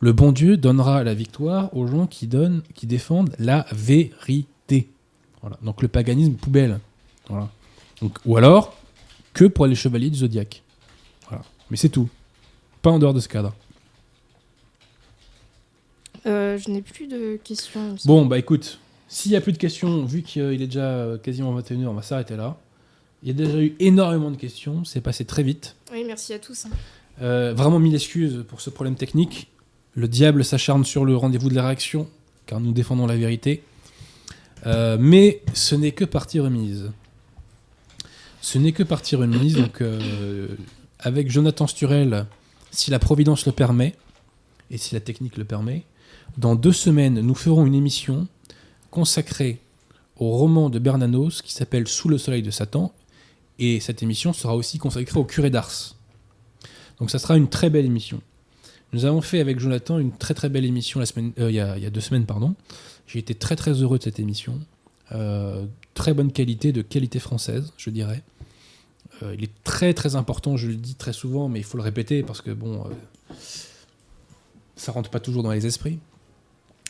Le bon Dieu donnera la victoire aux gens qui, donnent, qui défendent la vérité. Voilà. Donc le paganisme, poubelle. Voilà. Donc, ou alors, que pour les chevaliers du zodiaque. Voilà. Mais c'est tout. Pas en dehors de ce cadre. Euh, je n'ai plus de questions. Bon, bah écoute, s'il n'y a plus de questions, vu qu'il est déjà euh, quasiment 21h, on va s'arrêter là. Il y a déjà eu énormément de questions, c'est passé très vite. Oui, merci à tous. hein. Euh, vraiment mille excuses pour ce problème technique. Le diable s'acharne sur le rendez-vous de la réaction, car nous défendons la vérité. Euh, mais ce n'est que partie remise. Ce n'est que partie remise, donc euh, avec Jonathan Sturel, si la Providence le permet, et si la technique le permet, dans deux semaines, nous ferons une émission consacrée au roman de Bernanos qui s'appelle Sous le soleil de Satan, et cette émission sera aussi consacrée au curé d'Ars. Donc ça sera une très belle émission. Nous avons fait avec Jonathan une très très belle émission la semaine, euh, il, y a, deux semaines, pardon. J'ai été très très heureux de cette émission. Euh, très bonne qualité, de qualité française, je dirais. Euh, il est très très important, je le dis très souvent, mais il faut le répéter parce que bon, ça rentre pas toujours dans les esprits.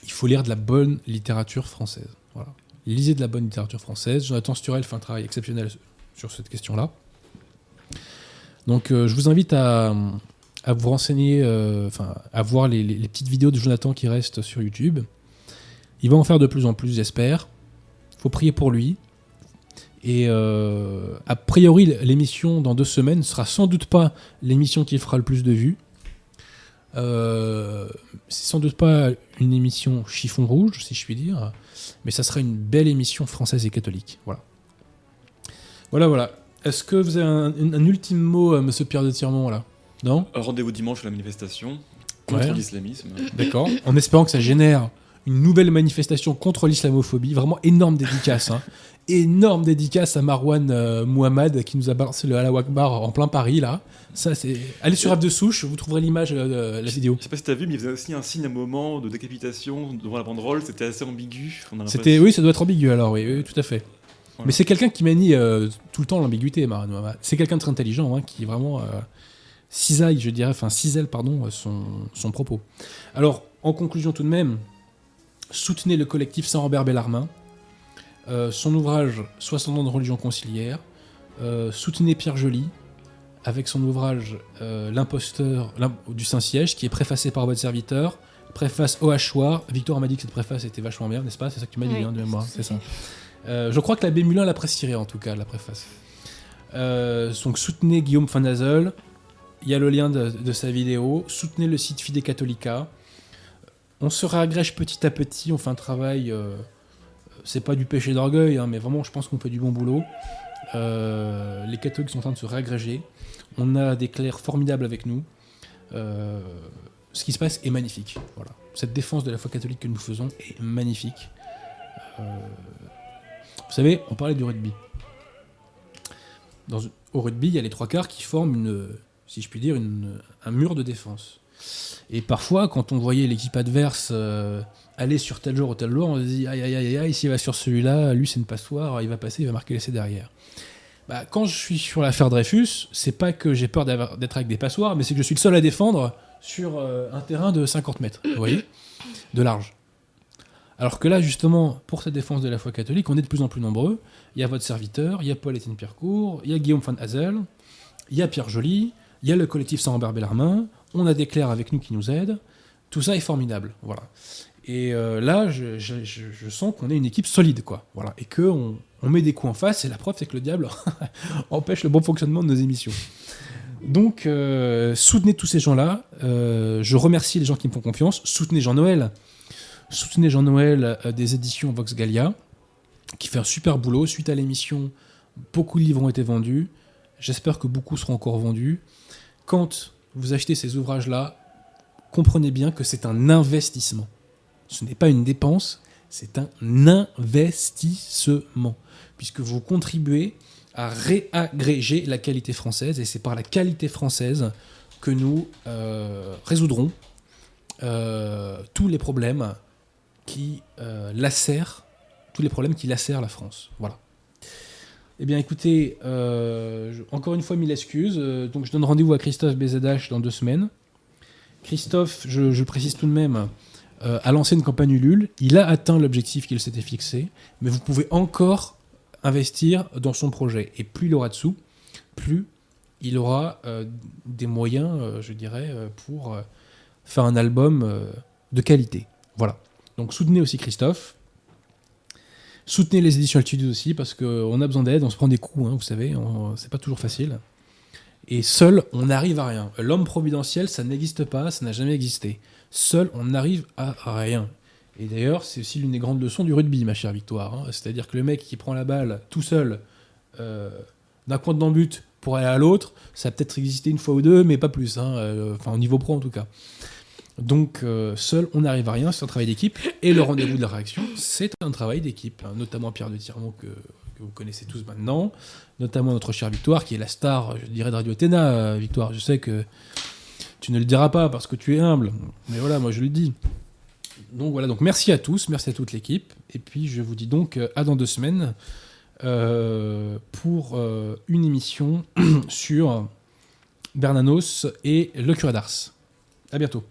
Il faut lire de la bonne littérature française. Voilà. Lisez de la bonne littérature française. Jonathan Sturel fait un travail exceptionnel sur cette question-là. Donc euh, je vous invite à, vous renseigner, euh, enfin à voir les, petites vidéos de Jonathan qui restent sur YouTube. Il va en faire de plus en plus, j'espère. Faut prier pour lui. Et euh, a priori, l'émission dans deux semaines sera sans doute pas l'émission qui fera le plus de vues. C'est sans doute pas une émission chiffon rouge, si je puis dire, mais ça sera une belle émission française et catholique. Voilà. Voilà, voilà. Est-ce que vous avez un, un ultime mot, monsieur Pierre de Tirmont, là? Non? Rendez-vous dimanche à la manifestation contre Ouais. l'islamisme. D'accord. En espérant que ça génère une nouvelle manifestation contre l'islamophobie. Vraiment énorme dédicace. hein. Énorme dédicace à Marwan euh, Mouhamad qui nous a balancé le Allah Akbar en plein Paris, là. Ça, c'est. Allez sur App de Souche, vous trouverez l'image, euh, de la vidéo. Je sais pas si t'as vu, mais il faisait aussi un signe à un moment de décapitation devant la banderole. C'était assez ambigu. C'était, oui, ça doit être ambigu alors, oui, oui, tout à fait. Voilà. Mais c'est quelqu'un qui manie euh, tout le temps l'ambiguïté, Marwan Mouhamad. C'est quelqu'un de très intelligent, hein, qui vraiment euh, cisaille, je dirais, enfin cisèle, pardon, euh, son, son propos. Alors, en conclusion tout de même, soutenez le collectif Saint-Robert Bellarmin, euh, son ouvrage 60 ans de religion conciliaire, soutenez Pierre Joly avec son ouvrage L'imposteur l'im- du Saint-Siège, qui est préfacé par votre serviteur, préface au hachoir. Victor m'a dit que cette préface était vachement bien, n'est-ce pas? C'est ça que tu m'as dit Oui, hein, de mémoire, c'est ça. Euh, je crois que l'abbé Mulin l'apprécierait en tout cas, la préface. Euh, donc soutenez Guillaume Fanazel, il y a le lien de, sa vidéo, soutenez le site Fide Catholica. On se réagrège petit à petit, on fait un travail, euh, c'est pas du péché d'orgueil, hein, mais vraiment je pense qu'on fait du bon boulot. Les catholiques sont en train de se réagréger, on a des clercs formidables avec nous. Ce qui se passe est magnifique. Cette défense de la foi catholique que nous faisons est magnifique. Vous savez, on parlait du rugby. Dans, au rugby, il y a les trois quarts qui forment une, si je puis dire, un mur de défense. Et parfois, quand on voyait l'équipe adverse euh, aller sur tel joueur ou tel joueur, on se dit aïe aïe aïe aïe, s'il va sur celui-là, lui c'est une passoire, il va passer, il va marquer l'essai derrière. Bah, quand je suis sur l'affaire Dreyfus, c'est pas que j'ai peur d'être avec des passoires, mais c'est que je suis le seul à défendre sur euh, un terrain de 50 mètres, vous voyez, de large. Alors que là, justement, pour cette défense de la foi catholique, on est de plus en plus nombreux. Il y a votre serviteur, il y a Paul-Étienne Pierrecourt, il y a Guillaume Van Hazel, il y a Pierre Joly, il y a le collectif Saint-Robert Bellarmin, on a des clercs avec nous qui nous aident. Tout ça est formidable. Voilà. Et euh, là, je, sens qu'on est une équipe solide, quoi. Voilà. Et qu'on on met des coups en face, et la preuve, c'est que le diable empêche le bon fonctionnement de nos émissions. Donc, euh, soutenez tous ces gens-là. Euh, je remercie les gens qui me font confiance. Soutenez Jean-Noël. Soutenez Jean-Noël euh, des éditions Vox Gallia, qui fait un super boulot. Suite à l'émission, beaucoup de livres ont été vendus. J'espère que beaucoup seront encore vendus. Quand vous achetez ces ouvrages-là, comprenez bien que c'est un investissement. Ce n'est pas une dépense, c'est un investissement. Puisque vous contribuez à réagréger la qualité française, et c'est par la qualité française que nous euh, résoudrons euh, tous les problèmes qui euh, lacèrent, tous les problèmes qui lacèrent la France. Voilà. Eh bien, écoutez, euh, encore une fois, mille excuses. Euh, donc, je donne rendez-vous à Christophe BZH dans deux semaines. Christophe, je, précise tout de même, euh, a lancé une campagne Ulule. Il a atteint l'objectif qu'il s'était fixé, mais vous pouvez encore investir dans son projet. Et plus il aura de sous, plus il aura euh, des moyens, euh, je dirais, euh, pour euh, faire un album euh, de qualité. Voilà. Donc, soutenez aussi Christophe. Soutenez les éditions Altitude aussi parce qu'on a besoin d'aide, on se prend des coups, hein, vous savez, c'est pas toujours facile. Et seul, on n'arrive à rien. L'homme providentiel, ça n'existe pas, ça n'a jamais existé. Seul, on n'arrive à rien. Et d'ailleurs, c'est aussi l'une des grandes leçons du rugby, ma chère Victoire. hein. C'est-à-dire que le mec qui prend la balle tout seul euh, d'un coin de but pour aller à l'autre, ça a peut-être existé une fois ou deux, mais pas plus. hein, euh, Enfin, au niveau pro en tout cas. Donc, euh, seul, on n'arrive à rien, c'est un travail d'équipe. Et le rendez-vous de la réaction, c'est un travail d'équipe. hein, notamment Pierre de Tirmont, que, vous connaissez tous maintenant. Notamment notre chère Victoire, qui est la star, je dirais, de Radio Athéna. euh, Victoire, je sais que tu ne le diras pas parce que tu es humble. Mais voilà, moi je le dis. Donc voilà, donc merci à tous, merci à toute l'équipe. Et puis je vous dis donc euh, à dans deux semaines pour une émission sur Bernanos et le curé d'Ars. À bientôt.